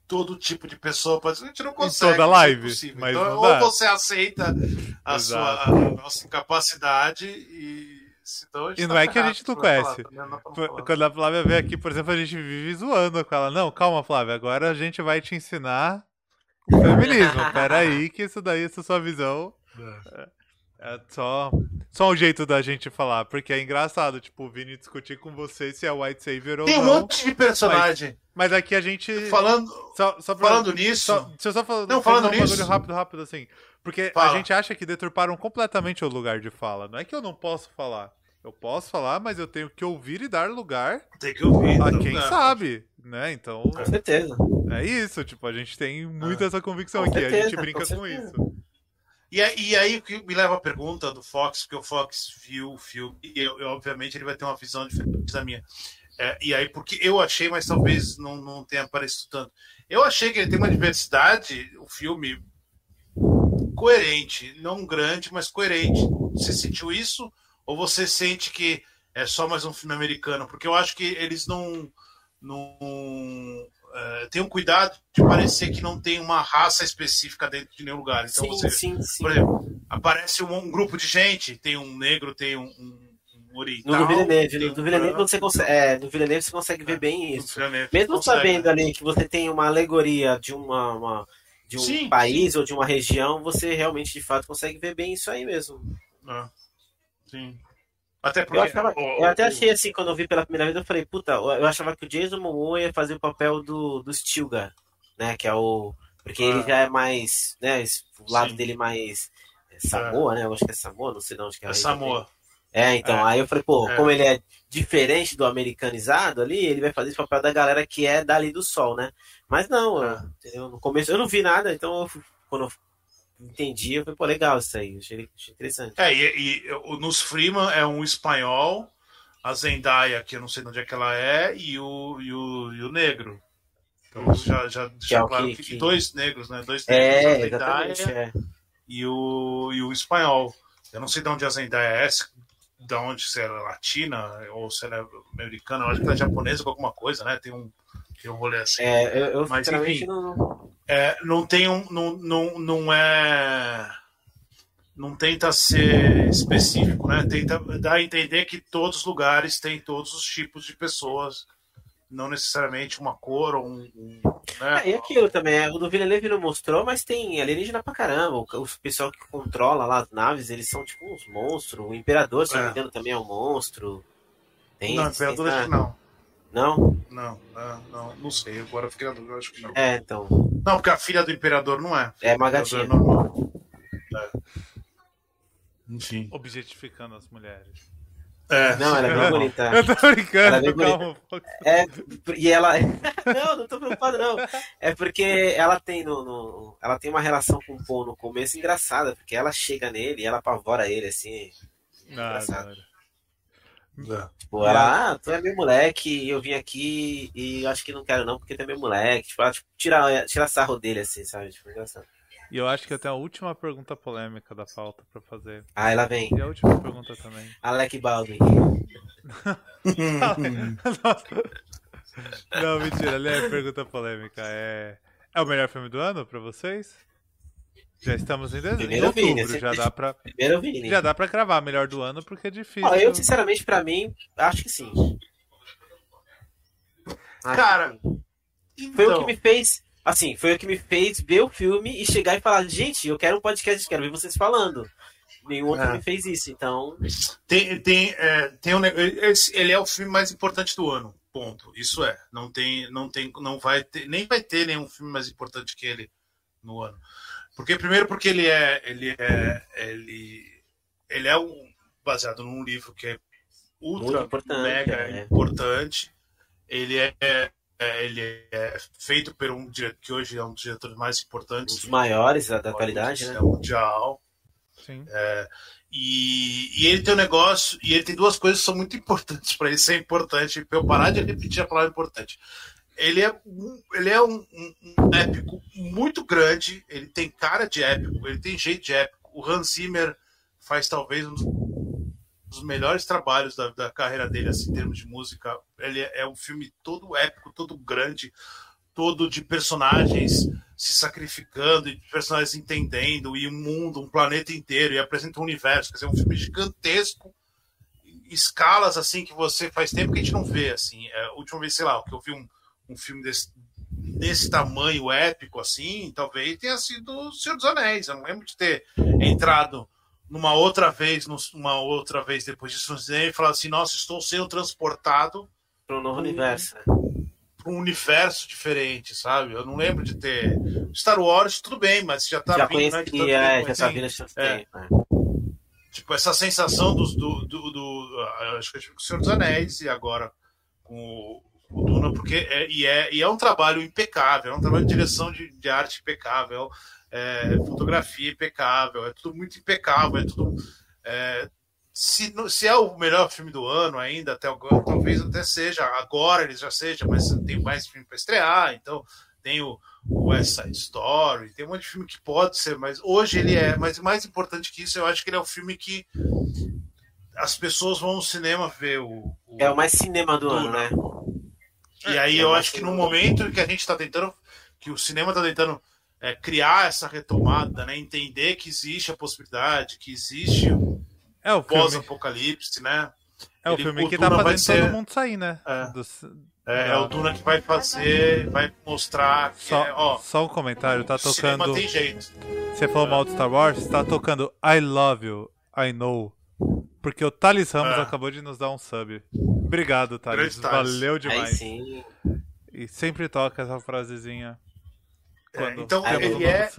Speaker 3: todo tipo de pessoa pode. A gente não consegue.
Speaker 1: Em toda live. Mas
Speaker 3: então, ou você aceita a sua a nossa incapacidade e Então,
Speaker 1: e não é que a gente não conhece. Quando a Flávia vem aqui, por exemplo, a gente vive zoando com ela. Não, calma, Flávia, agora a gente vai te ensinar feminismo. Peraí, que isso daí, essa é sua visão. É. É só, só um jeito da gente falar, porque é engraçado, tipo, o Vini discutir com você se é White Savior ou
Speaker 3: Tem
Speaker 1: não.
Speaker 3: Tem um monte de personagem.
Speaker 1: Mas, mas aqui a gente.
Speaker 3: Falando,
Speaker 1: só, só pra,
Speaker 3: falando nisso.
Speaker 1: Só, deixa eu só falar,
Speaker 3: não, falando
Speaker 1: um
Speaker 3: nisso.
Speaker 1: rápido, rápido, assim. Porque Fala. a gente acha que deturparam completamente o lugar de fala. Não é que eu não posso falar. Eu posso falar, mas eu tenho que ouvir e dar lugar
Speaker 3: tem que ouvir,
Speaker 1: a quem lugar. sabe, né? Então.
Speaker 4: Com certeza.
Speaker 1: É isso, tipo, a gente tem muito ah. essa convicção com aqui. Certeza, a gente brinca com, com isso.
Speaker 3: E, e aí que me leva a pergunta do Fox, porque o Fox viu o filme, e eu, eu, obviamente ele vai ter uma visão diferente da minha. É, e aí, porque eu achei, mas talvez não, não tenha aparecido tanto. Eu achei que ele tem uma diversidade, o filme, coerente, não grande, mas coerente. Você sentiu isso? Ou você sente que é só mais um filme americano? Porque eu acho que eles não. não uh, tem um cuidado de parecer que não tem uma raça específica dentro de nenhum lugar. Então,
Speaker 4: sim,
Speaker 3: você,
Speaker 4: sim, sim.
Speaker 3: por exemplo, aparece um, um, grupo de gente, tem um negro, tem um, um, um oriental.
Speaker 4: No Villeneuve, no, Villeneuve você consegue, é, no Villeneuve você consegue ver é, bem isso. Mesmo consegue. sabendo ali que você tem uma alegoria de uma, uma de um sim, país sim. ou de uma região, você realmente de fato consegue ver bem isso aí mesmo.
Speaker 3: É. Sim. Até porque,
Speaker 4: eu, achava, eu até achei assim, quando eu vi pela primeira vez, eu falei, puta, eu achava que o Jason Momoa ia fazer o papel do, do Stilgar, né? Que é o. Porque ah. ele já é mais. né? O lado Sim. dele mais. É Samoa, é. né? Eu acho que é Samoa, não sei de onde que é.
Speaker 3: É Samoa.
Speaker 4: É, então, é. aí eu falei, pô, é. como ele é diferente do americanizado ali, ele vai fazer esse papel da galera que é dali do sol, né? Mas não, é. eu, no começo eu não vi nada, então eu, quando eu entendi, eu falei, pô, legal isso aí, achei, achei interessante.
Speaker 3: É, e, e nos Freeman é um espanhol, a Zendaya, que eu não sei de onde é que ela é, e o, e o, e o negro. Então uhum. já, já deixa é claro que, que, dois negros, né? Dois negros,
Speaker 4: é, a Zendaya é.
Speaker 3: e, o, e o espanhol. Eu não sei de onde a Zendaya é, de onde se ela é latina ou se ela é americana, eu acho que ela é japonesa ou alguma coisa, né? Tem um, tem um rolê assim.
Speaker 4: É, eu, eu Mas, enfim, não...
Speaker 3: É, não tem um. Não, não, não é. Não tenta ser específico, né? Tenta dar a entender que todos os lugares têm todos os tipos de pessoas, não necessariamente uma cor ou um. um né?
Speaker 4: É, e aquilo também, é, o do Villeneuve não mostrou, mas tem alienígena pra caramba. O, o pessoal que controla lá as naves, eles são tipo uns monstros. O Imperador, se não me é. engano, também é um monstro.
Speaker 3: Tem, não, Imperador acho que não.
Speaker 4: Não?
Speaker 3: Não, não, não, não sei. Agora fiquei na dúvida, acho que não.
Speaker 4: É, então.
Speaker 3: Não, porque a filha do imperador não é.
Speaker 4: É uma gatinha.
Speaker 3: É.
Speaker 1: Enfim. Objetificando as mulheres.
Speaker 4: É. Não, ela é bem bonita.
Speaker 1: Eu tô brincando, ela é calma.
Speaker 4: É, e ela. não, não tô preocupado, não. É porque ela tem no, no, Ela tem uma relação com o Paul no começo engraçada, porque ela chega nele e ela apavora ele assim.
Speaker 1: Ah, engraçado. Não.
Speaker 4: É. Tipo, ela, ah, tu é meu moleque, eu vim aqui e acho que não quero não, porque tu é meu moleque. Tipo, ela, tipo tira, tira sarro dele, assim, sabe? Tipo, engraçado.
Speaker 1: E eu acho que eu tenho a última pergunta polêmica da pauta pra fazer.
Speaker 4: Ah, ela vem.
Speaker 1: E a última pergunta também.
Speaker 4: Alec Baldwin.
Speaker 1: não, mentira, ali é a pergunta polêmica. É... é o melhor filme do ano pra vocês? Já estamos em dezembro, em outubro, Vini, já dá pra
Speaker 4: Primeiro Vini.
Speaker 1: já dá para cravar melhor do ano porque é difícil.
Speaker 4: eu sinceramente para mim acho que sim.
Speaker 3: Acho Cara, que
Speaker 4: então... foi o que então. me fez, assim, foi o que me fez ver o filme e chegar e falar, gente, eu quero um podcast, quero ver vocês falando. Nenhum outro é. me fez isso, então.
Speaker 3: Tem, tem, é, tem um, ele é o filme mais importante do ano, ponto. Isso é, não tem, não tem, não vai ter, nem vai ter nenhum filme mais importante que ele no ano. Porque primeiro porque ele é ele é ele ele é um, baseado num livro que é ultra importante, mega é. importante. Ele é, é, ele é feito por um diretor que hoje é um dos diretores mais importantes,
Speaker 4: um dos maiores da, da atualidade, né?
Speaker 3: Mundial. Sim. É, e, e, ele tem um negócio, e ele tem duas coisas que são muito importantes para ele ser importante, para eu parar de repetir a palavra importante ele é, ele é um, um, um, épico muito grande, ele tem cara de épico, ele tem jeito de épico. O Hans Zimmer faz talvez um dos melhores trabalhos da, da carreira dele assim, em termos de música. Ele é, é um filme todo épico, todo grande, todo de personagens se sacrificando, e personagens entendendo, e um mundo, um planeta inteiro, e apresenta um universo. Quer dizer, é um filme gigantesco escalas assim que você faz tempo que a gente não vê assim. É, a última vez, sei lá, que eu vi um, um filme desse, desse tamanho épico assim, talvez tenha sido O Senhor dos Anéis. Eu não lembro de ter entrado numa outra vez, numa outra vez depois disso e falar assim, nossa, estou sendo transportado
Speaker 4: para um novo universo. Né?
Speaker 3: Para um universo diferente, sabe? Eu não lembro de ter Star Wars, tudo bem, mas já tá
Speaker 4: já
Speaker 3: vindo,
Speaker 4: conheci, né, é, já tá vindo é. tempo. Né?
Speaker 3: Tipo, essa sensação do, do, do, do acho que eu tive com o Senhor dos Anéis e agora com o, Duna, porque é, e, é, e é um trabalho impecável, é um trabalho de direção de, de arte impecável, é, fotografia impecável, é tudo muito impecável, é tudo. É, se, se é o melhor filme do ano ainda, até talvez até seja, agora ele já seja, mas tem mais filme para estrear, então tem o, o West Side Story, tem um monte de filme que pode ser, mas hoje ele é, mas mais importante que isso, eu acho que ele é o filme que as pessoas vão no cinema ver o. o
Speaker 4: é o mais cinema do ano, né?
Speaker 3: E aí é eu acho que no momento que a gente está tentando, que o cinema está tentando é, criar essa retomada, né? Entender que existe a possibilidade, que existe
Speaker 1: é o
Speaker 3: pós-apocalipse, né?
Speaker 1: É o Ele, filme o que tá fazendo ser... todo mundo sair, né?
Speaker 3: É. É, é, o Duna que vai fazer, vai mostrar que
Speaker 1: só,
Speaker 3: é, ó,
Speaker 1: só um comentário, tá tocando.
Speaker 3: Tem jeito.
Speaker 1: Você falou mal do Star Wars, tá tocando I Love You, I Know. Porque o Thales Ramos é. acabou de nos dar um sub. Obrigado, Thales. Valeu demais.
Speaker 4: Aí sim.
Speaker 1: E sempre toca essa frasezinha.
Speaker 3: É, então ele é,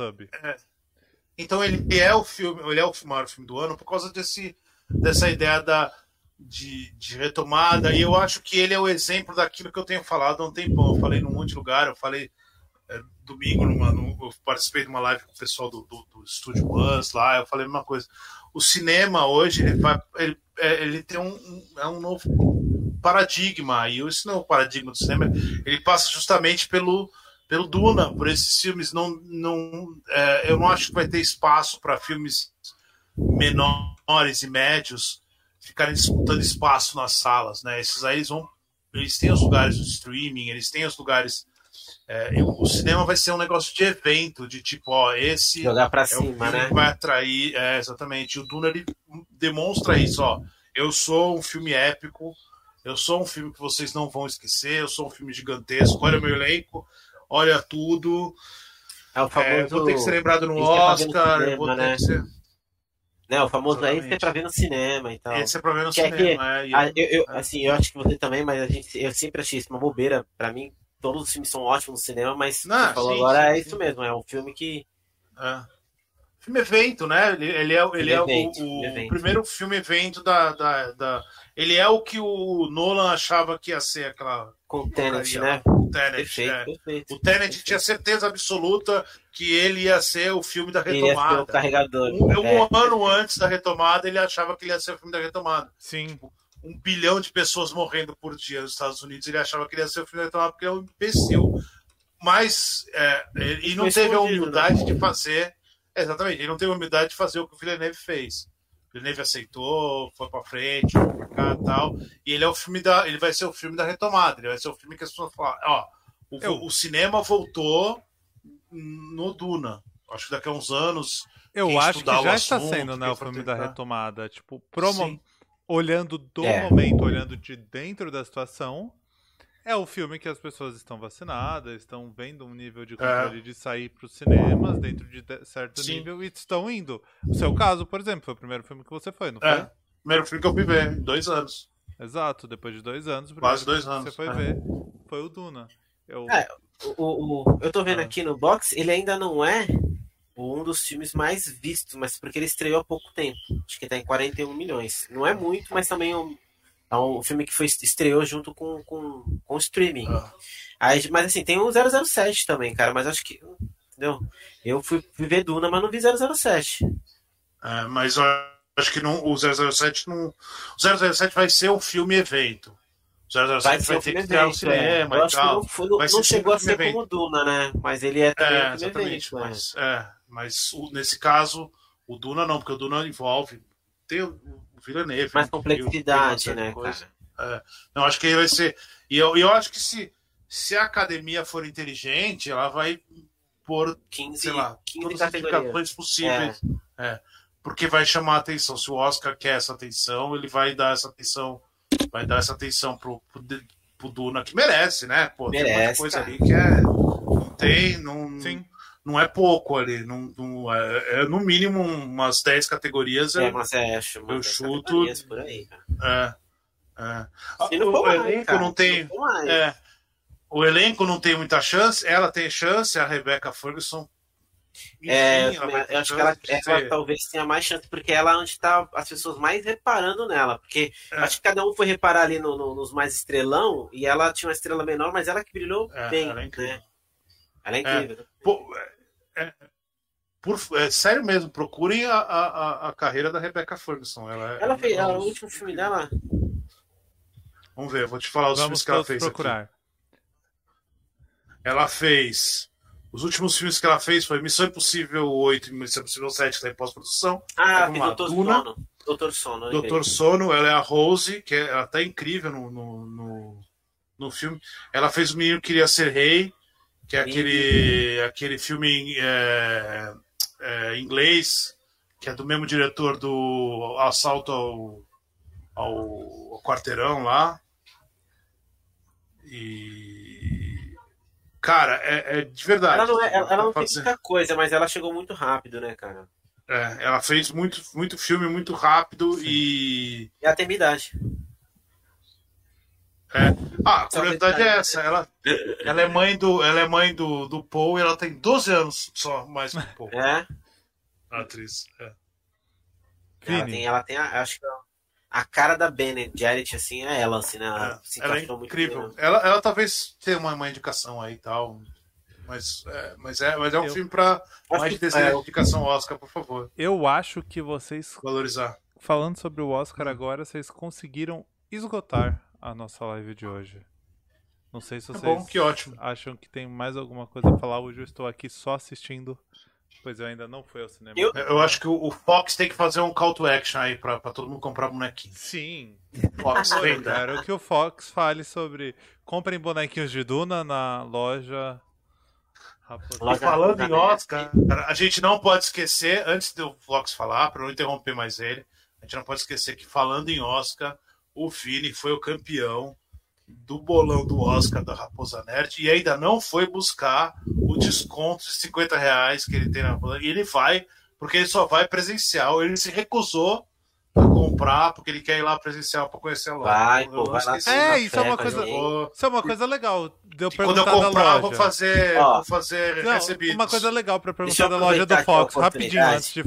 Speaker 3: é, então ele é o filme, ele é o maior filme do ano por causa desse dessa ideia da de, de retomada e eu acho que ele é o exemplo daquilo que eu tenho falado há um tempão. Eu falei num monte de lugar, eu falei é, domingo numa, no, eu participei de uma live com o pessoal do, do, do Estúdio Buzz lá, eu falei a mesma coisa. O cinema hoje ele vai, ele, é, ele tem um, um, é um novo paradigma e esse novo paradigma do cinema ele passa justamente pelo pelo Duna, por esses filmes. Não, não, é, eu não acho que vai ter espaço para filmes menores e médios ficarem disputando espaço nas salas, né? Esses aí eles vão, eles têm os lugares do streaming, eles têm os lugares. É, o cinema vai ser um negócio de evento, de tipo, ó, esse
Speaker 4: jogar para
Speaker 3: é
Speaker 4: cima, né?
Speaker 3: vai atrair, é, exatamente. O Duna ele demonstra isso, ó. Eu sou um filme épico, eu sou um filme que vocês não vão esquecer, eu sou um filme gigantesco. Olha o meu elenco, olha tudo.
Speaker 4: É o famoso. É,
Speaker 3: vou ter que ser lembrado no Oscar, cinema, vou ter
Speaker 4: né?
Speaker 3: que ser.
Speaker 4: Né, o famoso aí é pra ver no cinema e tal.
Speaker 3: Esse é pra ver no que cinema, é,
Speaker 4: que, é, eu, eu, é. Assim, eu acho que você também, mas a gente, eu sempre achei isso uma bobeira. Pra mim, todos os filmes são ótimos no cinema, mas
Speaker 3: Não,
Speaker 4: você falou
Speaker 3: sim,
Speaker 4: agora
Speaker 3: sim,
Speaker 4: é
Speaker 3: sim.
Speaker 4: isso mesmo, é um filme que.
Speaker 3: É. Filme evento, né? Ele, ele é, ele é evento, o, o primeiro filme evento da, da, da, Ele é o que o Nolan achava que ia ser aquela.
Speaker 4: Com o Tenet, né?
Speaker 3: O Tenet,
Speaker 4: Perfeito,
Speaker 3: é.
Speaker 4: perfeito,
Speaker 3: O Tenet
Speaker 4: perfeito.
Speaker 3: tinha certeza absoluta que ele ia ser o filme da
Speaker 4: Ele ia ser
Speaker 3: retomada.
Speaker 4: o carregador.
Speaker 3: Um, um
Speaker 4: é.
Speaker 3: ano antes da retomada, ele achava que ele ia ser o filme da retomada.
Speaker 1: Sim.
Speaker 3: Um bilhão de pessoas morrendo por dia nos Estados Unidos, ele achava que ele ia ser o filme da retomada porque é um imbecil. Mas é, ele não
Speaker 4: Foi
Speaker 3: teve a
Speaker 4: escondido,
Speaker 3: humildade
Speaker 4: né?
Speaker 3: de fazer. Exatamente, ele não teve humildade de fazer o que o Villeneuve fez. O Villeneuve aceitou, foi pra frente, foi pra cá e tal. E ele é o filme da. Ele vai ser o filme da retomada. Ele vai ser o filme que as pessoas falam, ó, o,
Speaker 1: Eu-
Speaker 3: o cinema voltou no Duna. Acho que daqui a uns anos.
Speaker 1: Eu acho que
Speaker 3: estudar o
Speaker 1: já está
Speaker 3: assunto,
Speaker 1: sendo, né, o filme da
Speaker 3: tentar-
Speaker 1: retomada. Tipo, promo...
Speaker 3: Sim.
Speaker 1: olhando do
Speaker 4: É.
Speaker 1: momento, olhando de dentro da situação, é o filme que as pessoas estão vacinadas, estão vendo um nível de controle de sair para os cinemas dentro de de- certo
Speaker 3: É. Sim.
Speaker 1: nível e estão indo. O seu caso, por exemplo, foi o primeiro filme que você foi, não foi?
Speaker 3: É, primeiro filme que eu fui ver, em dois anos.
Speaker 1: Exato, depois de dois anos, o
Speaker 3: Quase
Speaker 1: primeiro
Speaker 3: dois anos,
Speaker 1: você foi
Speaker 3: é.
Speaker 1: ver foi o Duna. Eu...
Speaker 4: É, O, o- eu tô vendo
Speaker 1: Ah.
Speaker 4: aqui no box, ele ainda não é um dos filmes mais vistos, mas porque ele estreou há pouco tempo. Acho que tá em 41 milhões. Não é muito, mas também é um, é filme que foi, estreou junto com, com, com o streaming.
Speaker 3: Ah.
Speaker 4: Aí, mas assim, tem o 007 também, cara, mas acho que. Entendeu? Eu fui, ver Duna, mas não vi 007.
Speaker 3: É, mas eu acho que não, o 007 não. O 007 vai ser um filme evento. O 007 vai,
Speaker 4: Vai um
Speaker 3: ter
Speaker 4: filme
Speaker 3: que criar um
Speaker 4: evento.
Speaker 3: cinema
Speaker 4: é.
Speaker 3: E
Speaker 4: acho que
Speaker 3: tal.
Speaker 4: não, foi- não- não chegou a ser
Speaker 3: filme
Speaker 4: como Duna, né? Mas ele é também
Speaker 3: É,
Speaker 4: um filme
Speaker 3: exatamente.
Speaker 4: evento, né?
Speaker 3: Mas, é, mas o- nesse caso, o Duna não, porque o Duna envolve. Tem o o Villeneuve.
Speaker 4: Mais
Speaker 3: né,
Speaker 4: complexidade, né,
Speaker 3: coisa.
Speaker 4: cara?
Speaker 3: Não, acho que ele vai ser. E eu, eu acho que se, se a academia for inteligente, ela vai pôr,
Speaker 4: 15,
Speaker 3: sei lá,
Speaker 4: 15
Speaker 3: todas as indicações possíveis. É. porque vai chamar a atenção. Se o Oscar quer essa atenção, ele vai dar essa atenção, vai dar essa atenção pro, pro, pro Duna que merece, né? Pô,
Speaker 4: merece,
Speaker 3: tem muita coisa cara. ali que é. Não tem. Não,
Speaker 1: Sim.
Speaker 3: Não é pouco ali. Não, não é, é, no mínimo umas 10 categorias.
Speaker 4: É, mas é,
Speaker 3: eu chuto.
Speaker 4: Por aí, cara.
Speaker 3: É, é. O, o elenco não tem. É, o elenco não tem muita chance. Ela tem chance, a Rebecca Ferguson.
Speaker 4: Enfim, é, eu acho que ela, ela, talvez tenha mais chance, porque ela é onde está as pessoas mais reparando nela. Porque é. acho que cada um foi reparar ali no, no, nos mais estrelão, e ela tinha uma estrela menor, mas ela que brilhou
Speaker 3: é,
Speaker 4: bem.
Speaker 3: Ela é incrível.
Speaker 4: Né? Ela é incrível.
Speaker 3: É, Pô, é, por, é, sério mesmo, procurem a, a, a, carreira da Rebecca Ferguson. Ela,
Speaker 4: ela fez o último filme dela.
Speaker 3: Vamos ver, vou te falar os
Speaker 1: Vamos
Speaker 3: filmes que ela fez.
Speaker 1: procurar.
Speaker 3: Aqui. Ela fez. Os últimos filmes que ela fez foi Missão Impossível 8 e Missão Impossível 7, que está em pós-produção.
Speaker 4: Ah, tem Doutor Sono. Doutor Sono.
Speaker 3: Doutor Sono, ela é a Rose, que é, ela tá incrível no, no, no, no, filme. Ela fez O Menino Queria Ser Rei, que é aquele, aquele filme é, é, inglês, que é do mesmo diretor do Assalto ao, ao, ao Quarteirão lá. E. Cara, é, é de verdade.
Speaker 4: Ela não, é, ela, ela não tem muita coisa, mas ela chegou muito rápido, né, cara?
Speaker 3: É, ela fez muito, muito filme muito rápido Sim. e.
Speaker 4: E até minha idade.
Speaker 3: É. Ah, a curiosidade é essa. Ela, ela é mãe do, ela é mãe do, do Paul e ela tem 12 anos só mais que o Paul.
Speaker 4: É.
Speaker 3: A atriz. É.
Speaker 4: Ela tem, ela tem, acho que a cara da Jarrett, assim, é ela, assim, né? Ela,
Speaker 3: é, ela é incrível. Ela, ela talvez tenha uma, uma indicação aí e tal. Mas é, mas é, mas é um eu, filme para mais de é, indicação Oscar, por favor.
Speaker 1: Eu acho que vocês.
Speaker 3: Valorizar.
Speaker 1: Falando sobre o Oscar agora, vocês conseguiram esgotar a nossa live de hoje. Não sei se vocês
Speaker 3: é bom, que ótimo.
Speaker 1: acham que tem mais alguma coisa a falar. Hoje eu estou aqui só assistindo Pois eu ainda não fui ao cinema.
Speaker 3: Eu, eu acho que o, Fox tem que fazer um call to action aí pra, pra todo mundo comprar bonequinho.
Speaker 1: Sim.
Speaker 3: Fox
Speaker 1: eu quero que o Fox fale sobre. Comprem bonequinhos de Duna na loja.
Speaker 3: E falando em Oscar, a gente não pode esquecer, antes do Fox falar, para não interromper mais ele, a gente não pode esquecer que falando em Oscar, o Vini foi o campeão do bolão do Oscar da Raposa Nerd e ainda não foi buscar o desconto de 50 reais que ele tem na Raposa. E ele vai, porque ele só vai presencial. Ele se recusou a comprar, porque ele quer ir lá presencial para conhecer a loja.
Speaker 4: Vai, pô, vai lá
Speaker 1: é, isso é uma coisa. Isso é uma coisa legal. Deu
Speaker 3: quando eu comprar, vou fazer, Ó, vou fazer não, recebidos.
Speaker 1: Uma coisa legal para perguntar da loja do Fox, rapidinho, antes de.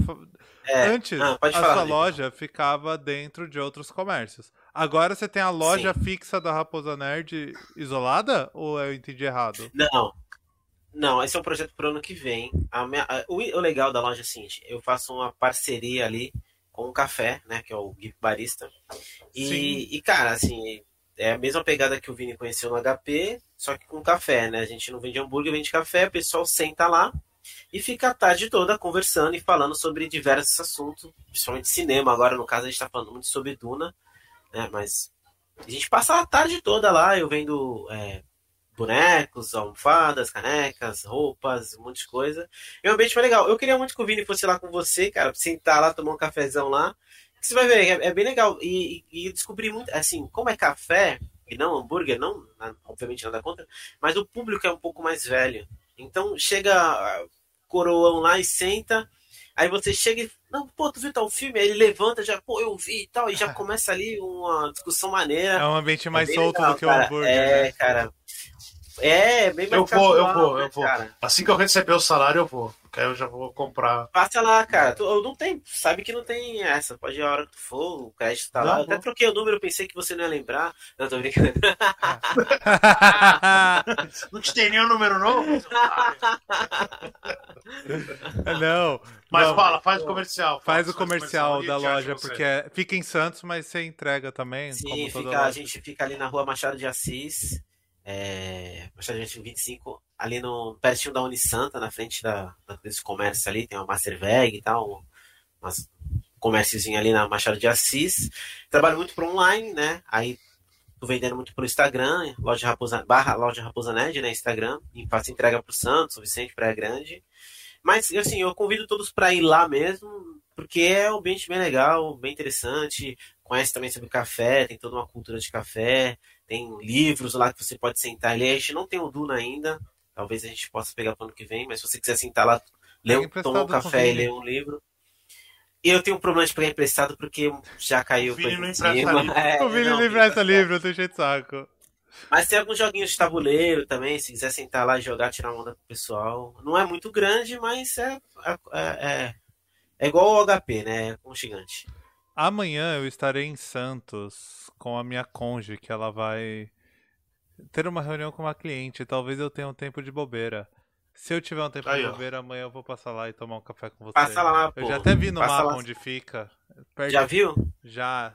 Speaker 1: É. Antes, ah, a falar, sua loja ficava dentro de outros comércios. Agora você tem a loja Sim. fixa da Raposa Nerd isolada? Ou eu entendi errado?
Speaker 4: Não. Não, esse é um projeto pro ano que vem. A minha, a, o, o, legal da loja é o seguinte: eu faço uma parceria ali com o café, né? Que é o Gui Barista. E, e, cara, assim, é a mesma pegada que o Vini conheceu no HP, só que com café, né? A gente não vende hambúrguer, vende café, o pessoal senta lá e fica a tarde toda conversando e falando sobre diversos assuntos, principalmente cinema. Agora, no caso, a gente está falando muito sobre Duna né? Mas a gente passa a tarde toda lá, eu vendo é, bonecos, almofadas, canecas, roupas, um monte de coisa. É um ambiente foi legal. Eu queria muito que o Vini fosse lá com você, cara, sentar lá, tomar um cafezão lá. Você vai ver, é, é bem legal. E, e descobri muito, assim, como é café e não hambúrguer, não, obviamente nada contra, mas o público é um pouco mais velho. Então chega coroão lá e senta Aí você chega e. Não, pô, tu viu tal filme? Aí ele levanta, já, pô, eu vi e tal, e já começa ali uma discussão maneira.
Speaker 1: É um ambiente mais é solto legal, do que
Speaker 4: cara.
Speaker 1: o hambúrguer.
Speaker 4: É,
Speaker 1: né?
Speaker 4: cara. É, bem mais
Speaker 3: Eu vou, eu vou, eu vou. Cara. Assim que eu receber o salário, eu vou. Porque aí eu já vou comprar.
Speaker 4: Passa lá, cara. Tu, não tem, sabe que não tem essa. Pode ir a hora que tu for, o crédito tá não, lá. Eu até troquei o número, pensei que você não ia lembrar. Não, tô brincando.
Speaker 3: não te tem nenhum número novo?
Speaker 1: não.
Speaker 3: Mas
Speaker 1: não,
Speaker 3: fala, faz o comercial.
Speaker 1: Faz, o comercial, comercial da loja, porque é, fica em Santos, mas você entrega também.
Speaker 4: Sim, fica, a gente fica ali na rua Machado de Assis. É, Machado de Assis 25 ali no pertinho da Unisanta, na frente da, desse comércio ali, tem uma Masterveg e tal, umas comérciozinho ali na Machado de Assis. Trabalho muito para online, né? Aí tô vendendo muito pro Instagram, loja Raposa, barra loja Raposa Nerd, né? Instagram, e faço entrega pro Santos, Vicente Praia Grande. Mas, assim, eu convido todos para ir lá mesmo, porque é um ambiente bem legal, bem interessante. Conhece também sobre café, tem toda uma cultura de café, tem livros lá que você pode sentar ali. A gente não tem o Duna ainda, talvez a gente possa pegar para o ano que vem, mas se você quiser sentar lá, ler, tomar um café e ler um livro. Eu tenho um problema de pegar emprestado porque já caiu. O
Speaker 3: Vini não empresta livro.
Speaker 1: É, o Vini não empresta livro, eu tô cheio de saco.
Speaker 4: Mas tem alguns joguinhos de tabuleiro também, se quiser sentar lá e jogar, tirar onda pro pessoal. Não é muito grande, mas é, é, é, é igual o HP, né? É um gigante.
Speaker 1: Amanhã eu estarei em Santos com a minha conge, que ela vai ter uma reunião com uma cliente. Talvez eu tenha um tempo de bobeira. Se eu tiver um tempo Aí, de bobeira, amanhã eu vou passar lá e tomar um café com você.
Speaker 4: Passa lá,
Speaker 1: Eu já até vi no Passa mapa lá. onde fica.
Speaker 4: Perto... Já viu?
Speaker 1: Já.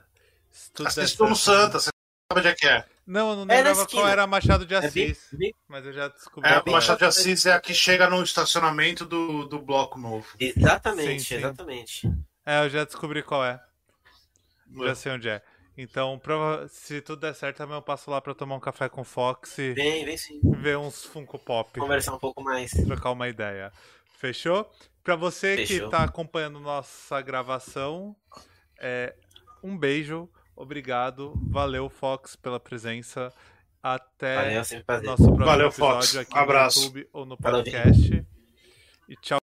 Speaker 3: Assistiu no Santa, você sabe onde é que é.
Speaker 1: Não, eu não é lembrava qual era Machado de é Assis. É bem, mas eu já descobri.
Speaker 3: É, o Machado de Assis é a que chega no estacionamento do, do bloco novo.
Speaker 4: Exatamente, sim, sim. exatamente.
Speaker 1: É, eu já descobri qual é. Já sei onde é. Então, prova... se tudo der certo, também eu passo lá pra tomar um café com o Fox e
Speaker 4: vem, vem sim.
Speaker 1: ver uns Funko Pop.
Speaker 4: Conversar um pouco mais.
Speaker 1: Trocar uma ideia. Fechou? Pra você Fechou. que tá acompanhando nossa gravação, é... um beijo, obrigado, valeu Fox pela presença. Até
Speaker 4: valeu,
Speaker 1: nosso próximo
Speaker 3: valeu,
Speaker 1: episódio
Speaker 3: Fox.
Speaker 1: aqui
Speaker 3: Abraço.
Speaker 1: no YouTube ou no podcast. E tchau.